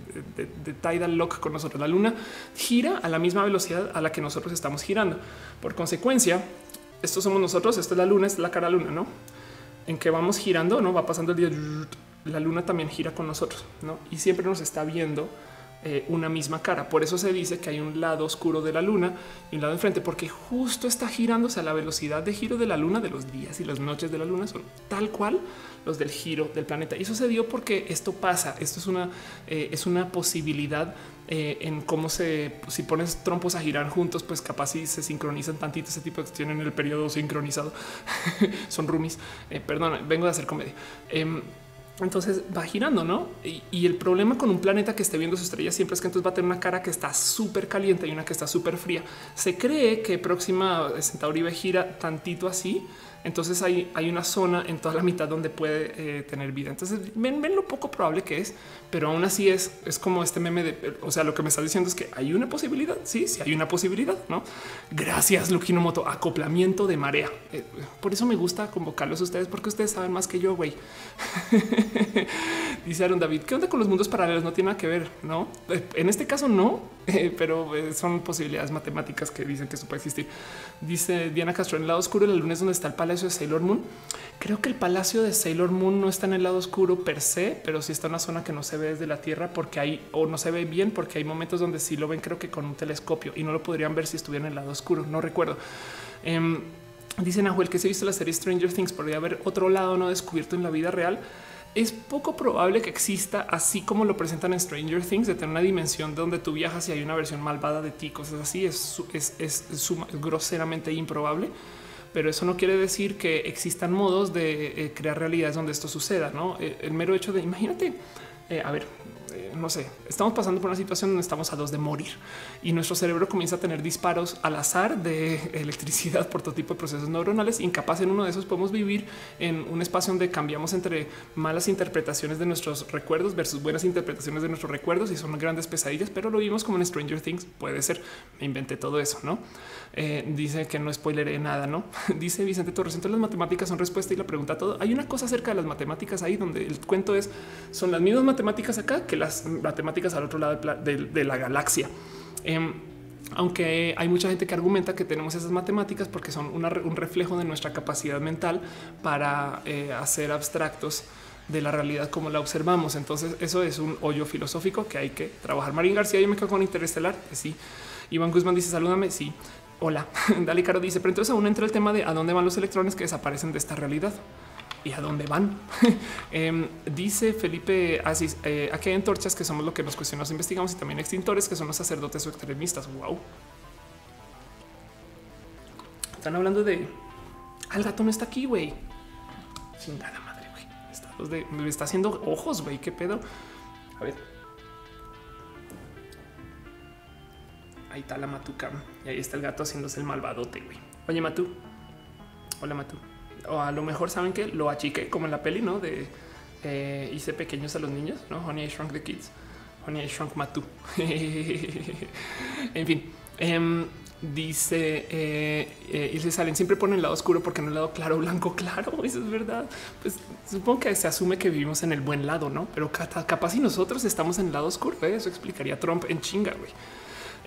tidal lock con nosotros. La luna gira a la misma velocidad a la que nosotros estamos girando. Por consecuencia, esto somos nosotros, esto es la luna, es la cara luna, ¿no? En que vamos girando, ¿no? Va pasando el día, la luna también gira con nosotros, ¿no? Y siempre nos está viendo eh, una misma cara. Por eso se dice que hay un lado oscuro de la luna y un lado enfrente, porque justo está girándose a la velocidad de giro de la luna, de los días y las noches de la luna son tal cual los del giro del planeta. Y eso se dio porque esto pasa. Esto es una, eh, es una posibilidad eh, en cómo se, si pones trompos a girar juntos, pues capaz si se sincronizan tantito ese tipo de cuestiones en el periodo sincronizado. son roomies. perdón, vengo de hacer comedia. Entonces va girando, ¿no? Y, el problema con un planeta que esté viendo su estrella siempre es que entonces va a tener una cara que está súper caliente y una que está súper fría. Se cree que próxima Centauri gira tantito así, entonces hay, hay una zona en toda la mitad donde puede eh, tener vida. Entonces ven, lo poco probable que es, pero aún así es, es como este meme de, o sea, lo que me está diciendo es que hay una posibilidad. Sí, sí hay una posibilidad, no? Gracias, Lukino Moto. Acoplamiento de marea. Eh, por eso me gusta convocarlos a ustedes, porque ustedes saben más que yo, güey. Dice Aaron David, ¿qué onda con los mundos paralelos? No tiene nada que ver, no? Eh, en este caso, no, pero son posibilidades matemáticas que dicen que eso puede existir. Dice Diana Castro en el lado oscuro de la luna es donde está el palacio de Sailor Moon. Creo que el palacio de Sailor Moon no está en el lado oscuro per se, pero sí está en una zona que no se ve desde la Tierra porque hay o no se ve bien porque hay momentos donde sí lo ven, creo que con un telescopio y no lo podrían ver si estuviera en el lado oscuro. No recuerdo. Eh, dice Nahuel que se ha visto la serie Stranger Things, podría haber otro lado no descubierto en la vida real es poco probable que exista así como lo presentan en Stranger Things, de tener una dimensión donde tú viajas y hay una versión malvada de ti, cosas así. Es, groseramente improbable, pero eso no quiere decir que existan modos de eh, crear realidades donde esto suceda. No, eh, el mero hecho de imagínate, eh, a ver, eh, no sé, estamos pasando por una situación donde estamos a dos de morir y nuestro cerebro comienza a tener disparos al azar de electricidad por todo tipo de procesos neuronales. Incapaz en uno de esos podemos vivir en un espacio donde cambiamos entre malas interpretaciones de nuestros recuerdos versus buenas interpretaciones de nuestros recuerdos y son grandes pesadillas, pero lo vimos como en Stranger Things. Puede ser. Me inventé todo eso, no? Eh, dice que no spoileré nada, no? dice Vicente Torres. Entonces las matemáticas son respuesta y la pregunta todo. Hay una cosa acerca de las matemáticas ahí donde el cuento es son las mismas matemáticas acá que las matemáticas al otro lado de, la galaxia. Em, aunque hay mucha gente que argumenta que tenemos esas matemáticas porque son un reflejo de nuestra capacidad mental para eh, hacer abstractos de la realidad como la observamos. Entonces eso es un hoyo filosófico que hay que trabajar. Marín García, yo me quedo con Interestelar. Sí. Iván Guzmán dice salúdame. Sí. Hola. Dali Caro dice, pero entonces aún entra el tema de a dónde van los electrones que desaparecen de esta realidad y a dónde van. Em, dice Felipe Asís, eh, aquí hay antorchas que somos lo que nos cuestionamos, investigamos y también extintores que son los sacerdotes o extremistas. Wow. Están hablando de al gato no está aquí, güey. Chingada madre, güey. Está, de, está haciendo ojos, güey. ¿Qué pedo? A ver. Ahí está la matuca. Y ahí está el gato haciéndose el malvadote, güey. Oye, Matú. Hola, Matú o a lo mejor saben que lo achiqué como en la peli, no de eh, hice pequeños a los niños, no Honey I Shrunk the Kids, Honey I Shrunk Matu. en fin, em, dice eh, eh, y se salen siempre ponen el lado oscuro porque no el lado claro, blanco, claro. Eso es verdad. Pues supongo que se asume que vivimos en el buen lado, no? Pero capaz si nosotros estamos en el lado oscuro, eso explicaría Trump en chinga. güey.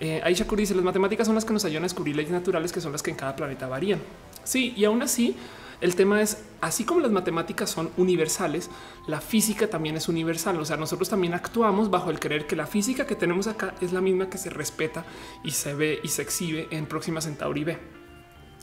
Eh, Aisha Kuri dice las matemáticas son las que nos ayudan a descubrir leyes naturales que son las que en cada planeta varían. Sí, y aún así el tema es así como las matemáticas son universales, la física también es universal. O sea, nosotros también actuamos bajo el creer que la física que tenemos acá es la misma que se respeta y se ve y se exhibe en Próxima Centauri B.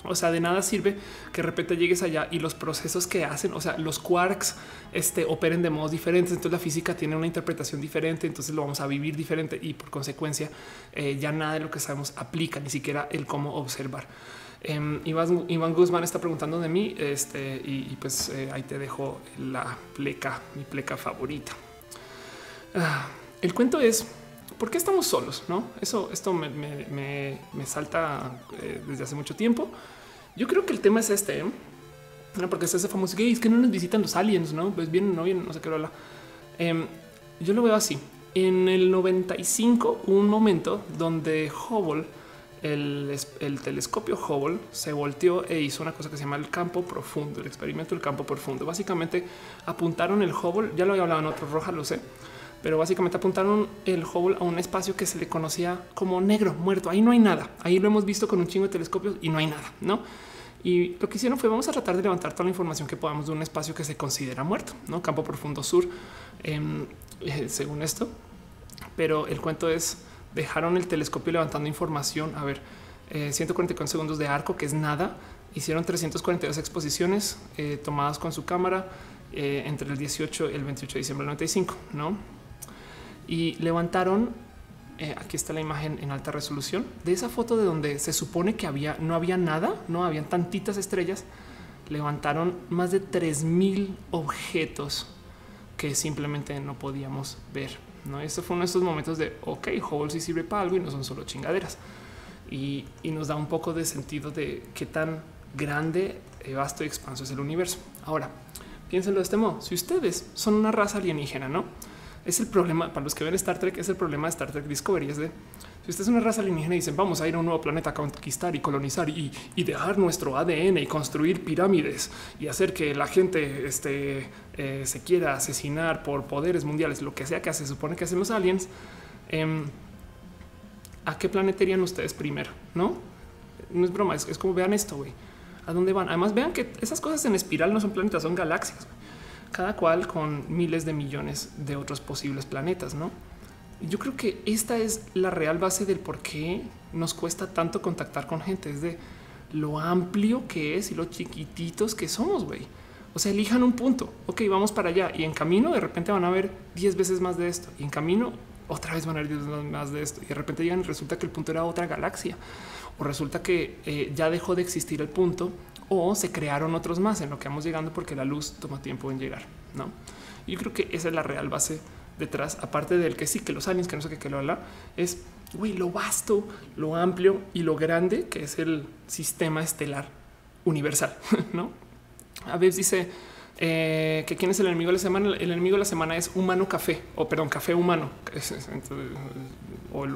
O sea, de nada sirve que de repente llegues allá y los procesos que hacen, o sea, los quarks este, operen de modos diferentes. Entonces la física tiene una interpretación diferente, entonces lo vamos a vivir diferente y por consecuencia eh, ya nada de lo que sabemos aplica, ni siquiera el cómo observar. Em, Iván, Guzmán está preguntando de mí este, y, pues eh, ahí te dejo la pleca, mi pleca favorita. Ah, el cuento es por qué estamos solos, no? Eso, esto me, salta eh, desde hace mucho tiempo. Yo creo que el tema es este, ¿eh? porque es ese famoso que es que no nos visitan los aliens, no? Pues bien, no bien, no sé qué habla. Em, yo lo veo así. En el 95 hubo un momento donde Hubble el, telescopio Hubble se volteó e hizo una cosa que se llama el campo profundo, el experimento del campo profundo. Básicamente apuntaron el Hubble, ya lo había hablado en otro roja, lo sé, pero básicamente apuntaron el Hubble a un espacio que se le conocía como negro, muerto. Ahí no hay nada. Ahí lo hemos visto con un chingo de telescopios y no hay nada, no? Y lo que hicieron fue vamos a tratar de levantar toda la información que podamos de un espacio que se considera muerto, no campo profundo sur, em, eh, según esto. Pero el cuento es dejaron el telescopio levantando información. A ver, 144 eh, segundos de arco, que es nada. Hicieron 342 exposiciones eh, tomadas con su cámara eh, entre el 18 y el 28 de diciembre del 95, ¿no? Y levantaron, aquí está la imagen en alta resolución, de esa foto de donde se supone que había, no había nada, no habían tantitas estrellas, levantaron más de 3000 objetos que simplemente no podíamos ver. No, esto fue uno de estos momentos de ok, Hubble sí sirve para algo y no son solo chingaderas. Y, nos da un poco de sentido de qué tan grande, eh, vasto y expanso es el universo. Ahora, piénsenlo de este modo: si ustedes son una raza alienígena, no es el problema para los que ven Star Trek, es el problema de Star Trek Discovery. Es de si usted es una raza alienígena y dicen vamos a ir a un nuevo planeta a conquistar y colonizar y, dejar nuestro ADN y construir pirámides y hacer que la gente este, eh, se quiera asesinar por poderes mundiales, lo que sea que se supone que hacen los aliens, em, ¿a qué planeta irían ustedes primero? No, no es broma, es, como vean esto, güey. ¿A dónde van? Además, vean que esas cosas en espiral no son planetas, son galaxias, cada cual con miles de millones de otros posibles planetas, ¿no? yo creo que esta es la real base del por qué nos cuesta tanto contactar con gente. Es de lo amplio que es y lo chiquititos que somos, güey. O sea, elijan un punto. Ok, vamos para allá. Y en camino de repente van a ver 10 veces más de esto. Y en camino otra vez van a ver 10 veces más de esto. Y de repente llegan y resulta que el punto era otra galaxia. O resulta que eh, ya dejó de existir el punto. O se crearon otros más en lo que vamos llegando porque la luz toma tiempo en llegar. No, yo creo que esa es la real base detrás, aparte del que sí, que los aliens, que no sé qué, que lo habla, es güey, lo vasto, lo amplio y lo grande que es el sistema estelar universal, ¿no? A veces dice eh, que quién es el enemigo de la semana. El enemigo de la semana es humano café, o perdón, café humano. o el,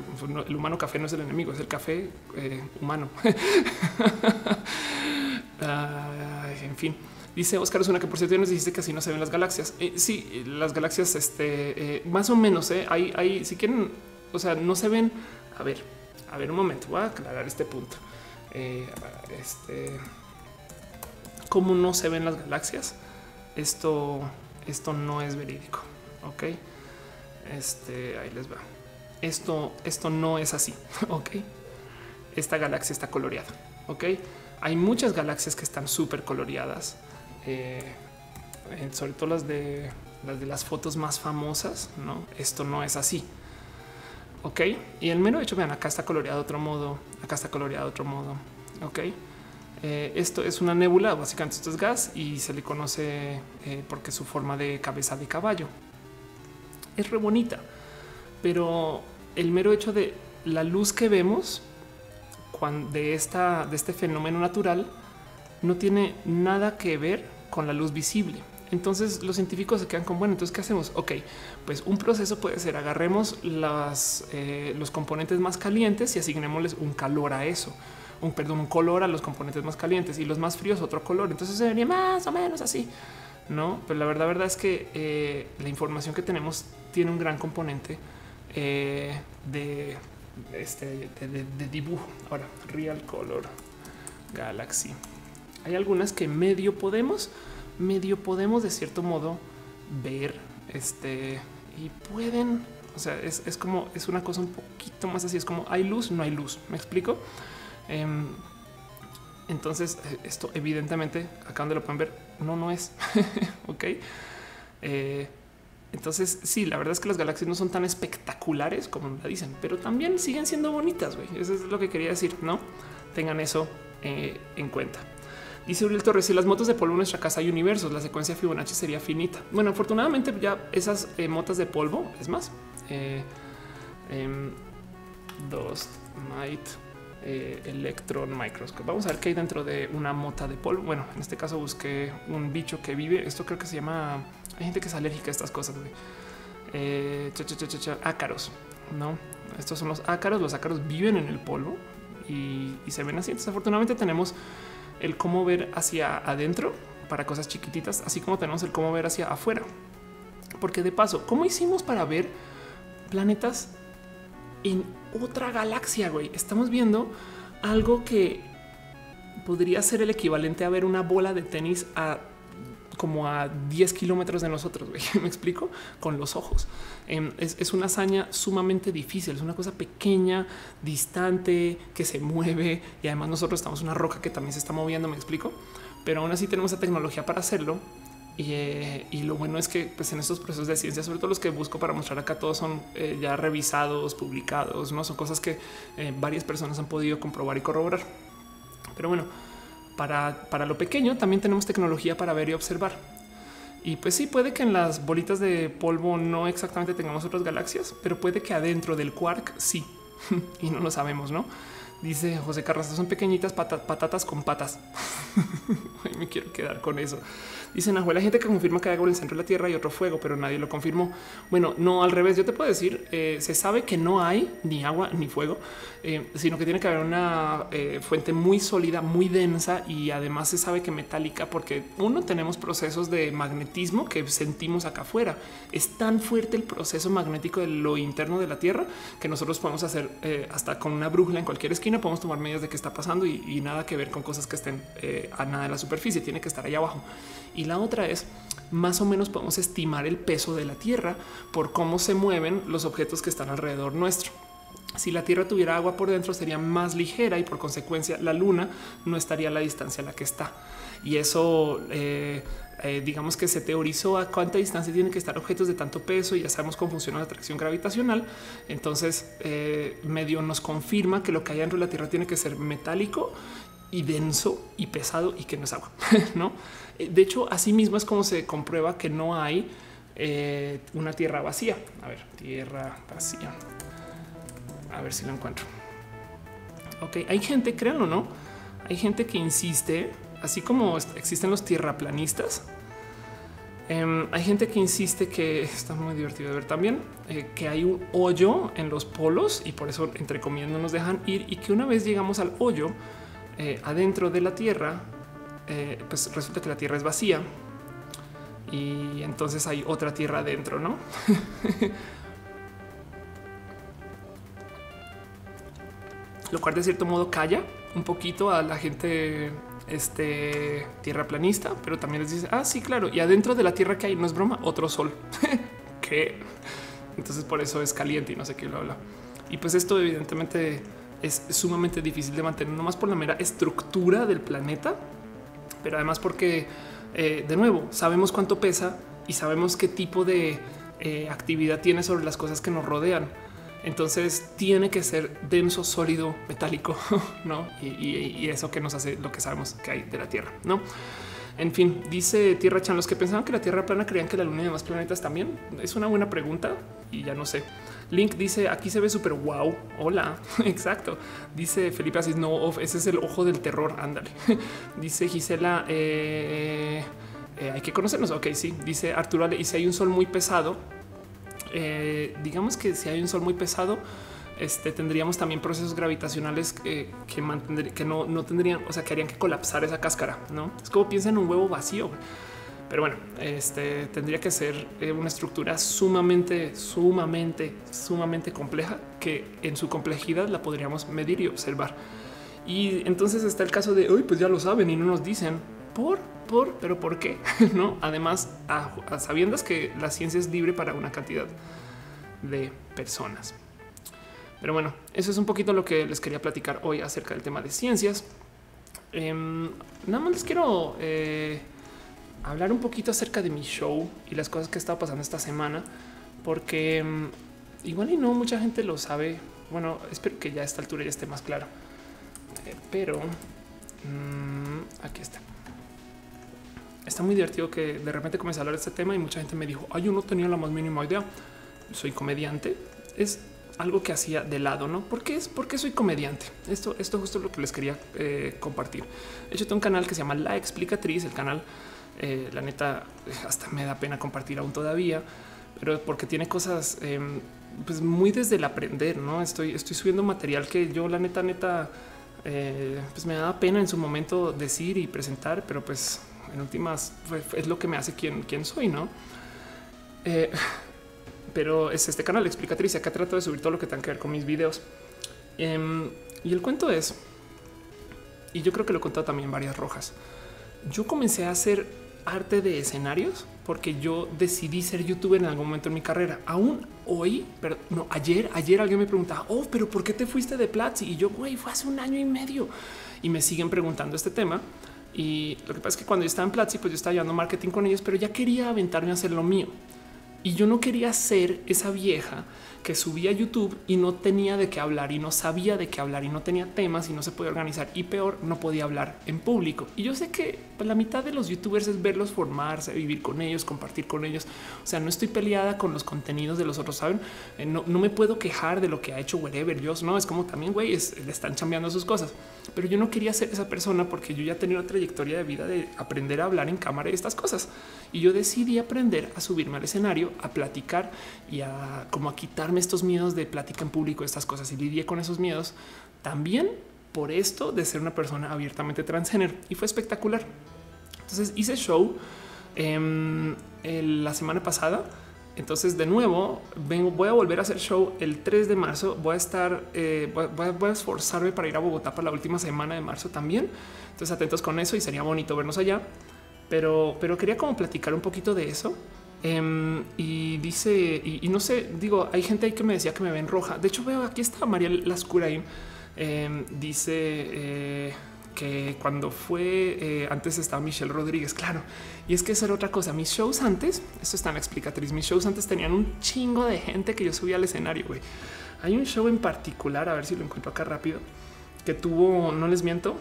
humano café no es el enemigo, es el café eh, humano. en fin. Dice Oscar es una que por cierto nos dijiste que así no se ven las galaxias. Eh, sí, las galaxias, este, eh, más o menos, eh, hay, hay, si quieren, o sea, no se ven. A ver, a ver un momento, voy a aclarar este punto. Este, cómo no se ven las galaxias. Esto, esto no es verídico. Ok, este, ahí les va. Esto, esto no es así. Ok, esta galaxia está coloreada. Ok, hay muchas galaxias que están súper coloreadas. Eh, sobre todo las de las de las fotos más famosas, no, esto no es así. Ok, y el mero hecho, vean, acá está coloreado de otro modo, acá está coloreado de otro modo. Ok, eh, esto es una nebula, básicamente esto es gas y se le conoce eh, porque su forma de cabeza de caballo es re bonita, pero el mero hecho de la luz que vemos de este fenómeno natural no tiene nada que ver con la luz visible. Entonces los científicos se quedan con bueno, entonces ¿qué hacemos? Ok, pues un proceso puede ser agarremos eh, los componentes más calientes y asignémosles un calor a eso, un perdón, un color a los componentes más calientes y los más fríos otro color. Entonces se vería más o menos así, no? Pero la verdad, verdad es que eh, la información que tenemos tiene un gran componente eh, de este, de, dibujo. Ahora, Real Color Galaxy. Hay algunas que medio podemos, medio podemos de cierto modo ver este y pueden, o sea, es, como es una cosa un poquito más así. Es como hay luz, no hay luz. Me explico. Em, entonces, eh, esto evidentemente acá donde lo pueden ver, no, no es ok. Eh, entonces, sí, la verdad es que las galaxias no son tan espectaculares como la dicen, pero también siguen siendo bonitas. Eso es lo que quería decir. No tengan eso eh, en cuenta. Dice Uriel Torres, si las motos de polvo en nuestra casa hay universos, la secuencia Fibonacci sería finita. Bueno, afortunadamente ya esas eh, motas de polvo, es más, eh, em, dos Might Electron Microscope. Vamos a ver qué hay dentro de una mota de polvo. Bueno, en este caso busqué un bicho que vive. Esto creo que se llama hay gente que es alérgica a estas cosas. Eh, ácaros, no? Estos son los ácaros. Los ácaros viven en el polvo y, se ven así. Entonces, afortunadamente, tenemos el cómo ver hacia adentro para cosas chiquititas, así como tenemos el cómo ver hacia afuera. Porque de paso, ¿cómo hicimos para ver planetas en otra galaxia? Güey, estamos viendo algo que podría ser el equivalente a ver una bola de tenis a como a 10 kilómetros de nosotros. Me explico con los ojos. Em, es, una hazaña sumamente difícil. Es una cosa pequeña, distante, que se mueve y además nosotros estamos una roca que también se está moviendo. Me explico, pero aún así tenemos la tecnología para hacerlo. Y, eh, lo bueno es que pues, en estos procesos de ciencia, sobre todo los que busco para mostrar acá, todos son eh, ya revisados, publicados, no son cosas que eh, varias personas han podido comprobar y corroborar. Pero bueno, para, para lo pequeño también tenemos tecnología para ver y observar. Y pues sí, puede que en las bolitas de polvo no exactamente tengamos otras galaxias, pero puede que adentro del quark sí. y no lo sabemos, ¿no? Dice José Carrasco, son pequeñitas patatas con patas. me quiero quedar con eso. Dicen la gente que confirma que hay algo en el centro de la Tierra y otro fuego, pero nadie lo confirmó. Bueno, no al revés. Yo te puedo decir, eh, se sabe que no hay ni agua ni fuego, eh, sino que tiene que haber una eh, fuente muy sólida, muy densa y además se sabe que metálica, porque uno tenemos procesos de magnetismo que sentimos acá afuera. Es tan fuerte el proceso magnético de lo interno de la Tierra que nosotros podemos hacer hasta con una brújula en cualquier esquina, podemos tomar medidas de qué está pasando y, y nada que ver con cosas que estén a nada de la superficie, tiene que estar ahí abajo. Y la otra es más o menos podemos estimar el peso de la Tierra por cómo se mueven los objetos que están alrededor nuestro. Si la Tierra tuviera agua por dentro sería más ligera y por consecuencia la Luna no estaría a la distancia a la que está. Y eso eh, eh, digamos que se teorizó a cuánta distancia tienen que estar objetos de tanto peso y ya sabemos cómo funciona la atracción gravitacional. Entonces eh, medio nos confirma que lo que hay dentro de la Tierra tiene que ser metálico y denso y pesado y que no es agua, no? Eh, de hecho, así mismo es como se comprueba que no hay eh, una tierra vacía. A ver, tierra vacía. A ver si lo encuentro. Ok, hay gente, créanlo, no? Hay gente que insiste, así como existen los tierraplanistas. Em, hay gente que insiste que está muy divertido de ver también eh, que hay un hoyo en los polos y por eso, entre comillas, no nos dejan ir y que una vez llegamos al hoyo, adentro de la Tierra, eh, pues resulta que la Tierra es vacía y entonces hay otra Tierra adentro, ¿no? Lo cual de cierto modo calla un poquito a la gente este tierra planista, pero también les dice, ah, sí, claro. Y adentro de la tierra que hay, no es broma, otro sol que entonces por eso es caliente y no sé qué lo habla. Y pues esto evidentemente es sumamente difícil de mantener, no más por la mera estructura del planeta, pero además porque, eh, de nuevo, sabemos cuánto pesa y sabemos qué tipo de eh, actividad tiene sobre las cosas que nos rodean. Entonces tiene que ser denso, sólido, metálico, no? Y, eso que nos hace lo que sabemos que hay de la Tierra, no? En fin, dice Tierra Chan, los que pensaban que la Tierra plana creían que la Luna y demás planetas también. Es una buena pregunta y ya no sé. Link dice aquí se ve súper wow. Hola, exacto. Dice Felipe Asís, no, ese es el ojo del terror. Ándale. dice Gisela, eh, eh, hay que conocernos. Ok, sí. Dice Arturo, y si hay un sol muy pesado, eh, digamos que si hay un sol muy pesado, este, tendríamos también procesos gravitacionales que, que, que no, no, tendrían, o sea, que harían que colapsar esa cáscara. No es como piensa en un huevo vacío. Pero bueno, este tendría que ser eh, una estructura sumamente, sumamente, sumamente compleja que en su complejidad la podríamos medir y observar. Y entonces está el caso de hoy, pues ya lo saben y no nos dicen por, por, pero por qué no? Además, a, sabiendas que la ciencia es libre para una cantidad de personas. Pero bueno, eso es un poquito lo que les quería platicar hoy acerca del tema de ciencias. Em, nada más les quiero eh, hablar un poquito acerca de mi show y las cosas que estado pasando esta semana, porque em, igual y no mucha gente lo sabe. Bueno, espero que ya a esta altura ya esté más claro, eh, pero mm, aquí está. Está muy divertido que de repente comencé a hablar de este tema y mucha gente me dijo, ay, yo no tenía la más mínima idea. Soy comediante. Es algo que hacía de lado, ¿no? ¿Por qué es? Porque soy comediante. Esto, esto justo lo que les quería eh, compartir. De hecho, un canal que se llama La Explicatriz, el canal, eh, la neta, hasta me da pena compartir aún todavía, pero porque tiene cosas em, pues muy desde el aprender, ¿no? Estoy, estoy subiendo material que yo, la neta, neta, eh, pues me da pena en su momento decir y presentar, pero pues en últimas es lo que me hace quien soy, ¿no? pero es este canal explicatriz. Acá trato de subir todo lo que tenga que ver con mis videos. Em, y el cuento es, y yo creo que lo he contado también varias rojas. Yo comencé a hacer arte de escenarios porque yo decidí ser youtuber en algún momento en mi carrera. Aún hoy, pero no ayer, ayer alguien me preguntaba, oh, pero ¿por qué te fuiste de Platzi? Y yo, güey, fue hace un año y medio y me siguen preguntando este tema. Y lo que pasa es que cuando yo estaba en Platzi, pues yo estaba llevando marketing con ellos, pero ya quería aventarme a hacer lo mío. Y yo no quería ser esa vieja que subía a YouTube y no tenía de qué hablar y no sabía de qué hablar y no tenía temas y no se podía organizar y peor, no podía hablar en público. Y yo sé que pues, la mitad de los youtubers es verlos formarse, vivir con ellos, compartir con ellos. O sea, no estoy peleada con los contenidos de los otros, saben? Eh, no, me puedo quejar de lo que ha hecho wherever. Yo no es como también güey, le están cambiando sus cosas, pero yo no quería ser esa persona porque yo ya tenía una trayectoria de vida de aprender a hablar en cámara y estas cosas. Y yo decidí aprender a subirme al escenario, a platicar y a como a quitarme estos miedos de plática en público, estas cosas y lidié con esos miedos también por esto de ser una persona abiertamente transgénero y fue espectacular. Entonces hice show em, la semana pasada. Entonces, de nuevo, vengo, voy a volver a hacer show el 3 de marzo. Voy a estar, eh, voy, a, esforzarme para ir a Bogotá para la última semana de marzo también. Entonces, atentos con eso y sería bonito vernos allá. Pero, pero quería como platicar un poquito de eso Em, y dice, y, no sé, digo, hay gente ahí que me decía que me ven roja. De hecho, veo aquí está María Lascurain. Eh, dice eh, que cuando fue eh, antes estaba Michelle Rodríguez, claro. Y es que esa era otra cosa. Mis shows antes, esto está en explicatriz. Mis shows antes tenían un chingo de gente que yo subía al escenario. Güey. Hay un show en particular, a ver si lo encuentro acá rápido, que tuvo, no les miento,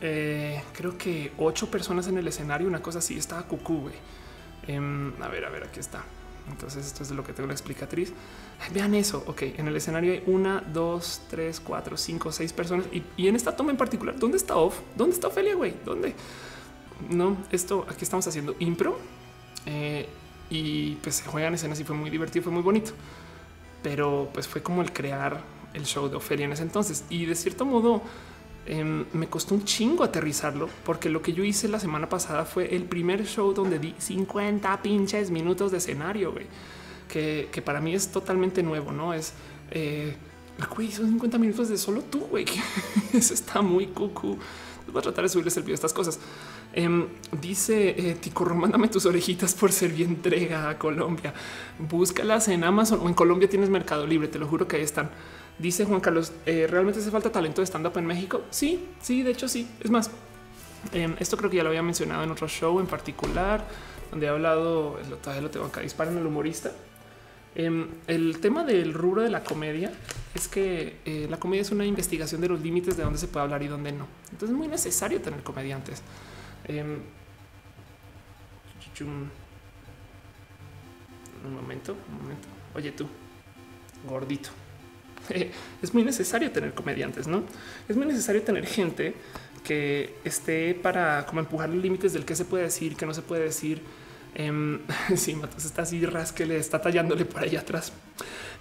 eh, creo que ocho personas en el escenario, una cosa así. Estaba cucú, güey Em, a ver, a ver, aquí está. Entonces, esto es lo que tengo la explicatriz. Vean eso. Ok, en el escenario hay una, dos, tres, cuatro, cinco, seis personas. Y, en esta toma en particular, ¿dónde está Off? ¿Dónde está Ophelia? Güey, ¿dónde? No, esto aquí estamos haciendo impro eh, y pues se juegan escenas y fue muy divertido, fue muy bonito. Pero pues fue como el crear el show de Ofelia en ese entonces. Y de cierto modo, Em, me costó un chingo aterrizarlo porque lo que yo hice la semana pasada fue el primer show donde di 50 pinches minutos de escenario, güey, que, para mí es totalmente nuevo, no es eh, güey, son 50 minutos de solo tú, güey. Eso está muy cucu. Voy a tratar de subirles el video de estas cosas. Em, dice eh, Tico, mándame tus orejitas por ser bien entrega a Colombia. Búscalas en Amazon o en Colombia tienes Mercado Libre. Te lo juro que ahí están. Dice Juan Carlos, eh, ¿realmente hace falta talento de stand-up en México? Sí, sí, de hecho sí. Es más, em, esto creo que ya lo había mencionado en otro show en particular, donde he hablado, todavía lo tengo acá, disparen el humorista. Em, el tema del rubro de la comedia es que eh, la comedia es una investigación de los límites de dónde se puede hablar y dónde no. Entonces es muy necesario tener comediantes. Em, un momento, un momento. Oye tú, gordito. Es muy necesario tener comediantes, ¿no? Es muy necesario tener gente que esté para como empujar los límites del que se puede decir, que no se puede decir. Eh, sí, Matos está así rasque está tallándole por allá atrás.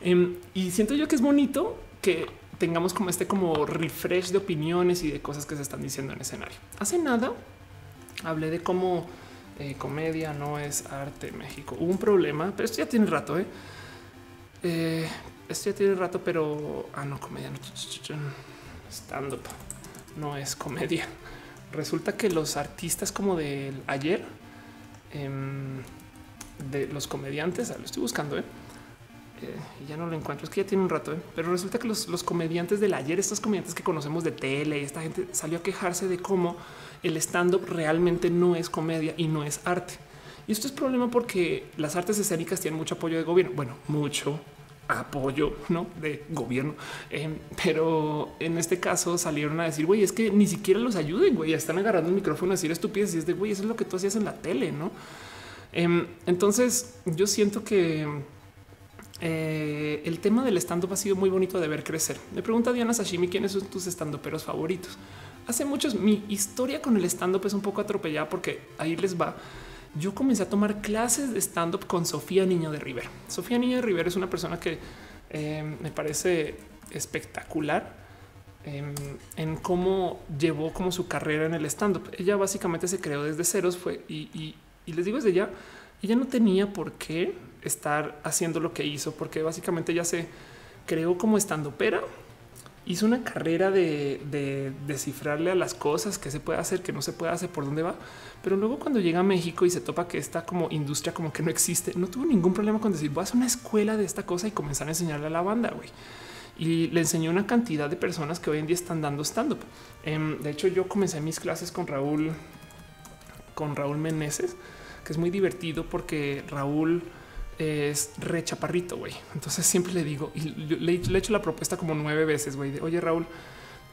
Em, y siento yo que es bonito que tengamos como este como refresh de opiniones y de cosas que se están diciendo en escenario. Hace nada hablé de cómo Eh, comedia no es arte México. Hubo un problema, pero esto ya tiene rato. ¿eh? Eh, esto ya tiene rato, pero ah, no, comedia no stand up no es comedia. Resulta que los artistas como del ayer, em, de los comediantes, ah, lo estoy buscando, ¿eh? Eh, ya no lo encuentro, es que ya tiene un rato, ¿eh? pero resulta que los, comediantes del ayer, estos comediantes que conocemos de tele, esta gente salió a quejarse de cómo el stand-up realmente no es comedia y no es arte. Y esto es problema porque las artes escénicas tienen mucho apoyo de gobierno. Bueno, mucho apoyo ¿no? de gobierno. Em, pero en este caso salieron a decir, güey, es que ni siquiera los ayuden, güey, están agarrando el micrófono a decir estupidez y es de, güey, eso es lo que tú hacías en la tele, ¿no? Em, entonces yo siento que eh, el tema del stand-up ha sido muy bonito de ver crecer. Me pregunta Diana Sashimi quiénes son tus stand-uperos favoritos. Hace muchos, mi historia con el stand-up es un poco atropellada porque ahí les va. Yo comencé a tomar clases de stand-up con Sofía Niño de River. Sofía Niño de River es una persona que eh, me parece espectacular em, en cómo llevó como su carrera en el stand-up. Ella básicamente se creó desde ceros fue y, les digo desde ya, ella no tenía por qué estar haciendo lo que hizo, porque básicamente ya se creó como estando pera. Hizo una carrera de, descifrarle a las cosas que se puede hacer, que no se puede hacer, por dónde va. Pero luego cuando llega a México y se topa que esta como industria como que no existe, no tuvo ningún problema con decir voy a hacer una escuela de esta cosa y comenzar a enseñarle a la banda. güey y le enseñó una cantidad de personas que hoy en día están dando stand up. Em, de hecho, yo comencé mis clases con Raúl, con Raúl Meneses, que es muy divertido porque Raúl es re chaparrito, güey. Entonces siempre le digo y le, he hecho la propuesta como nueve veces, güey. Oye, Raúl,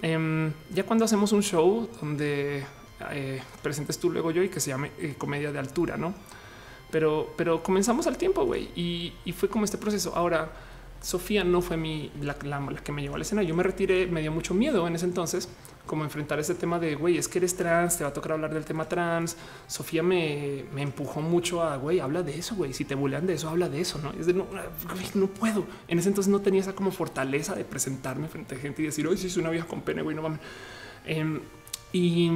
em, ya cuando hacemos un show donde eh, presentes tú luego yo y que se llame eh, comedia de altura, no? Pero, pero comenzamos al tiempo, güey. Y, y, fue como este proceso. Ahora, Sofía no fue mi la, la, que me llevó al escenario. Yo me retiré, me dio mucho miedo en ese entonces, como enfrentar ese tema de güey, es que eres trans, te va a tocar hablar del tema trans. Sofía me, me empujó mucho a güey, habla de eso, güey. Si te bulean de eso, habla de eso, no es de no, no puedo. En ese entonces no tenía esa como fortaleza de presentarme frente a gente y decir hoy si soy una vieja con pene, güey, no mames. Em, y,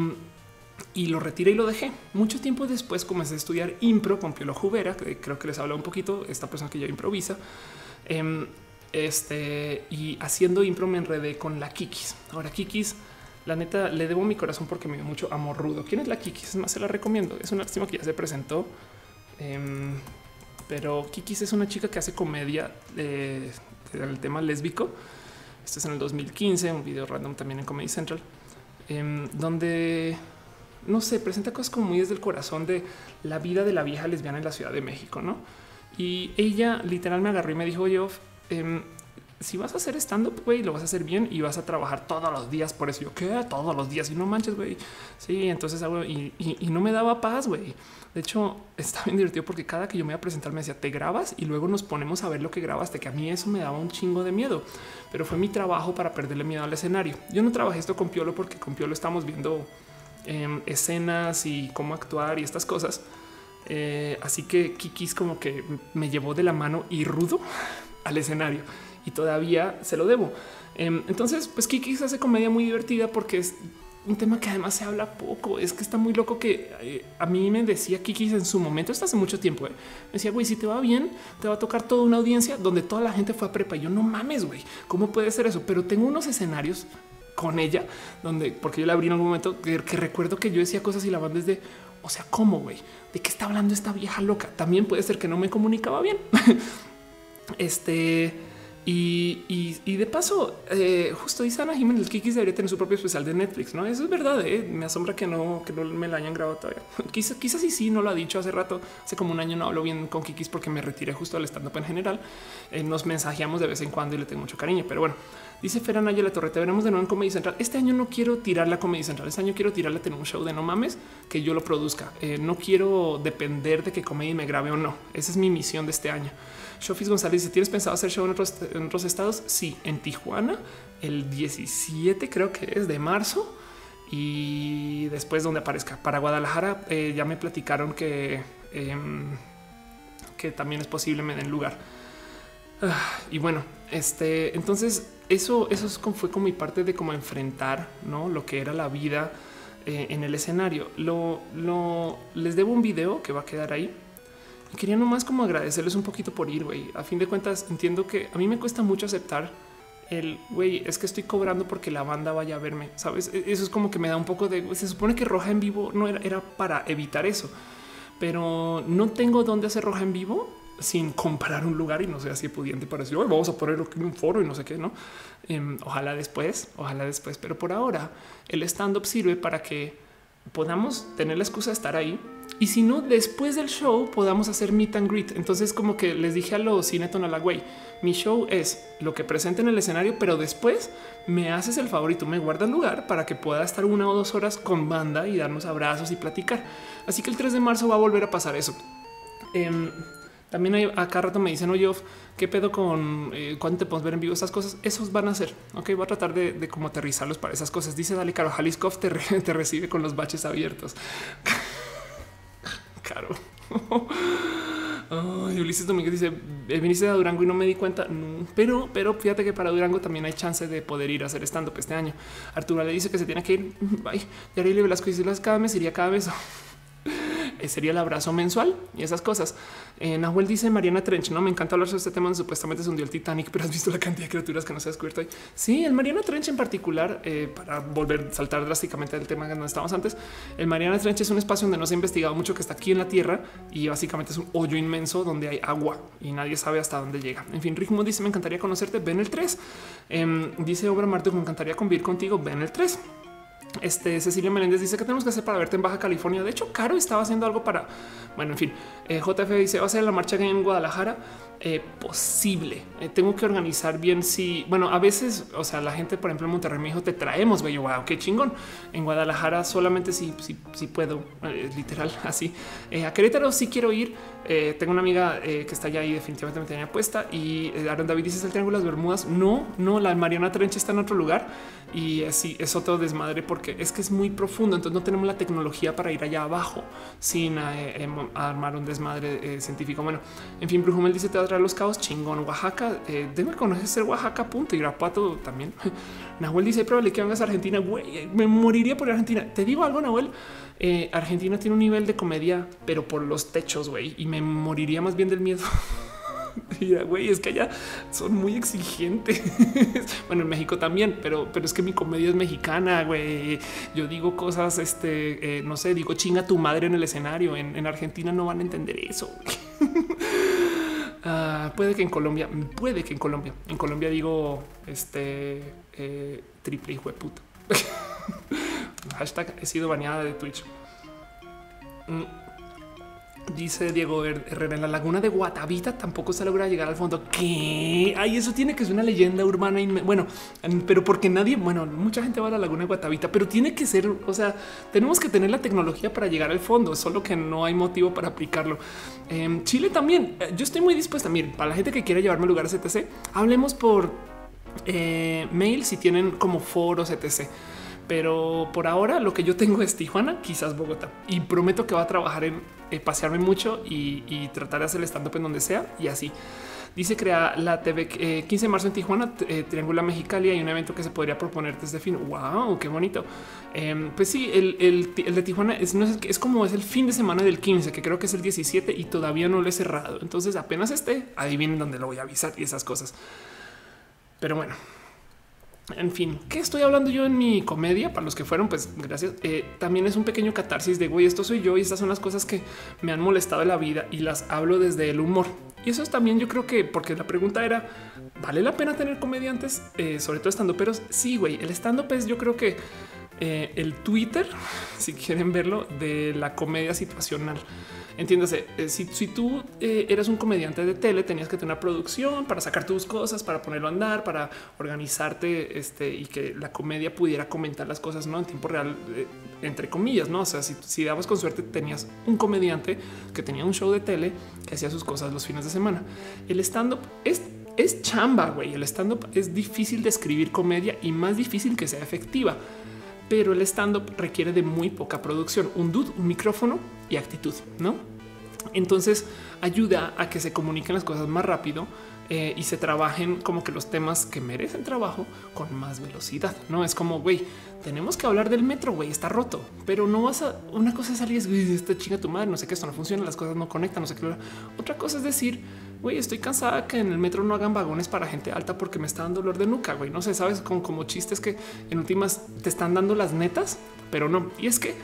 y lo retiré y lo dejé. Mucho tiempo después comencé a estudiar impro con Piolo Jubera, que creo que les habla un poquito, esta persona que ya improvisa. Em, este y haciendo impro me enredé con la Kikis. Ahora, Kikis, la neta, le debo mi corazón porque me dio mucho amor rudo. ¿Quién es la Kikis? Es más, se la recomiendo. Es una lástima que ya se presentó. Em, pero Kikis es una chica que hace comedia del tema lésbico. Esto es en el 2015, un video random también en Comedy Central, em, donde no sé, presenta cosas como muy desde el corazón de la vida de la vieja lesbiana en la Ciudad de México, no? Y ella literal me agarró y me dijo yo, si vas a hacer stand up, güey, lo vas a hacer bien y vas a trabajar todos los días por eso. Yo que todos los días y no manches, güey. Sí, entonces hago y, no me daba paz, güey. De hecho, está bien divertido porque cada que yo me iba a presentar me decía, te grabas y luego nos ponemos a ver lo que grabaste, que a mí eso me daba un chingo de miedo, pero fue mi trabajo para perderle miedo al escenario. Yo no trabajé esto con Piolo porque con Piolo estamos viendo em, escenas y cómo actuar y estas cosas eh, así que Kikis como que me llevó de la mano y rudo al escenario y todavía se lo debo. Em, entonces, pues Kikis hace comedia muy divertida porque es un tema que además se habla poco. Es que está muy loco que eh, a mí me decía Kikis en su momento, esto hace mucho tiempo. Eh, me decía, güey, si te va bien, te va a tocar toda una audiencia donde toda la gente fue a prepa. Y yo no mames, güey, ¿cómo puede ser eso? Pero tengo unos escenarios con ella donde, porque yo la abrí en algún momento que, que recuerdo que yo decía cosas y la van desde o sea, ¿cómo, güey? ¿De qué está hablando esta vieja loca? También puede ser que no me comunicaba bien. este... Y, de paso, eh, justo dice Ana Jiménez, el Kikis debería tener su propio especial de Netflix, ¿no? Eso es verdad, ¿eh? me asombra que no, que no me la hayan grabado todavía. quizás, quizás sí, no lo ha dicho hace rato, hace como un año no hablo bien con Kikis porque me retiré justo al stand-up en general. Eh, nos mensajeamos de vez en cuando y le tengo mucho cariño, pero bueno, dice Feranaya La Torre, te veremos de nuevo en Comedy Central. Este año no quiero tirar la Comedy Central, este año quiero tirarle a tener un show de no mames, que yo lo produzca. Eh, no quiero depender de que Comedy me grabe o no. Esa es mi misión de este año. Shofis González dice, ¿tienes pensado hacer show en otros, estados? Sí, en Tijuana, el 17 creo que es de marzo. Y después donde aparezca para Guadalajara, eh, ya me platicaron que, em, que también es posible me den lugar. Ah, y bueno, este entonces eso, eso fue como mi parte de cómo enfrentar ¿no? lo que era la vida eh, en el escenario. Lo, lo les debo un video que va a quedar ahí. Quería nomás como agradecerles un poquito por ir, güey. A fin de cuentas, entiendo que a mí me cuesta mucho aceptar el güey, es que estoy cobrando porque la banda vaya a verme. Sabes, e-, eso es como que me da un poco de se supone que roja en vivo no era, era para evitar eso, pero no tengo dónde hacer roja en vivo sin comprar un lugar y no sé así pudiente para decir vamos a poner un foro y no sé qué, no? Em, ojalá después, ojalá después, pero por ahora el stand up sirve para que podamos tener la excusa de estar ahí y si no, después del show podamos hacer meet and greet. Entonces, como que les dije a los Cineton a la güey, mi show es lo que presenta en el escenario, pero después me haces el favor y tú me guardas lugar para que pueda estar una o dos horas con banda y darnos abrazos y platicar. Así que el 3 de marzo va a volver a pasar eso. Em, también hay, acá rato me dicen, oye, ¿qué pedo con eh, te podemos ver en vivo? Estas cosas, esos van a ser. Ok, voy a tratar de, de como aterrizarlos para esas cosas. Dice Dale Caro, Jalisco te, te recibe con los baches abiertos. Caro. Ulises Domínguez dice eh, viniste a Durango y no me di cuenta, pero, pero fíjate que para Durango también hay chance de poder ir a hacer stand up este año. Arturo le dice que se tiene que ir. Bye. Yareli Velasco dice cada mes iría cada vez. Eh, sería el abrazo mensual y esas cosas. Eh, Nahuel dice Mariana Trench. No me encanta hablar sobre este tema. Supuestamente se hundió el Titanic, pero has visto la cantidad de criaturas que no se ha descubierto ahí. Sí, el Mariana Trench en particular, eh, para volver a saltar drásticamente del tema donde estábamos antes. El Mariana Trench es un espacio donde no se ha investigado mucho, que está aquí en la tierra y básicamente es un hoyo inmenso donde hay agua y nadie sabe hasta dónde llega. En fin, Rick dice: Me encantaría conocerte. Ven el 3. Em, dice Obra Marte, me encantaría convivir contigo. Ven el 3. Este Cecilia Meléndez dice que tenemos que hacer para verte en Baja California. De hecho, Caro estaba haciendo algo para, bueno, en fin, eh, JF dice va a ser la marcha en Guadalajara. Eh, posible. Eh, tengo que organizar bien si, bueno, a veces, o sea, la gente, por ejemplo, en Monterrey me dijo, te traemos, güey, wow, qué chingón. En Guadalajara solamente si, si, si puedo, literal, así. a Querétaro sí quiero ir. tengo una amiga que está allá y definitivamente me tenía apuesta. Y Aaron David dice, el Triángulo de las Bermudas. No, no, la Mariana Trench está en otro lugar y así es otro desmadre porque es que es muy profundo. Entonces no tenemos la tecnología para ir allá abajo sin em, armar un desmadre científico. Bueno, en fin, Brujumel dice, te traer los caos chingón. Oaxaca, eh, debe conocer Oaxaca, punto. Irapuato también. Nahuel dice, probable que vengas a Argentina. Güey, me moriría por Argentina. Te digo algo, Nahuel. Eh, Argentina tiene un nivel de comedia, pero por los techos, güey, y me moriría más bien del miedo. güey, es que allá son muy exigentes. bueno, en México también, pero, pero es que mi comedia es mexicana, güey. Yo digo cosas, este, eh, no sé, digo chinga tu madre en el escenario. En, en Argentina no van a entender eso. Ah, puede que en Colombia, puede que en Colombia, en Colombia digo este eh, triple hijo de puta. Hashtag he sido baneada de Twitch. Mm. Dice Diego Herrera en la laguna de Guatavita tampoco se logra llegar al fondo. ¿Qué? Ay, eso tiene que ser una leyenda urbana. Bueno, pero porque nadie, bueno, mucha gente va a la laguna de Guatavita, pero tiene que ser, o sea, tenemos que tener la tecnología para llegar al fondo, solo que no hay motivo para aplicarlo. En Chile también, yo estoy muy dispuesta. Miren, para la gente que quiere llevarme lugares etc., hablemos por eh, mail si tienen como foros etc pero por ahora lo que yo tengo es Tijuana, quizás Bogotá y prometo que va a trabajar en eh, pasearme mucho y, tratar de hacer el stand up en donde sea y así. Dice crea la TV 15 eh, de marzo en Tijuana, eh, Triángulo Mexicali. Hay un evento que se podría proponer desde fin. Wow, qué bonito. Em, pues sí, el, de Tijuana es, es, como es el fin de semana del 15, que creo que es el 17 y todavía no lo he cerrado. Entonces apenas esté, adivinen dónde lo voy a avisar y esas cosas. Pero bueno, en fin, ¿qué estoy hablando yo en mi comedia? Para los que fueron, pues gracias. Eh, también es un pequeño catarsis de güey, esto soy yo y estas son las cosas que me han molestado en la vida y las hablo desde el humor. Y eso es también yo creo que porque la pregunta era, ¿vale la pena tener comediantes? Eh, sobre todo estando, pero sí, güey, el estando es yo creo que eh, el Twitter, si quieren verlo, de la comedia situacional. Entiéndase, eh, si, tú eh, eras un comediante de tele, tenías que tener una producción para sacar tus cosas, para ponerlo a andar, para organizarte este, y que la comedia pudiera comentar las cosas ¿no? en tiempo real, eh, entre comillas. No, o sea, si, si dabas con suerte, tenías un comediante que tenía un show de tele que hacía sus cosas los fines de semana. El stand up es es chamba, güey. El stand up es difícil de escribir comedia y más difícil que sea efectiva pero el stand-up requiere de muy poca producción, un dude, un micrófono y actitud, ¿no? Entonces ayuda a que se comuniquen las cosas más rápido eh, y se trabajen como que los temas que merecen trabajo con más velocidad. No es como güey, tenemos que hablar del metro, güey, está roto, pero no vas a una cosa es salir, esta chinga tu madre, no sé qué, esto no funciona, las cosas no conectan, no sé qué. Otra cosa es decir, güey, estoy cansada que en el metro no hagan vagones para gente alta porque me está dando dolor de nuca, güey. No sé, sabes, con como chistes que en últimas te están dando las netas, pero no. Y es que,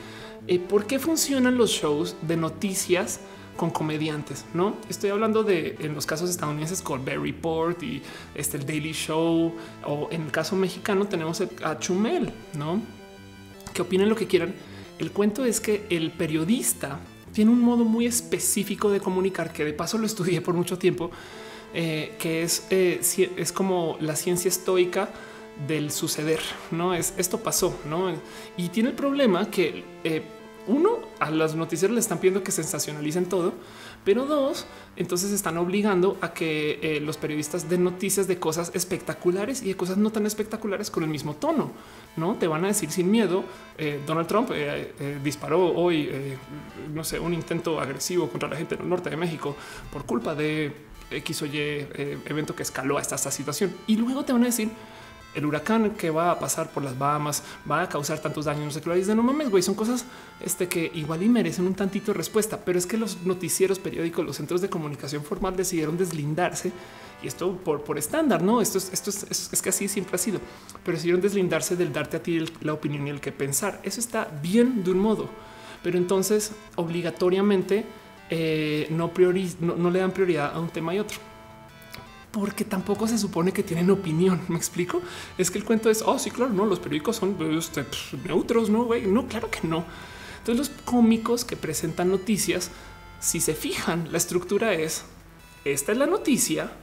eh, ¿por qué funcionan los shows de noticias? con comediantes, no estoy hablando de en los casos estadounidenses Colbert Report y este el Daily Show o en el caso mexicano tenemos a Chumel, no que opinen lo que quieran. El cuento es que el periodista tiene un modo muy específico de comunicar que de paso lo estudié por mucho tiempo, eh, que es, eh, es como la ciencia estoica del suceder. No es esto pasó, no? Y tiene el problema que eh, uno a los noticieros le están pidiendo que sensacionalicen todo, pero dos, entonces están obligando a que los periodistas den noticias de cosas espectaculares y de cosas no tan espectaculares con el mismo tono no te van a decir sin miedo. Eh, Donald Trump eh, eh, disparó hoy, no sé, un intento agresivo contra la gente del norte de México por culpa de X o Y evento que escaló hasta esta situación. Y luego te van a decir el huracán que va a pasar por las Bahamas va a causar tantos daños. No sé qué de no mames, güey. Son cosas este, que igual y merecen un tantito de respuesta, pero es que los noticieros periódicos, los centros de comunicación formal decidieron deslindarse y esto por, por estándar, no? Esto es, esto es, que así siempre ha sido, pero decidieron deslindarse del darte a ti la opinión y el que pensar. Eso está bien de un modo, pero entonces obligatoriamente eh, no, no, le dan prioridad a un tema y otro porque tampoco se supone que tienen opinión. Me explico. Es que el cuento es, oh, sí, claro, no, los periódicos son este, neutros, no, güey, no, claro que no. Entonces, los cómicos que presentan noticias, si se fijan, la estructura es esta es la noticia,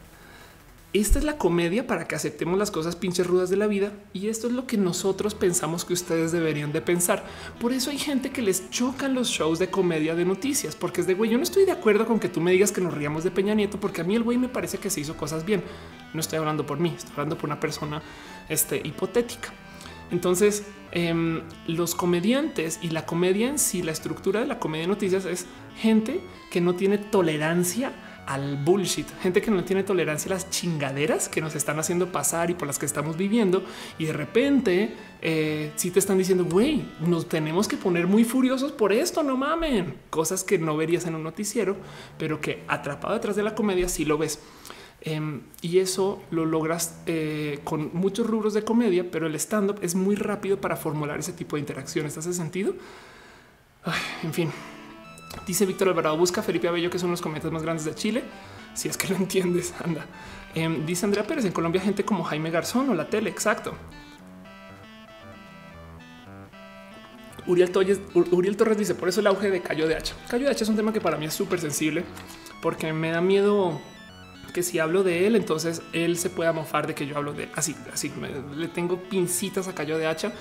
esta es la comedia para que aceptemos las cosas pinches rudas de la vida y esto es lo que nosotros pensamos que ustedes deberían de pensar. Por eso hay gente que les chocan los shows de comedia de noticias, porque es de güey, yo no estoy de acuerdo con que tú me digas que nos ríamos de Peña Nieto, porque a mí el güey me parece que se hizo cosas bien. No estoy hablando por mí, estoy hablando por una persona este, hipotética. Entonces, em, los comediantes y la comedia en sí, la estructura de la comedia de noticias es gente que no tiene tolerancia al bullshit, gente que no tiene tolerancia a las chingaderas que nos están haciendo pasar y por las que estamos viviendo. Y de repente, eh, si te están diciendo, güey, nos tenemos que poner muy furiosos por esto, no mamen. Cosas que no verías en un noticiero, pero que atrapado detrás de la comedia sí lo ves. Em, y eso lo logras eh, con muchos rubros de comedia, pero el stand-up es muy rápido para formular ese tipo de interacciones. ¿Hace sentido? en fin, Dice Víctor Alvarado, busca Felipe Abello, que son los cometas más grandes de Chile. Si es que lo entiendes, anda. Em, dice Andrea Pérez, en Colombia gente como Jaime Garzón o la tele, exacto. Uriel, Torres dice, por eso el auge de Cayo de Hacha. Cayo de Hacha es un tema que para mí es súper sensible porque me da miedo que si hablo de él, entonces él se pueda mofar de que yo hablo de él. Así, así, le tengo pincitas a Cayo de Hacha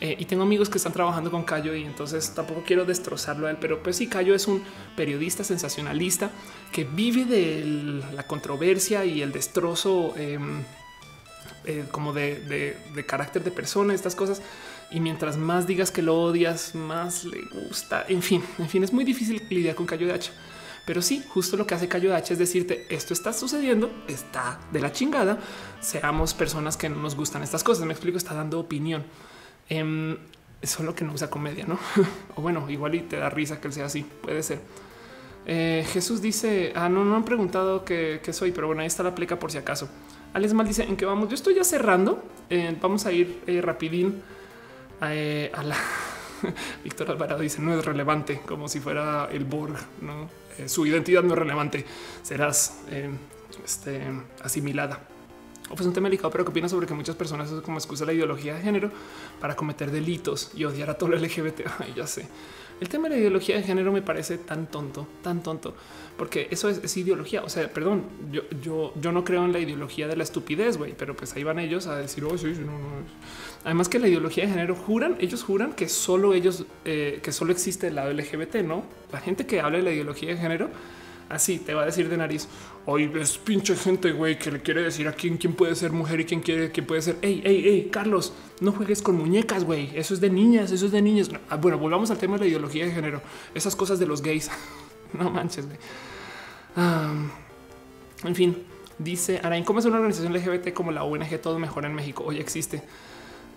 eh, y tengo amigos que están trabajando con Cayo y entonces tampoco quiero destrozarlo a él, pero pues sí, Cayo es un periodista sensacionalista que vive de la controversia y el destrozo em, eh, como de, carácter de persona, estas cosas. Y mientras más digas que lo odias, más le gusta. En fin, en fin, es muy difícil lidiar con Cayo de Hacha. Pero sí, justo lo que hace Cayo de Hacha es decirte esto está sucediendo, está de la chingada. Seamos personas que no nos gustan estas cosas. Me explico, está dando opinión. Eh, solo que no usa comedia, no? o bueno, igual y te da risa que él sea así. Puede ser. Eh, Jesús dice: Ah, no, no han preguntado qué, soy, pero bueno, ahí está la pleca por si acaso. Alex Mal dice: ¿En qué vamos? Yo estoy ya cerrando. Eh, vamos a ir eh, rapidín a la. Víctor Alvarado dice: No es relevante, como si fuera el Borg, no? su identidad no es relevante. Serás este, asimilada. Pues un tema delicado, pero ¿qué opinas sobre que muchas personas usan como excusa la ideología de género para cometer delitos y odiar a todo el LGBT? Ay, ya sé. El tema de la ideología de género me parece tan tonto, tan tonto, porque eso es, ideología. O sea, perdón, yo, yo, yo no creo en la ideología de la estupidez, güey, pero pues ahí van ellos a decir, oh, sí, no, no. Además que la ideología de género juran, ellos juran que solo ellos, eh, que solo existe el lado LGBT, no? La gente que habla de la ideología de género así te va a decir de nariz. Hoy es pinche gente, güey, que le quiere decir a quién, quién puede ser mujer y quién quiere, quién puede ser. Ey, ey, ey, Carlos, no juegues con muñecas, güey. Eso es de niñas, eso es de niños. Ah, bueno, volvamos al tema de la ideología de género. Esas cosas de los gays. no manches, güey. en fin, Dice Arain, ¿cómo es una organización LGBT como la ONG Todo Mejor en México? Hoy existe.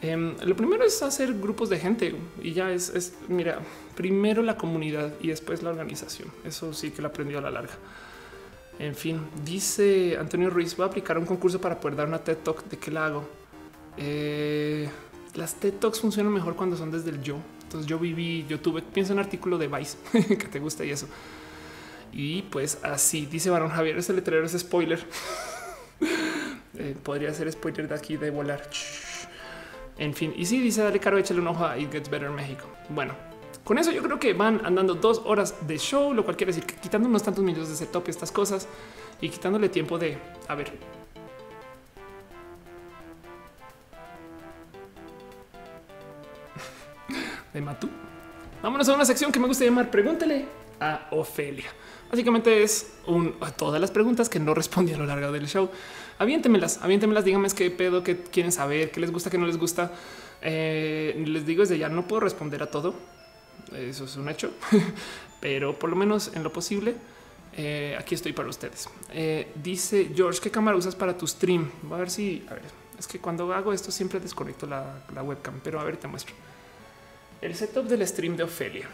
Em, lo primero es hacer grupos de gente y ya es, mira, primero la comunidad y después la organización. Eso sí que lo aprendió a la larga. En fin, dice Antonio Ruiz, va a aplicar un concurso para poder dar una TED Talk. ¿De qué la hago? Eh, las TED Talks funcionan mejor cuando son desde el yo. Entonces yo viví, yo tuve, pienso en un artículo de Vice que te gusta y eso. Y pues así dice Barón Javier, ese letrero es spoiler. Eh, podría ser spoiler de aquí de volar. En fin, y sí dice dale caro, échale un ojo a It Gets Better México. Bueno, con eso yo creo que van andando dos horas de show, lo cual quiere decir que quitando unos tantos minutos de setup y estas cosas y quitándole tiempo de a ver. de Matú. Vámonos a una sección que me gusta llamar Pregúntale a Ofelia. Básicamente es un, todas las preguntas que no respondí a lo largo del show. Aviéntemelas, aviéntemelas, díganme qué pedo, qué quieren saber, qué les gusta, qué no les gusta. Eh, les digo desde ya, no puedo responder a todo. Eso es un hecho, pero por lo menos en lo posible, eh, aquí estoy para ustedes. Eh, dice George, ¿qué cámara usas para tu stream? Voy a ver si, es que cuando hago esto siempre desconecto la, webcam, pero a ver, te muestro. El setup del stream de Ofelia.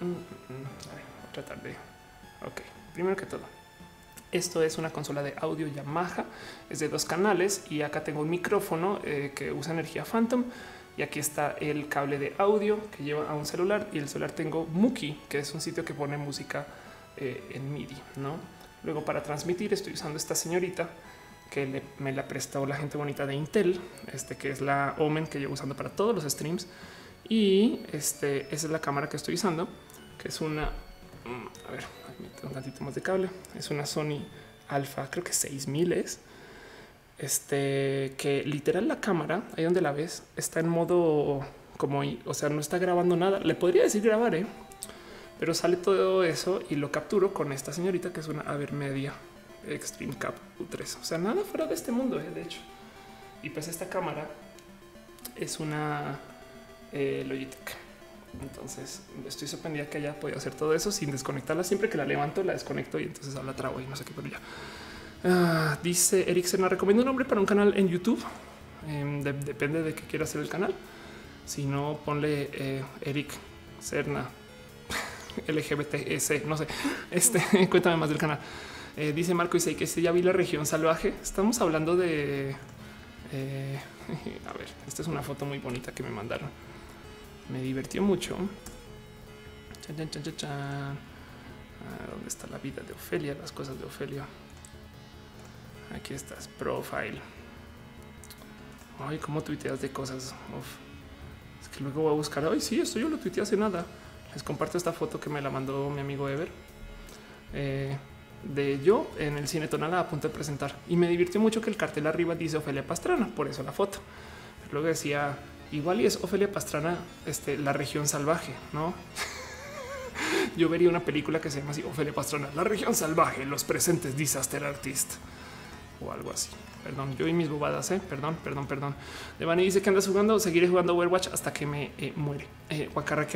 Mm, mm, mm, a ver, voy a tratar de Ok, primero que todo, esto es una consola de audio Yamaha, es de dos canales y acá tengo un micrófono eh, que usa energía Phantom y aquí está el cable de audio que lleva a un celular y el celular tengo Muki, que es un sitio que pone música eh, en MIDI, ¿no? Luego para transmitir estoy usando esta señorita que me la prestó la gente bonita de Intel, este que es la Omen que llevo usando para todos los streams y este esa es la cámara que estoy usando, que es una mm, a ver, un tantito más de cable. Es una Sony Alpha, creo que 6000 es. Este que literal la cámara, ahí donde la ves, está en modo como, o sea, no está grabando nada. Le podría decir grabar, ¿eh? pero sale todo eso y lo capturo con esta señorita que es una Avermedia Extreme Cap U3. O sea, nada fuera de este mundo, ¿eh? de hecho. Y pues esta cámara es una eh, Logitech. Entonces estoy sorprendida que haya podido hacer todo eso sin desconectarla. Siempre que la levanto, la desconecto y entonces la trago y no sé qué, pero ya. Ah, dice Eric Serna, recomiendo un nombre para un canal en YouTube. Em, depende de qué quiera hacer el canal. Si no, ponle eh, Eric Serna LGBTS, no sé. Este cuéntame más del canal. Eh, dice Marco y que ya vi la región salvaje. Estamos hablando de. Eh, a ver, esta es una foto muy bonita que me mandaron me divirtió mucho. Ah, ¿Dónde está la vida de Ofelia? Las cosas de Ofelia. Aquí estás, profile. Ay, cómo tuiteas de cosas. Es que luego voy a buscar. Ay, sí, esto yo lo tuiteé hace nada. Les comparto esta foto que me la mandó mi amigo Ever. Eh, de yo en el cine tonal a punto de presentar y me divirtió mucho que el cartel arriba dice Ofelia Pastrana, por eso la foto. luego decía igual es Ofelia Pastrana, este, la región salvaje, no? Yo vería una película que se llama así Ofelia Pastrana, la región salvaje, los presentes disaster artist o algo así. Perdón, yo y mis bobadas, ¿eh? perdón, perdón, perdón. Devani dice que andas jugando, seguiré jugando Overwatch hasta que me eh, muere. Eh,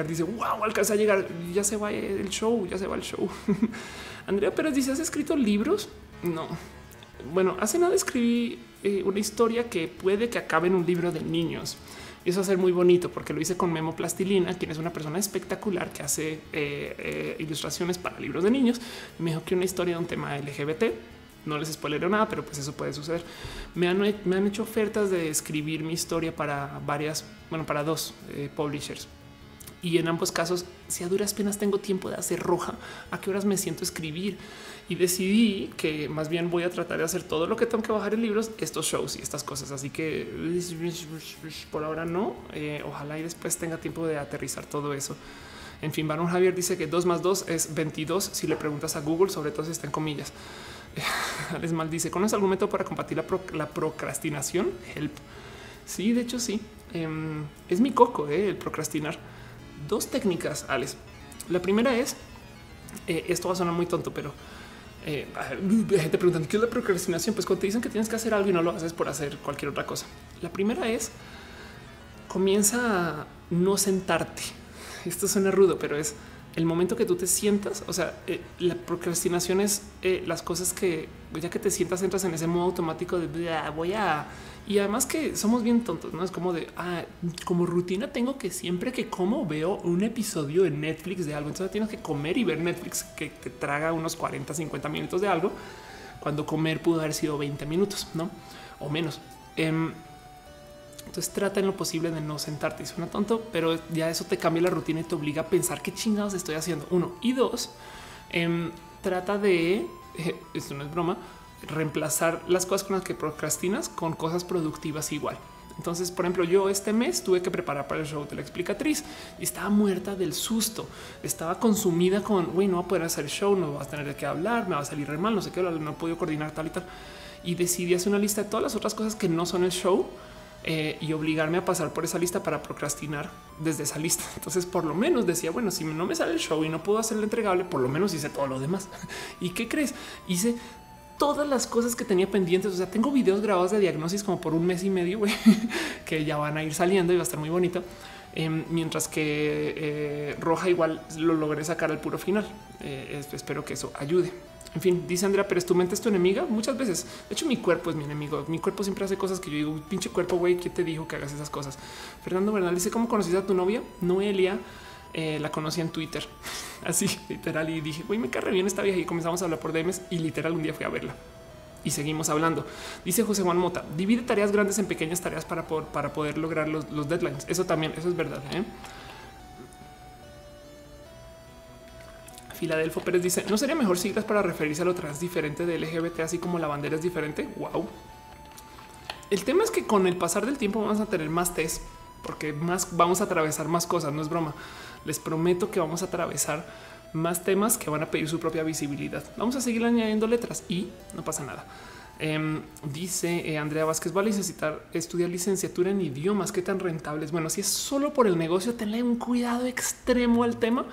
dice, wow, alcanza a llegar, ya se va el show, ya se va el show. Andrea Pérez dice, ¿has escrito libros? No. Bueno, hace nada escribí eh, una historia que puede que acabe en un libro de niños. Y eso va a ser muy bonito porque lo hice con Memo Plastilina, quien es una persona espectacular que hace eh, eh, ilustraciones para libros de niños. me dijo que una historia de un tema LGBT. No les spoileré nada, pero pues eso puede suceder. Me han, me han hecho ofertas de escribir mi historia para varias, bueno, para dos eh, publishers. Y en ambos casos, si a duras penas tengo tiempo de hacer roja, a qué horas me siento escribir y decidí que más bien voy a tratar de hacer todo lo que tengo que bajar en libros, estos shows y estas cosas. Así que por ahora no. Eh, ojalá y después tenga tiempo de aterrizar todo eso. En fin, Barón Javier dice que 2 más 2 es 22 si le preguntas a Google, sobre todo si está en comillas. Alex Mal dice, ¿conoces algún método para combatir la, procrastinación? Help. Sí, de hecho sí. Em, es mi coco, eh, el procrastinar. Dos técnicas, Alex. La primera es, eh, esto va a sonar muy tonto, pero eh, gente preguntando qué es la procrastinación. Pues cuando te dicen que tienes que hacer algo y no lo haces por hacer cualquier otra cosa. La primera es comienza a no sentarte. Esto suena rudo, pero es el momento que tú te sientas, o sea, eh, la procrastinación es eh, las cosas que ya que te sientas entras en ese modo automático de voy a y además que somos bien tontos, no es como de ah, como rutina. Tengo que siempre que como veo un episodio en Netflix de algo, entonces tienes que comer y ver Netflix que te traga unos 40, 50 minutos de algo cuando comer pudo haber sido 20 minutos, no o menos. Em, entonces trata en lo posible de no sentarte. Y suena tonto, pero ya eso te cambia la rutina y te obliga a pensar qué chingados estoy haciendo. Uno y dos, em, trata de esto no es broma, reemplazar las cosas con las que procrastinas con cosas productivas igual. Entonces, por ejemplo, yo este mes tuve que preparar para el show de la explicatriz y estaba muerta del susto. Estaba consumida con, güey, no va a poder hacer show, no vas a tener qué hablar, me va a salir re mal, no sé qué, no he coordinar tal y tal. Y decidí hacer una lista de todas las otras cosas que no son el show eh, y obligarme a pasar por esa lista para procrastinar desde esa lista. Entonces, por lo menos decía, bueno, si no me sale el show y no puedo hacer el entregable, por lo menos hice todo lo demás. ¿Y qué crees? Hice todas las cosas que tenía pendientes. O sea, tengo videos grabados de diagnosis como por un mes y medio que ya van a ir saliendo y va a estar muy bonito. Em, mientras que eh, Roja igual lo logré sacar al puro final. Eh, espero que eso ayude. En fin, dice Andrea, pero es tu mente es tu enemiga muchas veces. De hecho, mi cuerpo es mi enemigo. Mi cuerpo siempre hace cosas que yo digo, pinche cuerpo, güey, ¿quién te dijo que hagas esas cosas? Fernando Bernal dice, ¿cómo conociste a tu novia? Noelia. Eh, la conocí en Twitter, así literal. Y dije, güey, me carre bien esta vieja y comenzamos a hablar por DMs y literal un día fui a verla y seguimos hablando. Dice José Juan Mota, divide tareas grandes en pequeñas tareas para poder, para poder lograr los, deadlines. Eso también, eso es verdad. ¿eh? Filadelfo Pérez dice, ¿no sería mejor siglas para referirse a lo trans diferente de LGBT, así como la bandera es diferente? Wow. El tema es que con el pasar del tiempo vamos a tener más test, porque más vamos a atravesar más cosas, no es broma. Les prometo que vamos a atravesar más temas que van a pedir su propia visibilidad. Vamos a seguir añadiendo letras y no pasa nada. Em, dice eh, Andrea Vázquez, va a necesitar estudiar licenciatura en idiomas. ¿Qué tan rentables? Bueno, si es solo por el negocio, tenle un cuidado extremo al tema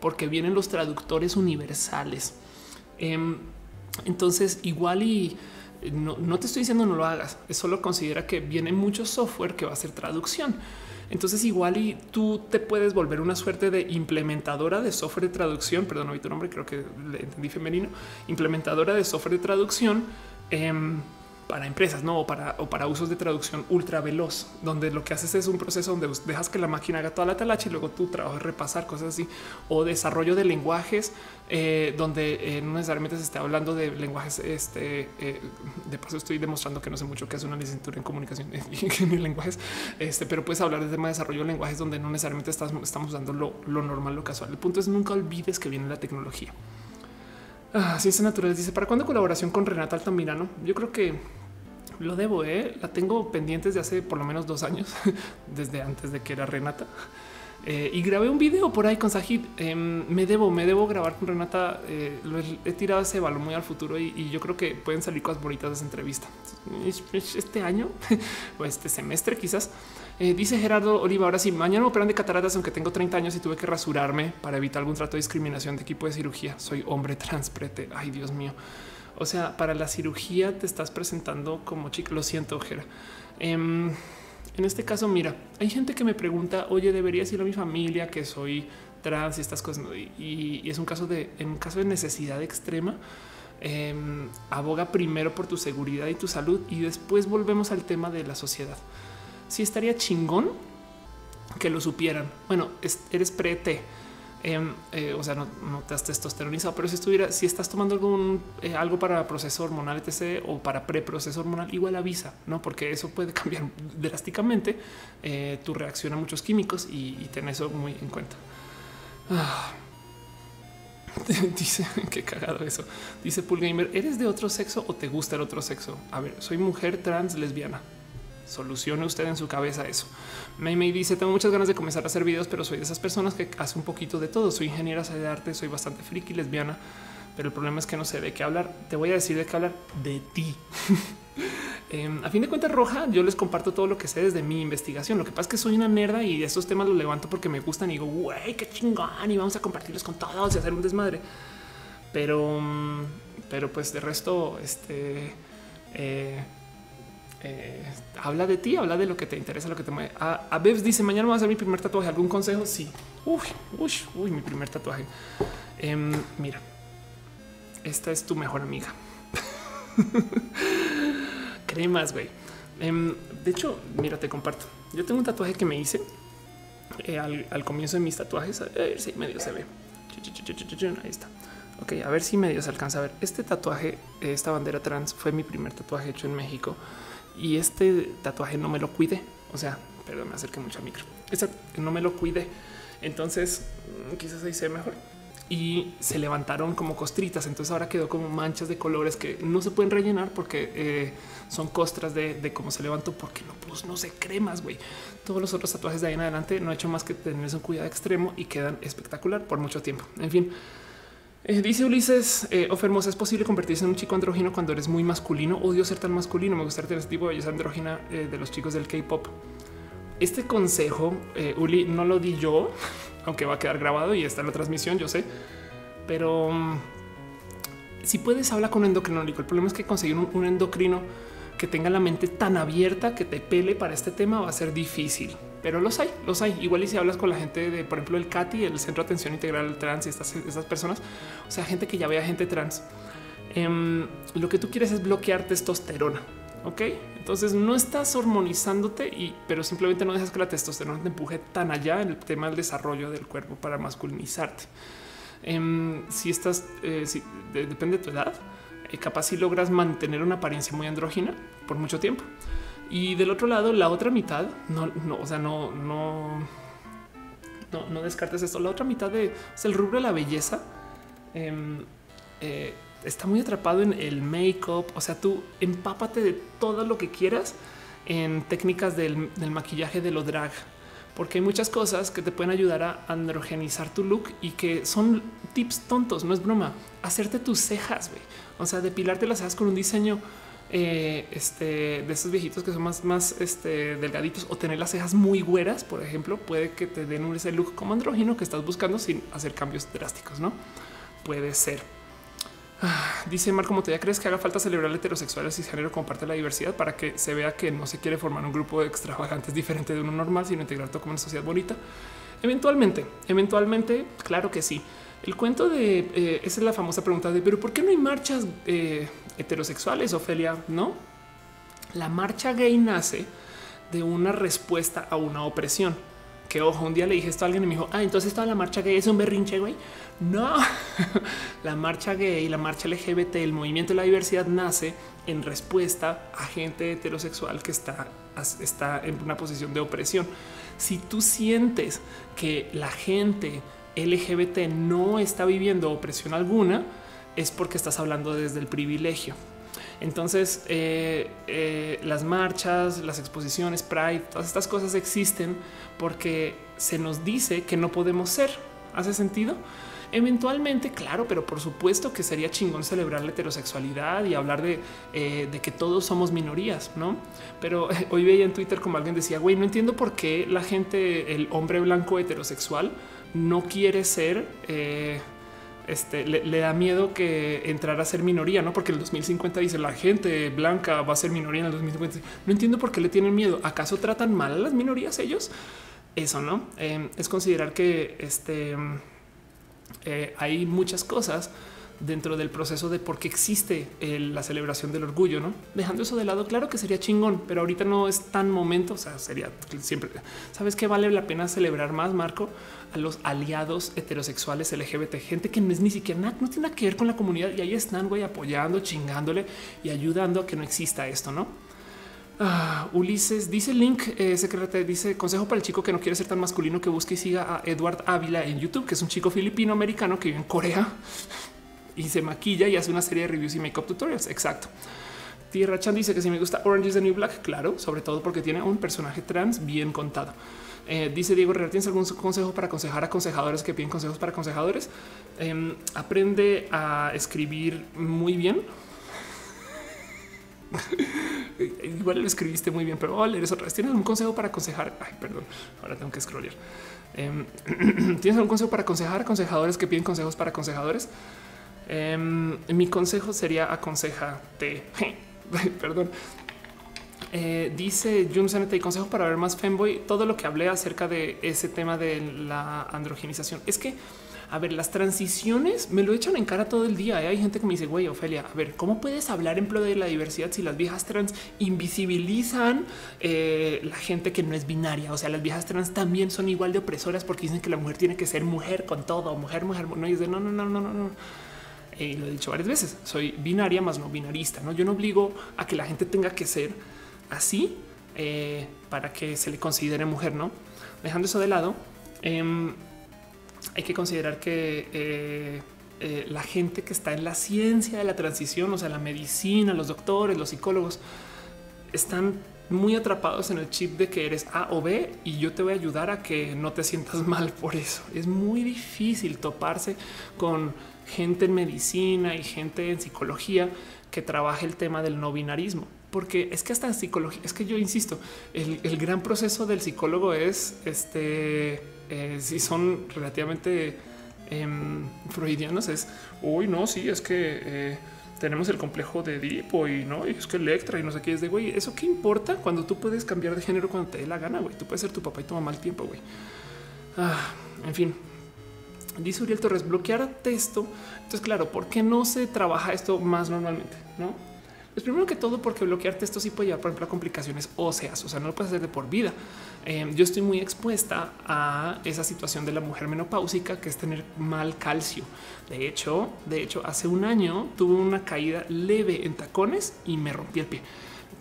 porque vienen los traductores universales. Em, entonces, igual y no, no te estoy diciendo no lo hagas, es solo considera que viene mucho software que va a hacer traducción. Entonces igual y tú te puedes volver una suerte de implementadora de software de traducción, perdón, no vi tu nombre, creo que le entendí femenino, implementadora de software de traducción. Eh, para empresas, no o para o para usos de traducción ultra veloz, donde lo que haces es un proceso donde dejas que la máquina haga toda la talacha y luego tú trabajas repasar cosas así o desarrollo de lenguajes eh, donde eh, no necesariamente se esté hablando de lenguajes. Este eh, de paso, estoy demostrando que no sé mucho que hace una licenciatura en comunicación y en lenguajes, este, pero puedes hablar de tema de desarrollo de lenguajes donde no necesariamente estamos usando lo, lo normal, lo casual. El punto es nunca olvides que viene la tecnología. Ah, Ciencias Naturales dice para cuándo colaboración con Renata Altamirano. Yo creo que lo debo, ¿eh? la tengo pendientes de hace por lo menos dos años, desde antes de que era Renata. Eh, y grabé un video por ahí con Sajid. Em, me debo, me debo grabar con Renata. Eh, lo he, tirado ese balón muy al futuro y, yo creo que pueden salir cosas bonitas de esa entrevista. Este año o este semestre, quizás. dice Gerardo Oliva. Ahora sí, mañana me operan de cataratas, aunque tengo 30 años y tuve que rasurarme para evitar algún trato de discriminación de equipo de cirugía. Soy hombre transprete. Ay, Dios mío. O sea, para la cirugía te estás presentando como chica. Lo siento, Jera. Em, en este caso, mira, hay gente que me pregunta, oye, deberías ir a mi familia que soy trans y estas cosas. Y, es un caso de, en caso de necesidad extrema, em, aboga primero por tu seguridad y tu salud y después volvemos al tema de la sociedad. Si estaría chingón que lo supieran. Bueno, eres pre-T Em, eh, o sea, no, te has testosteronizado, pero si estuviera, si estás tomando algún eh, algo para proceso hormonal, etc. o para preproceso hormonal, igual avisa, no? Porque eso puede cambiar drásticamente eh, tu reacción a muchos químicos y, ten eso muy en cuenta. Ah. Dice que cagado eso. Dice Pool Gamer, ¿eres de otro sexo o te gusta el otro sexo? A ver, soy mujer trans lesbiana. Solucione usted en su cabeza eso. May dice: Tengo muchas ganas de comenzar a hacer videos, pero soy de esas personas que hace un poquito de todo. Soy ingeniera de arte, soy bastante friki, lesbiana, pero el problema es que no sé de qué hablar. Te voy a decir de qué hablar de ti. Em, a fin de cuentas, Roja, yo les comparto todo lo que sé desde mi investigación. Lo que pasa es que soy una nerda y estos temas los levanto porque me gustan y digo, güey, qué chingón, y vamos a compartirlos con todos y hacer un desmadre. Pero, pero pues de resto, este. Eh, eh, habla de ti, habla de lo que te interesa, lo que te mueve. A, a dice mañana voy a hacer mi primer tatuaje. ¿Algún consejo? Sí. Uy, uy, uy, mi primer tatuaje. Em, mira, esta es tu mejor amiga. Cremas, güey. Em, de hecho, mira, te comparto. Yo tengo un tatuaje que me hice eh, al, comienzo de mis tatuajes. A ver si medio se ve. Ahí está. Ok, a ver si medio se alcanza a ver. Este tatuaje, esta bandera trans, fue mi primer tatuaje hecho en México y este tatuaje no me lo cuide. O sea, perdón, me acerqué mucho al micro. Este no me lo cuide. Entonces, mm, quizás ahí mejor. Y se levantaron como costritas. Entonces ahora quedó como manchas de colores que no se pueden rellenar porque eh, son costras de, cómo se levantó, porque no, pues no se cremas, güey. Todos los otros tatuajes de ahí en adelante no he hecho más que tener un cuidado extremo y quedan espectacular por mucho tiempo. En fin, eh, dice Ulises eh, Ofermosa, ¿es posible convertirse en un chico andrógino cuando eres muy masculino? Odio ser tan masculino. Me gustaría tener este tipo de belleza andrógina eh, de los chicos del K-pop. Este consejo, Uli, no lo di yo, aunque va a quedar grabado y está en la transmisión, yo sé. Pero mm, si puedes, habla con un endocrinólogo. El problema es que conseguir un endocrino que tenga la mente tan abierta que te pele para este tema va a ser difícil, pero los hay, los hay. Igual y si hablas con la gente de, por ejemplo, el CATI, el Centro de Atención Integral Trans y estas, estas personas, o sea, gente que ya vea gente trans, em, lo que tú quieres es bloquear testosterona. Ok, entonces no estás hormonizándote, y, pero simplemente no dejas que la testosterona te empuje tan allá en el tema del desarrollo del cuerpo para masculinizarte. Em, si estás, eh, si, depende de tu edad, eh, capaz si logras mantener una apariencia muy andrógina por mucho tiempo. Y del otro lado, la otra mitad, no, no, o sea, no, no, no, no descartes esto. La otra mitad de el rubro de la belleza. Em, eh, está muy atrapado en el make-up. O sea, tú empápate de todo lo que quieras en técnicas del, del, maquillaje de lo drag, porque hay muchas cosas que te pueden ayudar a androgenizar tu look y que son tips tontos. No es broma. Hacerte tus cejas. O sea, depilarte las cejas con un diseño eh, este, de esos viejitos que son más, más este, delgaditos o tener las cejas muy güeras, por ejemplo, puede que te den ese look como andrógino que estás buscando sin hacer cambios drásticos, ¿no? Puede ser. Ah, dice Marco ¿te ¿crees que haga falta celebrar heterosexuales y género como parte de la diversidad para que se vea que no se quiere formar un grupo de extravagantes diferente de uno normal, sino integrar todo como una sociedad bonita? Eventualmente, eventualmente, claro que sí. El cuento de eh, esa es la famosa pregunta de pero ¿por qué no hay marchas eh, heterosexuales, Ofelia? No, la marcha gay nace de una respuesta a una opresión. Que ojo, un día le dije esto a alguien y me dijo, ah, entonces toda la marcha gay es un berrinche, güey. No, la marcha gay, la marcha LGBT, el movimiento de la diversidad nace en respuesta a gente heterosexual que está, está en una posición de opresión. Si tú sientes que la gente LGBT no está viviendo opresión alguna, es porque estás hablando desde el privilegio. Entonces, eh, eh, las marchas, las exposiciones, Pride, todas estas cosas existen porque se nos dice que no podemos ser. ¿Hace sentido? Eventualmente, claro, pero por supuesto que sería chingón celebrar la heterosexualidad y hablar de, eh, de que todos somos minorías, ¿no? Pero hoy veía en Twitter como alguien decía, güey, no entiendo por qué la gente, el hombre blanco heterosexual, no quiere ser, este, le, da miedo que entrar a ser minoría, no? Porque el 2050 dice la gente blanca va a ser minoría en el 2050. No entiendo por qué le tienen miedo. ¿Acaso tratan mal a las minorías ellos? Eso no eh, es considerar que este, eh, hay muchas cosas dentro del proceso de por qué existe la celebración del orgullo, no dejando eso de lado. Claro que sería chingón, pero ahorita no es tan momento. O sea, sería siempre. Sabes que vale la pena celebrar más, Marco, a los aliados heterosexuales LGBT, gente que no es ni siquiera nada, no tiene nada que ver con la comunidad y ahí están güey, apoyando, chingándole y ayudando a que no exista esto, no? Ah, Ulises dice Link eh, dice consejo para el chico que no quiere ser tan masculino que busque y siga a Edward Ávila en YouTube, que es un chico filipino americano que vive en Corea y se maquilla y hace una serie de reviews y makeup tutorials. Exacto. Tierra Chan dice que si me gusta Orange is the New Black, claro, sobre todo porque tiene un personaje trans bien contado. Eh, dice Diego Herrera, ¿tienes algún consejo para aconsejar a aconsejadores que piden consejos para aconsejadores? Em, aprende a escribir muy bien. Igual lo escribiste muy bien, pero a leer eso. ¿Tienes algún consejo para aconsejar? Ay, perdón, ahora tengo que scrollear. Em, ¿Tienes algún consejo para aconsejar aconsejadores que piden consejos para aconsejadores? Em, mi consejo sería aconsejate. Perdón. Eh, dice Jun y consejo para ver más femboy. Todo lo que hablé acerca de ese tema de la androgenización es que a ver, las transiciones me lo echan en cara todo el día. ¿eh? Hay gente que me dice, güey, Ofelia, a ver, ¿cómo puedes hablar en pro de la diversidad si las viejas trans invisibilizan eh, la gente que no es binaria? O sea, las viejas trans también son igual de opresoras porque dicen que la mujer tiene que ser mujer con todo, mujer, mujer. No, y no, no, no, no, no, no. Eh, lo he dicho varias veces. Soy binaria más no binarista. No, yo no obligo a que la gente tenga que ser así para que se le considere mujer. No dejando eso de lado. Em, hay que considerar que eh, eh, la gente que está en la ciencia de la transición, o sea, la medicina, los doctores, los psicólogos, están muy atrapados en el chip de que eres A o B y yo te voy a ayudar a que no te sientas mal por eso. Es muy difícil toparse con gente en medicina y gente en psicología que trabaje el tema del no binarismo, porque es que hasta en psicología, es que yo insisto, el, el gran proceso del psicólogo es este eh, si son relativamente em, freudianos, es uy, no, sí, es que eh, tenemos el complejo de Edipo y no, y es que Electra y no sé qué es de güey. Eso qué importa cuando tú puedes cambiar de género cuando te dé la gana, güey. Tú puedes ser tu papá y tu mamá al tiempo, güey. Ah, en fin, dice Uriel Torres, bloquear texto. Entonces, claro, ¿por qué no se trabaja esto más normalmente? No, pues primero que todo, porque bloquear texto sí puede llevar, por ejemplo, a complicaciones óseas, o sea, no lo puedes hacer de por vida. Em, yo estoy muy expuesta a esa situación de la mujer menopáusica, que es tener mal calcio. De hecho, de hecho, hace un año tuve una caída leve en tacones y me rompí el pie.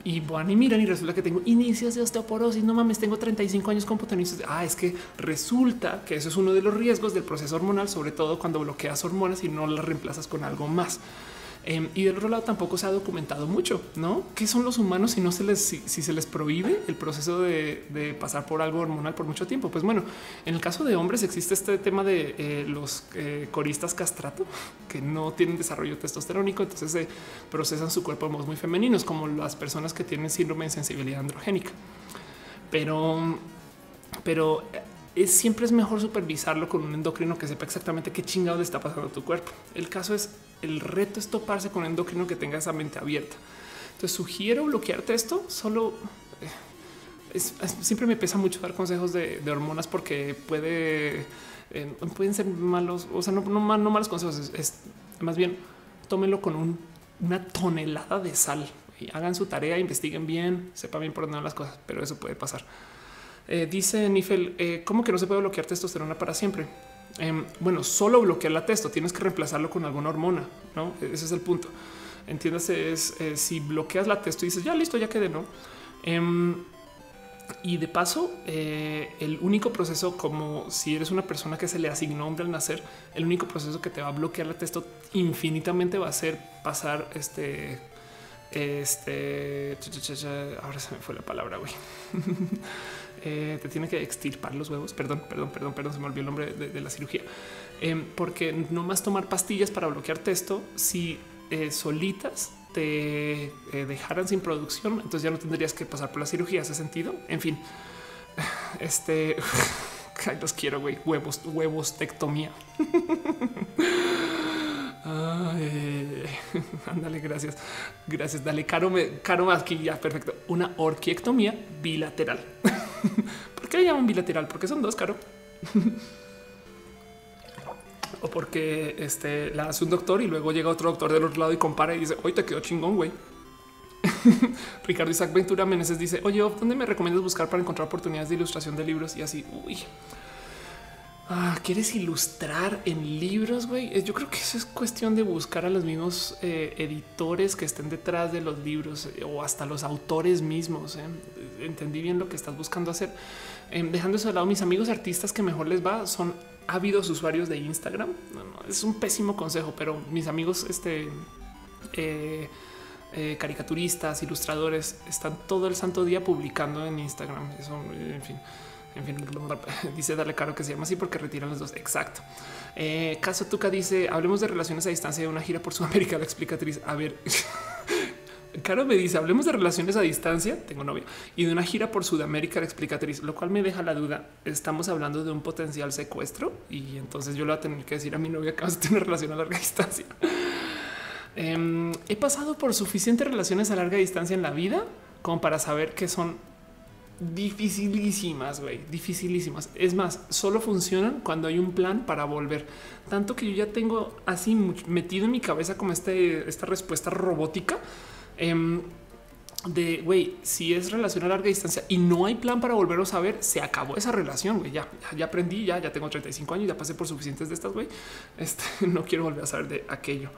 Y van y miran y resulta que tengo inicios de osteoporosis. No mames, tengo 35 años con. Ah, es que resulta que eso es uno de los riesgos del proceso hormonal, sobre todo cuando bloqueas hormonas y no las reemplazas con algo más. Em, y del otro lado tampoco se ha documentado mucho, ¿no? ¿Qué son los humanos si no se les, si, se les prohíbe el proceso de, pasar por algo hormonal por mucho tiempo? Pues bueno, en el caso de hombres existe este tema de eh, los eh, coristas castrato que no tienen desarrollo testosterónico, entonces se procesan su cuerpo de modos muy femeninos, como las personas que tienen síndrome de sensibilidad androgénica. Pero, pero es, siempre es mejor supervisarlo con un endocrino que sepa exactamente qué chingado le está pasando a tu cuerpo. El caso es el reto es toparse con un endocrino que tenga esa mente abierta. Entonces sugiero bloquearte esto. Solo eh, siempre me pesa mucho dar consejos de, hormonas porque eh, pueden ser malos. O sea, no, malos consejos. Es, más bien tómenlo con una tonelada de sal y hagan su tarea, investiguen bien, sepan bien por dónde van las cosas, pero eso puede pasar. Eh, dice Nifel, ¿cómo que no se puede bloquear testosterona para siempre? Em, bueno, solo bloquear la testo, tienes que reemplazarlo con alguna hormona, ¿no? E-, ese es el punto. Entiéndase, es eh, si bloqueas la testo y dices, ya listo, ya quedé, ¿no? Em, y de paso, el único proceso, como si eres una persona que se le asignó hombre al nacer, el único proceso que te va a bloquear la testo infinitamente va a ser pasar este, este, ahora se me fue la palabra, güey. Eh, te tiene que extirpar los huevos. Perdón, perdón, perdón, perdón, se me olvidó el nombre de, la cirugía. Em, porque no más tomar pastillas para bloquear esto, si eh, solitas te eh, dejaran sin producción, entonces ya no tendrías que pasar por la cirugía. ¿Hace sentido? En fin, este los quiero, güey. Huevos, huevos, tectomía. ándale, gracias. Gracias. Dale, caro, me, caro aquí ya perfecto. Una orquiectomía bilateral. ¿Por qué le llaman bilateral? Porque son dos, caro. o porque este la hace un doctor y luego llega otro doctor del otro lado y compara y dice, hoy te quedó chingón, güey. Ricardo Isaac Ventura Meneses dice, oye, ¿dónde me recomiendas buscar para encontrar oportunidades de ilustración de libros? Y así, uy, Ah, ¿Quieres ilustrar en libros, güey? Eh, yo creo que eso es cuestión de buscar a los mismos eh, editores que estén detrás de los libros eh, o hasta los autores mismos. Entendí bien lo que estás buscando hacer. Em, dejando eso de lado, mis amigos artistas que mejor les va son ávidos usuarios de Instagram. es un pésimo consejo, pero mis amigos, este, caricaturistas, ilustradores, están todo el santo día publicando en Instagram. Eso, en fin. En fin, dice darle caro que se llama así porque retiran los dos. Exacto. Eh, Caso Tuca dice hablemos de relaciones a distancia de una gira por Sudamérica. La explicatriz. A ver, Caro me dice hablemos de relaciones a distancia. Tengo novia y de una gira por Sudamérica. La explicatriz, lo cual me deja la duda. Estamos hablando de un potencial secuestro y entonces yo le voy a tener que decir a mi novia que vas a tener relación a larga distancia. Em, he pasado por suficientes relaciones a larga distancia en la vida como para saber que son dificilísimas, güey, dificilísimas. Es más, solo funcionan cuando hay un plan para volver. Tanto que yo ya tengo así metido en mi cabeza como este, esta respuesta robótica em, de, güey, si es relación a larga distancia y no hay plan para volveros a ver, se acabó esa relación, güey, ya, ya, aprendí, ya, ya tengo 35 años, ya pasé por suficientes de estas, güey, este, no quiero volver a saber de aquello.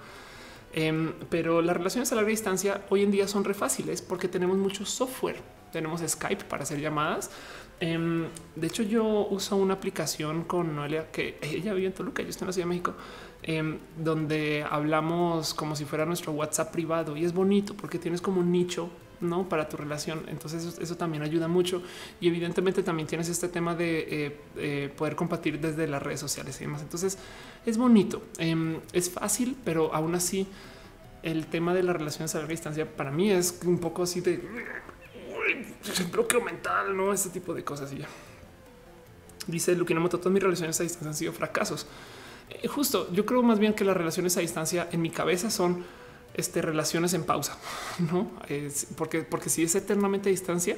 Em, pero las relaciones a larga distancia hoy en día son re fáciles porque tenemos mucho software tenemos Skype para hacer llamadas. Em, de hecho, yo uso una aplicación con Noelia que ella vive en Toluca, yo estoy en la Ciudad de México, em, donde hablamos como si fuera nuestro WhatsApp privado y es bonito porque tienes como un nicho no para tu relación. Entonces eso, también ayuda mucho y evidentemente también tienes este tema de eh, eh, poder compartir desde las redes sociales y demás. Entonces es bonito, em, es fácil, pero aún así el tema de las relaciones a larga distancia para mí es un poco así de bloqueo mental, no ese tipo de cosas. Y ya dice Lukinomoto, todas mis relaciones a distancia han sido fracasos. Eh, justo, yo creo más bien que las relaciones a distancia en mi cabeza son este, relaciones en pausa, no? porque, porque si es eternamente a distancia,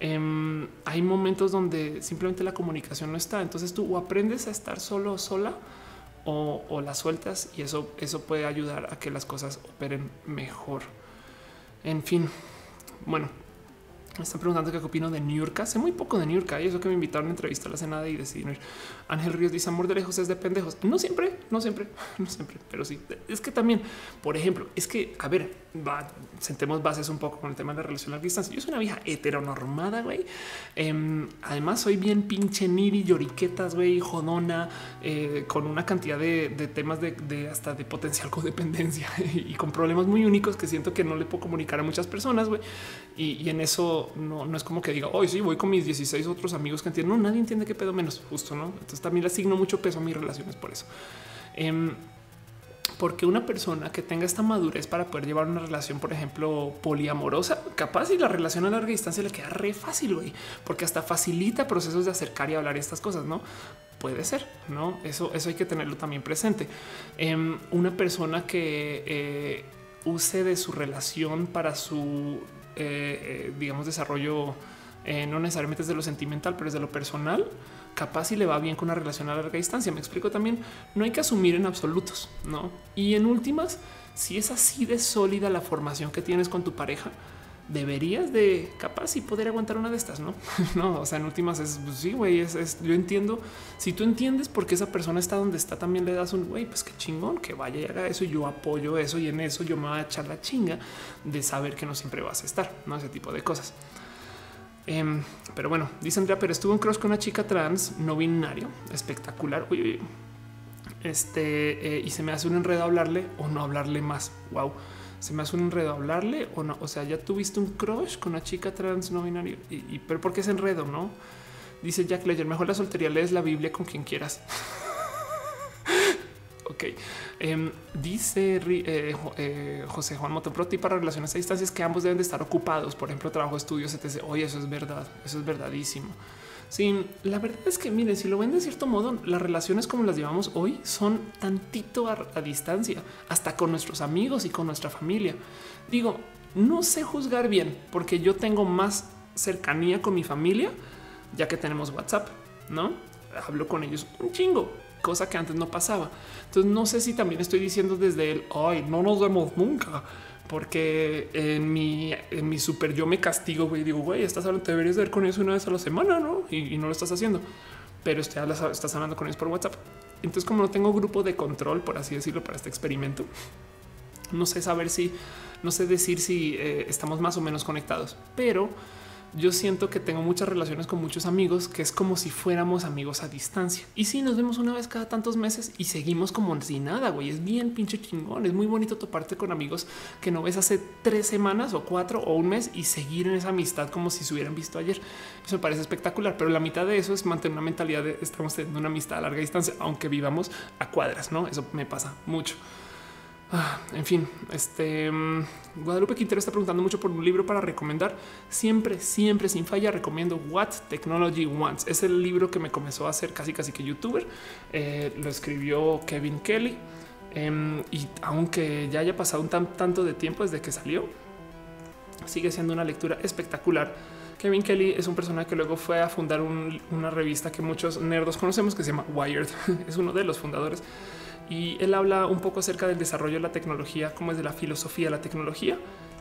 em, hay momentos donde simplemente la comunicación no está. Entonces tú o aprendes a estar solo o sola o, o la sueltas y eso, eso puede ayudar a que las cosas operen mejor. En fin, bueno, me están preguntando qué opino de New York. Hace muy poco de New York y eso que me invitaron a entrevistar la cena y decidí ir. Ángel Ríos dice amor de lejos es de pendejos. No siempre, no siempre, no siempre, pero sí. Es que también, por ejemplo, es que, a ver, sentemos bases un poco con el tema de la relación a distancia. Yo soy una vieja heteronormada, güey. Em, además, soy bien pinche niri, lloriquetas, güey, jodona, eh, con una cantidad de, temas de, hasta de potencial codependencia y con problemas muy únicos que siento que no le puedo comunicar a muchas personas, güey. Y, en eso no, es como que diga, hoy sí, voy con mis 16 otros amigos que entienden. No, nadie entiende qué pedo menos, justo, ¿no? También le asigno mucho peso a mis relaciones por eso. Em, porque una persona que tenga esta madurez para poder llevar una relación, por ejemplo, poliamorosa, capaz y la relación a larga distancia le queda re fácil, güey, porque hasta facilita procesos de acercar y hablar estas cosas, no puede ser, no? Eso, eso hay que tenerlo también presente. Em, una persona que eh, use de su relación para su, eh, eh, digamos, desarrollo, no necesariamente es de lo sentimental, pero es de lo personal capaz si le va bien con una relación a larga distancia. Me explico también, no hay que asumir en absolutos, ¿no? Y en últimas, si es así de sólida la formación que tienes con tu pareja, deberías de capaz y poder aguantar una de estas, ¿no? no, o sea, en últimas es, pues sí, güey, es, yo entiendo, si tú entiendes por qué esa persona está donde está, también le das un, güey, pues qué chingón, que vaya y haga eso y yo apoyo eso y en eso yo me voy a echar la chinga de saber que no siempre vas a estar, ¿no? Ese tipo de cosas. Em, pero bueno, dice Andrea, pero estuvo en cross con una chica trans no binario, espectacular. Este, eh, y se me hace un enredo hablarle o no hablarle más. Wow, se me hace un enredo hablarle o no. O sea, ya tuviste un crush con una chica trans no binario. Y, pero ¿por qué es enredo? No dice Jack Ledger. Mejor la soltería lees la Biblia con quien quieras. ok. Em, dice eh, eh, José Juan Motoproti para relaciones a distancias que ambos deben de estar ocupados. Por ejemplo, trabajo, estudios, etc. Oye, eso es verdad. Eso es verdadísimo. Sí, la verdad es que mire, si lo ven de cierto modo, las relaciones como las llevamos hoy son tantito a, a distancia, hasta con nuestros amigos y con nuestra familia. Digo, no sé juzgar bien porque yo tengo más cercanía con mi familia, ya que tenemos WhatsApp, no hablo con ellos un chingo, cosa que antes no pasaba. Entonces no sé si también estoy diciendo desde el ay, no nos vemos nunca, porque en mi, mi super yo me castigo y digo, güey, estás hablando, deberías ver con eso una vez a la semana, no? Y, no lo estás haciendo, pero estás hablando con ellos por WhatsApp. Entonces, como no tengo grupo de control, por así decirlo, para este experimento, no sé saber si, no sé decir si eh, estamos más o menos conectados, pero yo siento que tengo muchas relaciones con muchos amigos que es como si fuéramos amigos a distancia. Y si nos vemos una vez cada tantos meses y seguimos como si nada, güey. Es bien pinche chingón. Es muy bonito toparte con amigos que no ves hace tres semanas o cuatro o un mes y seguir en esa amistad como si se hubieran visto ayer. Eso me parece espectacular, pero la mitad de eso es mantener una mentalidad de estamos teniendo una amistad a larga distancia, aunque vivamos a cuadras, ¿no? Eso me pasa mucho. Ah, en fin, este mm, Guadalupe Quintero está preguntando mucho por un libro para recomendar. Siempre, siempre sin falla recomiendo What Technology Wants. Es el libro que me comenzó a hacer casi casi que youtuber. Eh, lo escribió Kevin Kelly. Em, y aunque ya haya pasado un tanto de tiempo desde que salió, sigue siendo una lectura espectacular. Kevin Kelly es un personaje que luego fue a fundar una revista que muchos nerdos conocemos que se llama Wired. es uno de los fundadores y él habla un poco acerca del desarrollo de la tecnología, como es de la filosofía de la tecnología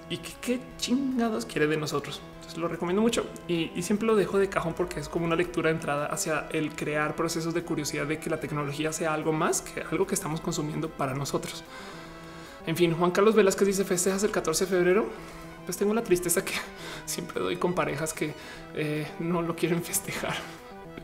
y qué, chingados quiere de nosotros. Entonces lo recomiendo mucho y, siempre lo dejo de cajón porque es como una lectura de entrada hacia el crear procesos de curiosidad de que la tecnología sea algo más que algo que estamos consumiendo para nosotros. En fin, Juan Carlos Velázquez dice festejas el 14 de febrero. Pues tengo la tristeza que siempre doy con parejas que eh, no lo quieren festejar.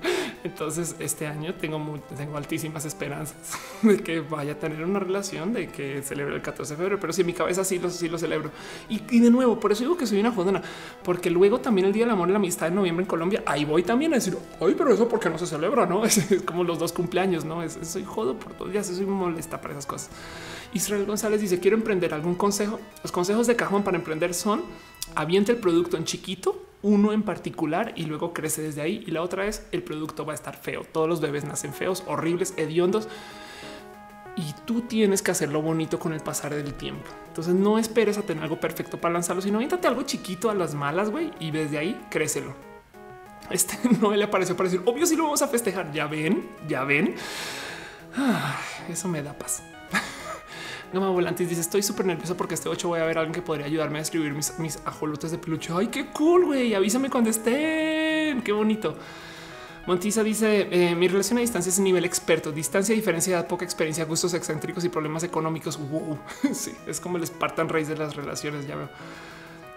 Entonces este año tengo, tengo altísimas esperanzas de que vaya a tener una relación, de que celebre el 14 de febrero, pero si en mi cabeza sí lo, sí lo celebro. Y, de nuevo, por eso digo que soy una jodona, porque luego también el Día del Amor y la Amistad en noviembre en Colombia, ahí voy también a decir, ay, pero eso porque no se celebra, ¿no? Es, como los dos cumpleaños, ¿no? Es, soy jodo por todos días, soy molesta para esas cosas. Israel González dice, quiero emprender algún consejo. Los consejos de cajón para emprender son, aviente el producto en chiquito, uno en particular y luego crece desde ahí. Y la otra es el producto va a estar feo. Todos los bebés nacen feos, horribles, hediondos. Y tú tienes que hacerlo bonito con el pasar del tiempo. Entonces no esperes a tener algo perfecto para lanzarlo, sino aviéntate algo chiquito a las malas, güey, y desde ahí crécelo. Este no le apareció para decir, obvio si lo vamos a festejar. Ya ven, ya ven. eso me da paz. Gama Volantis dice estoy súper nervioso porque este 8 voy a ver a alguien que podría ayudarme a escribir mis, mis ajolotes de peluche. Ay, qué cool, güey. Avísame cuando estén. Qué bonito. Montiza dice eh, mi relación a distancia es nivel experto, distancia, diferencia, de poca experiencia, gustos excéntricos y problemas económicos. Wow. sí, es como el Spartan Race de las relaciones. Ya veo.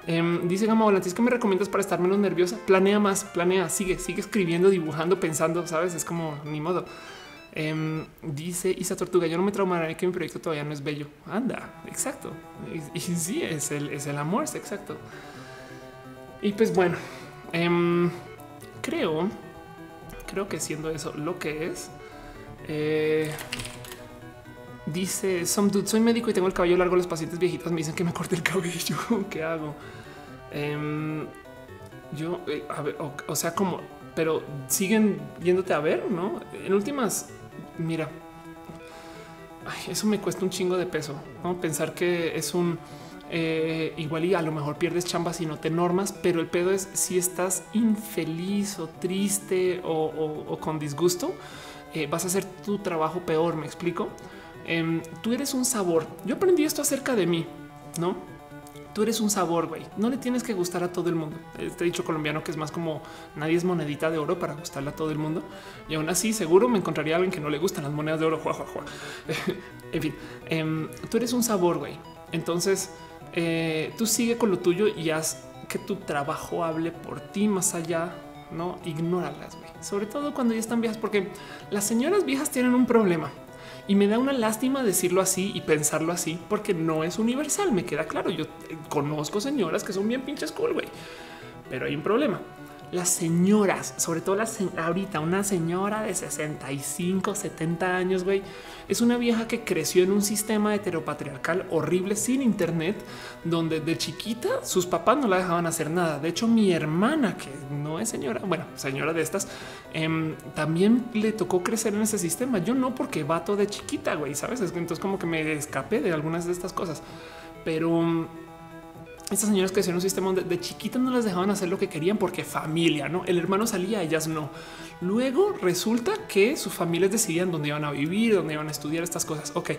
Em, dice Gama Volantis que me recomiendas para estar menos nerviosa. Planea más, planea, sigue, sigue escribiendo, dibujando, pensando. Sabes, es como ni modo. Em, dice Isa Tortuga, yo no me traumaré que mi proyecto todavía no es bello. Anda, exacto. Y, sí, es el, es el amor, exacto. Y pues bueno, em, creo, creo que siendo eso lo que es, eh, dice Some dude, soy médico y tengo el cabello largo. Los pacientes viejitos me dicen que me corte el cabello. ¿Qué hago? Em, yo, eh, ver, o, sea, como, pero siguen yéndote a ver, no? En últimas, mira, eso me cuesta un chingo de peso, ¿no? Pensar que es un eh, igual y a lo mejor pierdes chamba si no te normas, pero el pedo es si estás infeliz o triste o, con disgusto, eh, vas a hacer tu trabajo peor. Me explico. Em, tú eres un sabor. Yo aprendí esto acerca de mí, no? Tú eres un sabor, güey. No le tienes que gustar a todo el mundo. Este dicho colombiano que es más como nadie es monedita de oro para gustarle a todo el mundo. Y aún así, seguro me encontraría a alguien que no le gustan las monedas de oro. en fin, em, tú eres un sabor, güey. Entonces, eh, tú sigue con lo tuyo y haz que tu trabajo hable por ti más allá. No ignóralas, güey. Sobre todo cuando ya están viejas, porque las señoras viejas tienen un problema y me da una lástima decirlo así y pensarlo así, porque no es universal. Me queda claro. Yo eh, conozco señoras que son bien pinches cool, güey, pero hay un problema las señoras, sobre todo las ahorita, una señora de 65, 70 años, güey, es una vieja que creció en un sistema heteropatriarcal horrible sin internet, donde de chiquita sus papás no la dejaban hacer nada. De hecho, mi hermana, que no es señora, bueno, señora de estas, em, también le tocó crecer en ese sistema. Yo no, porque vato de chiquita, güey, sabes? Entonces, como que me escapé de algunas de estas cosas, pero estas señoras que hacían un sistema donde de chiquitas no las dejaban hacer lo que querían porque familia, no el hermano salía, ellas no. Luego resulta que sus familias decidían dónde iban a vivir, dónde iban a estudiar estas cosas. Ok,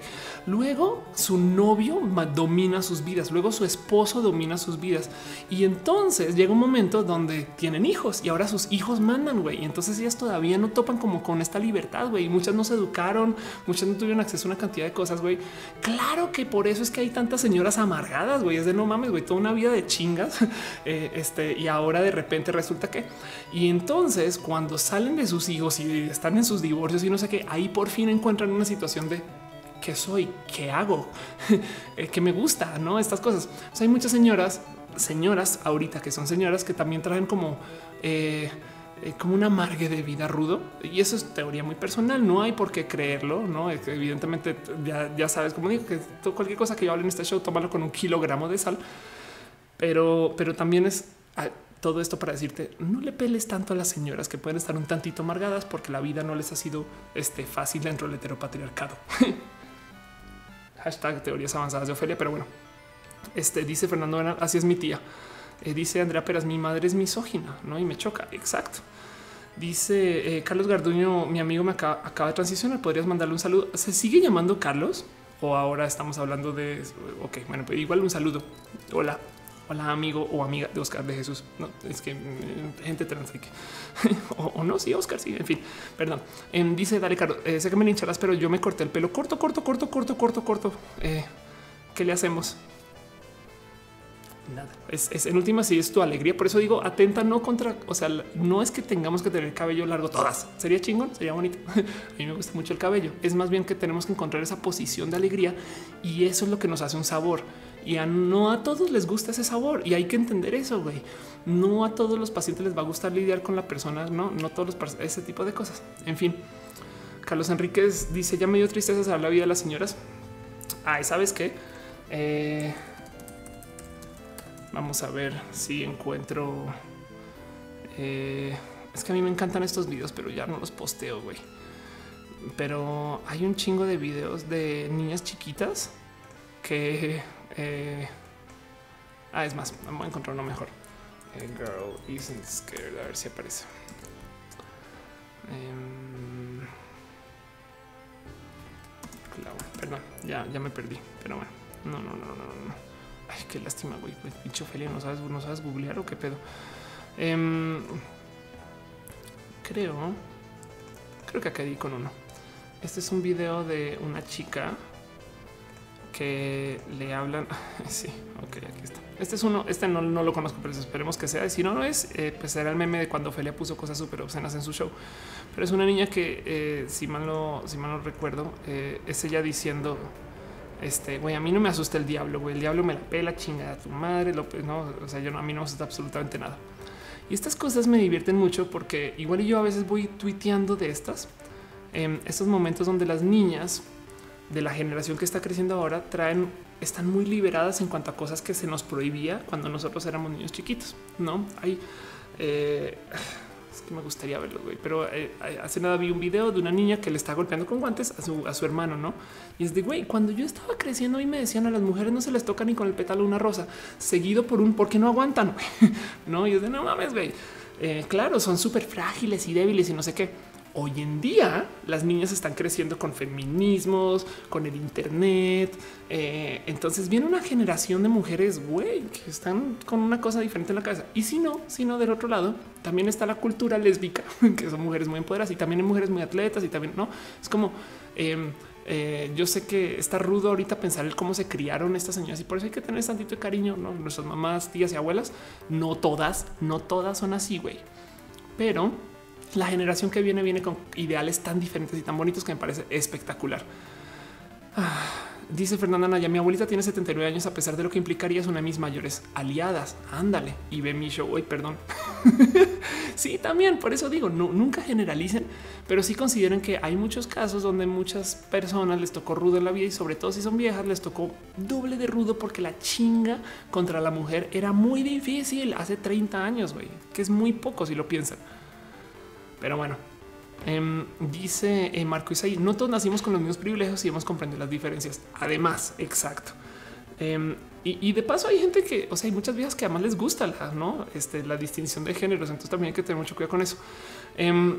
luego su novio domina sus vidas, luego su esposo domina sus vidas y entonces llega un momento donde tienen hijos y ahora sus hijos mandan, güey. Y entonces ellas todavía no topan como con esta libertad, güey. Muchas no se educaron, muchas no tuvieron acceso a una cantidad de cosas, güey. Claro que por eso es que hay tantas señoras amargadas, güey. Es de no mames, güey una vida de chingas. Eh, este, y ahora de repente resulta que. Y entonces, cuando salen de sus hijos y están en sus divorcios y no sé qué, ahí por fin encuentran una situación de qué soy, qué hago, eh, que me gusta, no estas cosas. hay muchas señoras, señoras ahorita que son señoras que también traen como eh, como una amargue de vida rudo. Y eso es teoría muy personal. No hay por qué creerlo. No, evidentemente ya, ya sabes, como digo, que cualquier cosa que yo hable en este show, tómalo con un kilogramo de sal. Pero, pero también es ah, todo esto para decirte no le peles tanto a las señoras que pueden estar un tantito amargadas porque la vida no les ha sido este, fácil dentro del heteropatriarcado. Hashtag teorías avanzadas de Ofelia, pero bueno. Este dice Fernando, así es mi tía. Eh, dice Andrea Peras, mi madre es misógina, ¿no? Y me choca. Exacto. Dice eh, Carlos Garduño, mi amigo me acaba, de transicionar. ¿Podrías mandarle un saludo? ¿Se sigue llamando Carlos? O ahora estamos hablando de... Ok, bueno, pues igual un saludo. Hola. Hola amigo o amiga de Oscar de Jesús. No, es que mm, gente trans o, no, sí, Oscar, sí, en fin, perdón. Em, dice, dale, Carlos, eh, sé que me lincharás, pero yo me corté el pelo corto, corto, corto, corto, corto, corto. ¿Qué le hacemos? nada. Es, en última, si es tu alegría. Por eso digo, atenta no contra, o sea, no es que tengamos que tener cabello largo todas. Sería chingón, sería bonito. a mí me gusta mucho el cabello. Es más bien que tenemos que encontrar esa posición de alegría y eso es lo que nos hace un sabor. Y no a todos les gusta ese sabor y hay que entender eso, güey. No a todos los pacientes les va a gustar lidiar con la persona, no, no todos los ese tipo de cosas. En fin, Carlos Enríquez dice: Ya me dio tristeza saber la vida de las señoras. Ay, ¿sabes qué? Eh, Vamos a ver si encuentro. Eh, es que a mí me encantan estos videos, pero ya no los posteo, güey. Pero hay un chingo de videos de niñas chiquitas que. Eh, ah, es más, vamos a encontrar uno mejor. A girl isn't scared. A ver si aparece. Em, perdón, ya, ya me perdí, pero bueno, no, no, no, no, no. Ay, qué lástima, güey. Pues, pinche Ophelia, no sabes, no sabes googlear o qué pedo. Em, creo, creo que acá di con uno. Este es un video de una chica que le hablan. sí, ok, aquí está. Este es uno, este no, lo conozco, pero esperemos que sea. Si no, no es, eh, pues era el meme de cuando Ophelia puso cosas súper obscenas en su show. Pero es una niña que, eh, si mal no, si mal no recuerdo, eh, es ella diciendo este güey, a mí no me asusta el diablo, güey. El diablo me la pela, chingada tu madre, lo, no, o sea, yo no, a mí no me asusta absolutamente nada. Y estas cosas me divierten mucho porque igual yo a veces voy tuiteando de estas, en estos momentos donde las niñas de la generación que está creciendo ahora traen, están muy liberadas en cuanto a cosas que se nos prohibía cuando nosotros éramos niños chiquitos. No hay. Eh, es que me gustaría verlo, güey. Pero eh, hace nada vi un video de una niña que le está golpeando con guantes a su, hermano, ¿no? Y es de, güey, cuando yo estaba creciendo y me decían a las mujeres no se les toca ni con el pétalo una rosa, seguido por un ¿por qué no aguantan? no, y es de, no mames, güey. Eh, claro, son súper frágiles y débiles y no sé qué hoy en día las niñas están creciendo con feminismos, con el Internet. Eh, entonces viene una generación de mujeres güey, que están con una cosa diferente en la cabeza. Y si no, si no, del otro lado también está la cultura lésbica, que son mujeres muy empoderadas y también hay mujeres muy atletas y también no es como em, eh, yo sé que está rudo ahorita pensar el cómo se criaron estas señoras y por eso hay que tener tantito de cariño. ¿no? Nuestras mamás, tías y abuelas, no todas, no todas son así, güey. Pero la generación que viene viene con ideales tan diferentes y tan bonitos que me parece espectacular. Ah, dice Fernanda Naya, mi abuelita tiene 79 años a pesar de lo que implicaría es una de mis mayores aliadas. Ándale y ve mi show hoy, perdón. sí, también por eso digo, nunca generalicen, pero sí consideren que hay muchos casos donde muchas personas les tocó rudo en la vida y sobre todo si son viejas les tocó doble de rudo porque la chinga contra la mujer era muy difícil hace 30 años, güey, que es muy poco si lo piensan. Pero bueno, em, dice eh, Marco Isaí, no todos nacimos con los mismos privilegios y hemos comprendido las diferencias. Además, exacto. Em, y, de paso hay gente que, o sea, hay muchas viejas que además les gusta la, ¿no? este, la distinción de géneros, entonces también hay que tener mucho cuidado con eso. Em,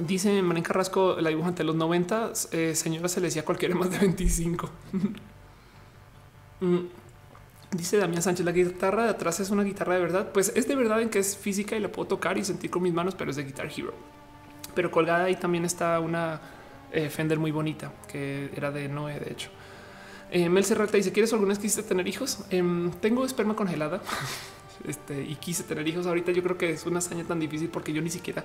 dice Marín Carrasco, la dibujante de los 90, eh, señora se le decía cualquiera más de 25. Dice Damián Sánchez, la guitarra de atrás es una guitarra de verdad. Pues es de verdad en que es física y la puedo tocar y sentir con mis manos, pero es de Guitar Hero. Pero colgada ahí también está una eh, Fender muy bonita que era de Noé, de hecho. Eh, Mel Serrata dice: ¿Quieres alguna vez quisiste tener hijos? Em, tengo esperma congelada este, y quise tener hijos. Ahorita yo creo que es una hazaña tan difícil porque yo ni siquiera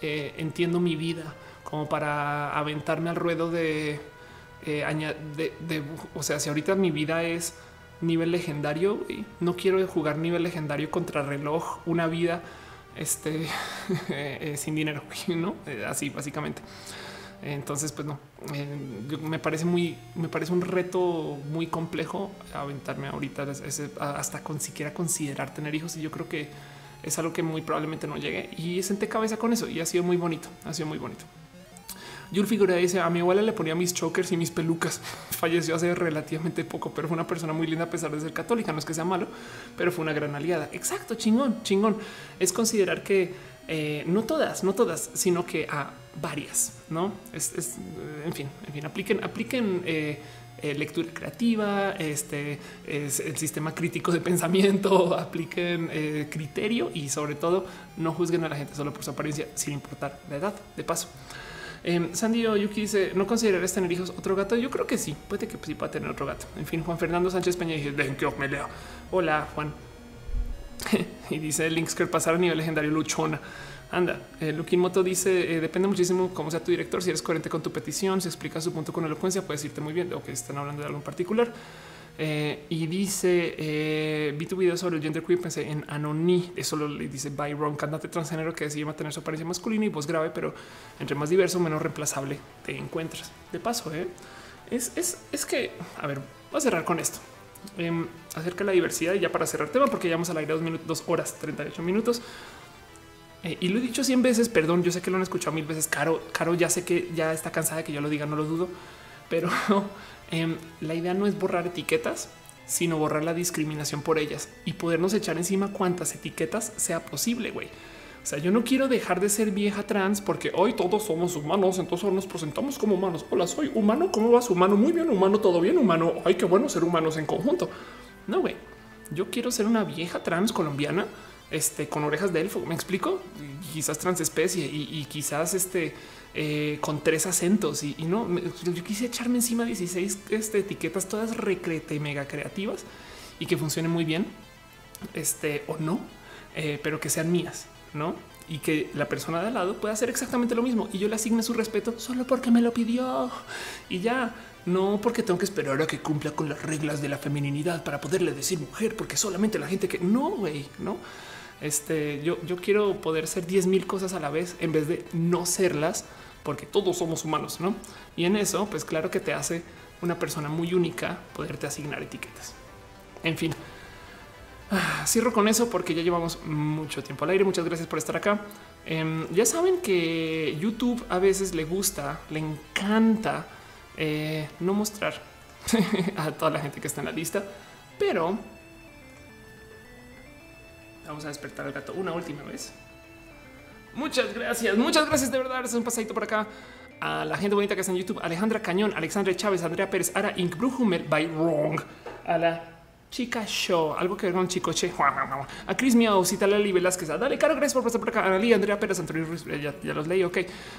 eh, entiendo mi vida como para aventarme al ruedo de, de, de, o sea, si ahorita mi vida es nivel legendario. y No quiero jugar nivel legendario contra reloj, una vida este, eh, sin dinero, no eh, así básicamente. Entonces, pues no, eh, me parece muy, me parece un reto muy complejo aventarme ahorita hasta con siquiera considerar tener hijos. Y yo creo que es algo que muy probablemente no llegue y senté cabeza con eso y ha sido muy bonito. Ha sido muy bonito. Yul Figura dice a mi abuela le ponía mis chokers y mis pelucas. Falleció hace relativamente poco, pero fue una persona muy linda a pesar de ser católica. No es que sea malo, pero fue una gran aliada. Exacto, chingón, chingón. Es considerar que eh, no todas, no todas, sino que a varias, no es, en fin, en fin, apliquen, apliquen. Eh, eh, lectura creativa, este es el sistema crítico de pensamiento, apliquen criterio y sobre todo no juzguen a la gente solo por su apariencia sin importar la edad. De paso, eh, Sandy Yuki dice no considerarás tener hijos otro gato. Yo creo que sí, puede que sí pueda tener otro gato. En fin, Juan Fernando Sánchez Peña dice ven que me leo. Hola, Juan. y dice Links que pasar a nivel legendario luchona. Anda, eh, Moto dice eh, depende muchísimo cómo sea tu director. Si eres coherente con tu petición, si explica su punto con elocuencia, puedes irte muy bien. O que están hablando de algo en particular. Eh, y dice eh, vi tu video sobre el gender queer, pensé en Anoni. Eso lo dice Byron, cantante transgénero que decide mantener su apariencia masculina y voz grave, pero entre más diverso, menos reemplazable te encuentras. De paso, eh, es, es, es, que a ver, voy a cerrar con esto eh, acerca de la diversidad y ya para cerrar tema, porque ya vamos al aire dos minutos, dos horas, 38 minutos. Eh, y lo he dicho 100 veces, perdón, yo sé que lo han escuchado mil veces. Caro, Caro ya sé que ya está cansada de que yo lo diga, no lo dudo, pero Em, la idea no es borrar etiquetas, sino borrar la discriminación por ellas y podernos echar encima cuantas etiquetas sea posible, güey. O sea, yo no quiero dejar de ser vieja trans porque hoy todos somos humanos, entonces nos presentamos como humanos. Hola, soy humano, ¿cómo vas humano? Muy bien, humano, todo bien, humano. Ay, qué bueno ser humanos en conjunto. No, güey. Yo quiero ser una vieja trans colombiana, este, con orejas de elfo. ¿Me explico? quizás transespecie y, y quizás este eh, con tres acentos y, no, yo quise echarme encima 16 este, etiquetas todas recrete mega creativas y que funcionen muy bien, este o no, eh, pero que sean mías, no? Y que la persona de al lado pueda hacer exactamente lo mismo y yo le asigne su respeto solo porque me lo pidió y ya no porque tengo que esperar a que cumpla con las reglas de la feminidad para poderle decir mujer, porque solamente la gente que no, güey, no. Este yo, quiero poder ser 10 mil cosas a la vez en vez de no serlas porque todos somos humanos, ¿no? Y en eso, pues claro que te hace una persona muy única poderte asignar etiquetas. En fin, ah, cierro con eso porque ya llevamos mucho tiempo al aire. Muchas gracias por estar acá. Em, ya saben que YouTube a veces le gusta, le encanta eh, no mostrar a toda la gente que está en la lista, pero vamos a despertar al gato una última vez. Muchas gracias, muchas gracias de verdad. Es un pasadito por acá a la gente bonita que está en YouTube. Alejandra Cañón, Alexandre Chávez, Andrea Pérez, Ara Inc. Bruhumel by Wrong. A la Chica Show, algo que ver con Chico Che, a Chris Miao, Citalali Velázquez, a Dale Caro, gracias por pasar por acá, Analí, Andrea Pérez, Antonio Ruiz, ya, ya, los leí, ok.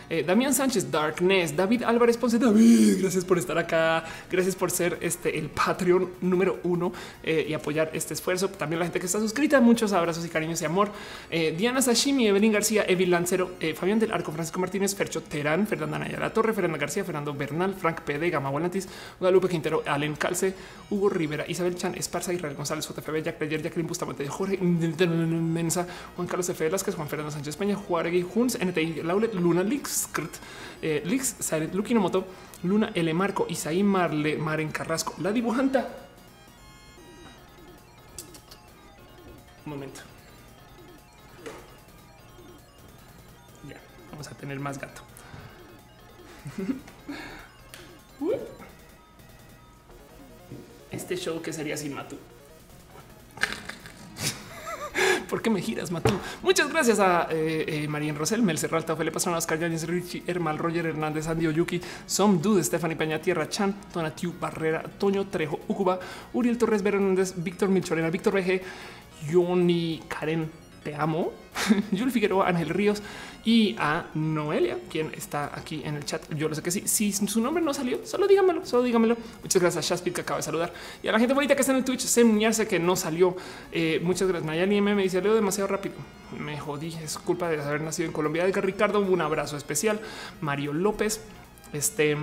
Eh, Damián Sánchez, Darkness, David Álvarez Ponce, David, gracias por estar acá, gracias por ser este el Patreon número uno eh, y apoyar este esfuerzo. También la gente que está suscrita, muchos abrazos y cariños y amor. Eh, Diana Sashimi, Evelyn García, Evil Lancero, eh, Fabián del Arco, Francisco Martínez, Fercho Terán, Fernanda Naya La Torre, Fernanda García, Fernando Bernal, Frank Pede, Gama Volantis, Guadalupe Quintero, Allen Calce, Hugo Rivera, Isabel Chan, Esparza, Israel González, JFB, Jack Player, Jacqueline Bustamante, Jorge Juan Carlos F. Velázquez, Juan Fernando Sánchez Peña, Juárez, Huns, NTI, Laulet, Luna, Lix, eh, Lix, Silent, Lukinomoto, Luna, L. Marco, Isaí Marle, Maren Carrasco, la dibujanta. Un momento. Ya, vamos a tener más gato. este show que sería sin Matu. ¿Por qué me giras, Matú? Muchas gracias a eh, eh, Rosel, Mel Serralta, Felipe Pastrana, Oscar Yáñez, Richie, Hermal, Roger Hernández, Andy Oyuki, Som Dude, Stephanie Peña, Tierra Chan, Tonatiu Barrera, Toño Trejo, Ucuba, Uriel Torres Hernández, Víctor Milchorena, Víctor BG, Yoni Karen, te amo, Yul Figueroa, Ángel Ríos y a Noelia, quien está aquí en el chat. Yo lo sé que sí. Si su nombre no salió, solo dígamelo, solo dígamelo. Muchas gracias a Shaspit que acaba de saludar y a la gente bonita que está en el Twitch. Se muñarse que no salió. Eh, muchas gracias. Nayali M me dice leo demasiado rápido. Me jodí. Es culpa de haber nacido en Colombia. Edgar Ricardo, un abrazo especial. Mario López, este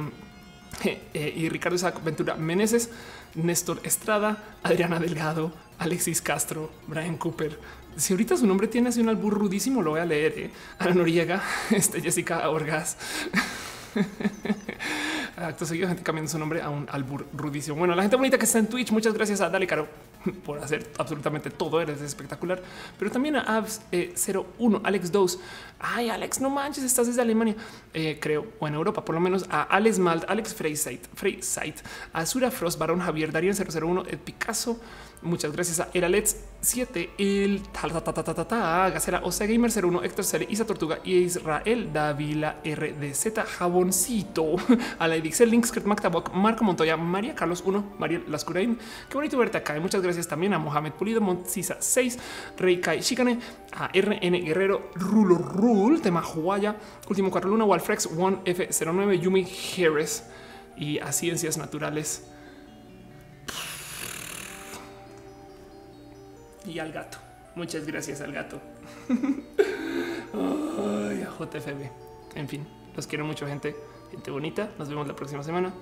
eh, y Ricardo Isaac Ventura Meneses, Néstor Estrada, Adriana Delgado, Alexis Castro, Brian Cooper, si ahorita su nombre tiene así un albur rudísimo, lo voy a leer. ¿eh? Ana Noriega, este, Jessica Orgas. Acto seguido, gente cambiando su nombre a un albur rudísimo. Bueno, la gente bonita que está en Twitch, muchas gracias a Dale Caro. por hacer absolutamente todo. Eres espectacular. Pero también a Abs 01, Alex 2. Ay, Alex, no manches, estás desde Alemania, creo, o en Europa, por lo menos a Alex Malt, Alex Freysite, Freysite, a Sura Frost, Barón Javier, Darien 001, el Picasso. Muchas gracias a Eralets 7, el Gacera, Osea Gamer 01, Héctor Cele, Isa Tortuga y Israel Davila RDZ, Jaboncito, a la Edixel, Links, Mactabok, Marco Montoya, María Carlos 1, Mariel Lascurain. Qué bonito verte acá. Y muchas gracias también a Mohamed Pulido, Montisa 6, Rey Kai Shikane, a RN Guerrero, Rulo Rule, Tema Huaya, Último Cuatro Luna, Walfrex 1F09, Yumi Harris y a Ciencias Naturales. Y al gato. Muchas gracias al gato. Ay, a JFB. En fin, los quiero mucho, gente. Gente bonita. Nos vemos la próxima semana.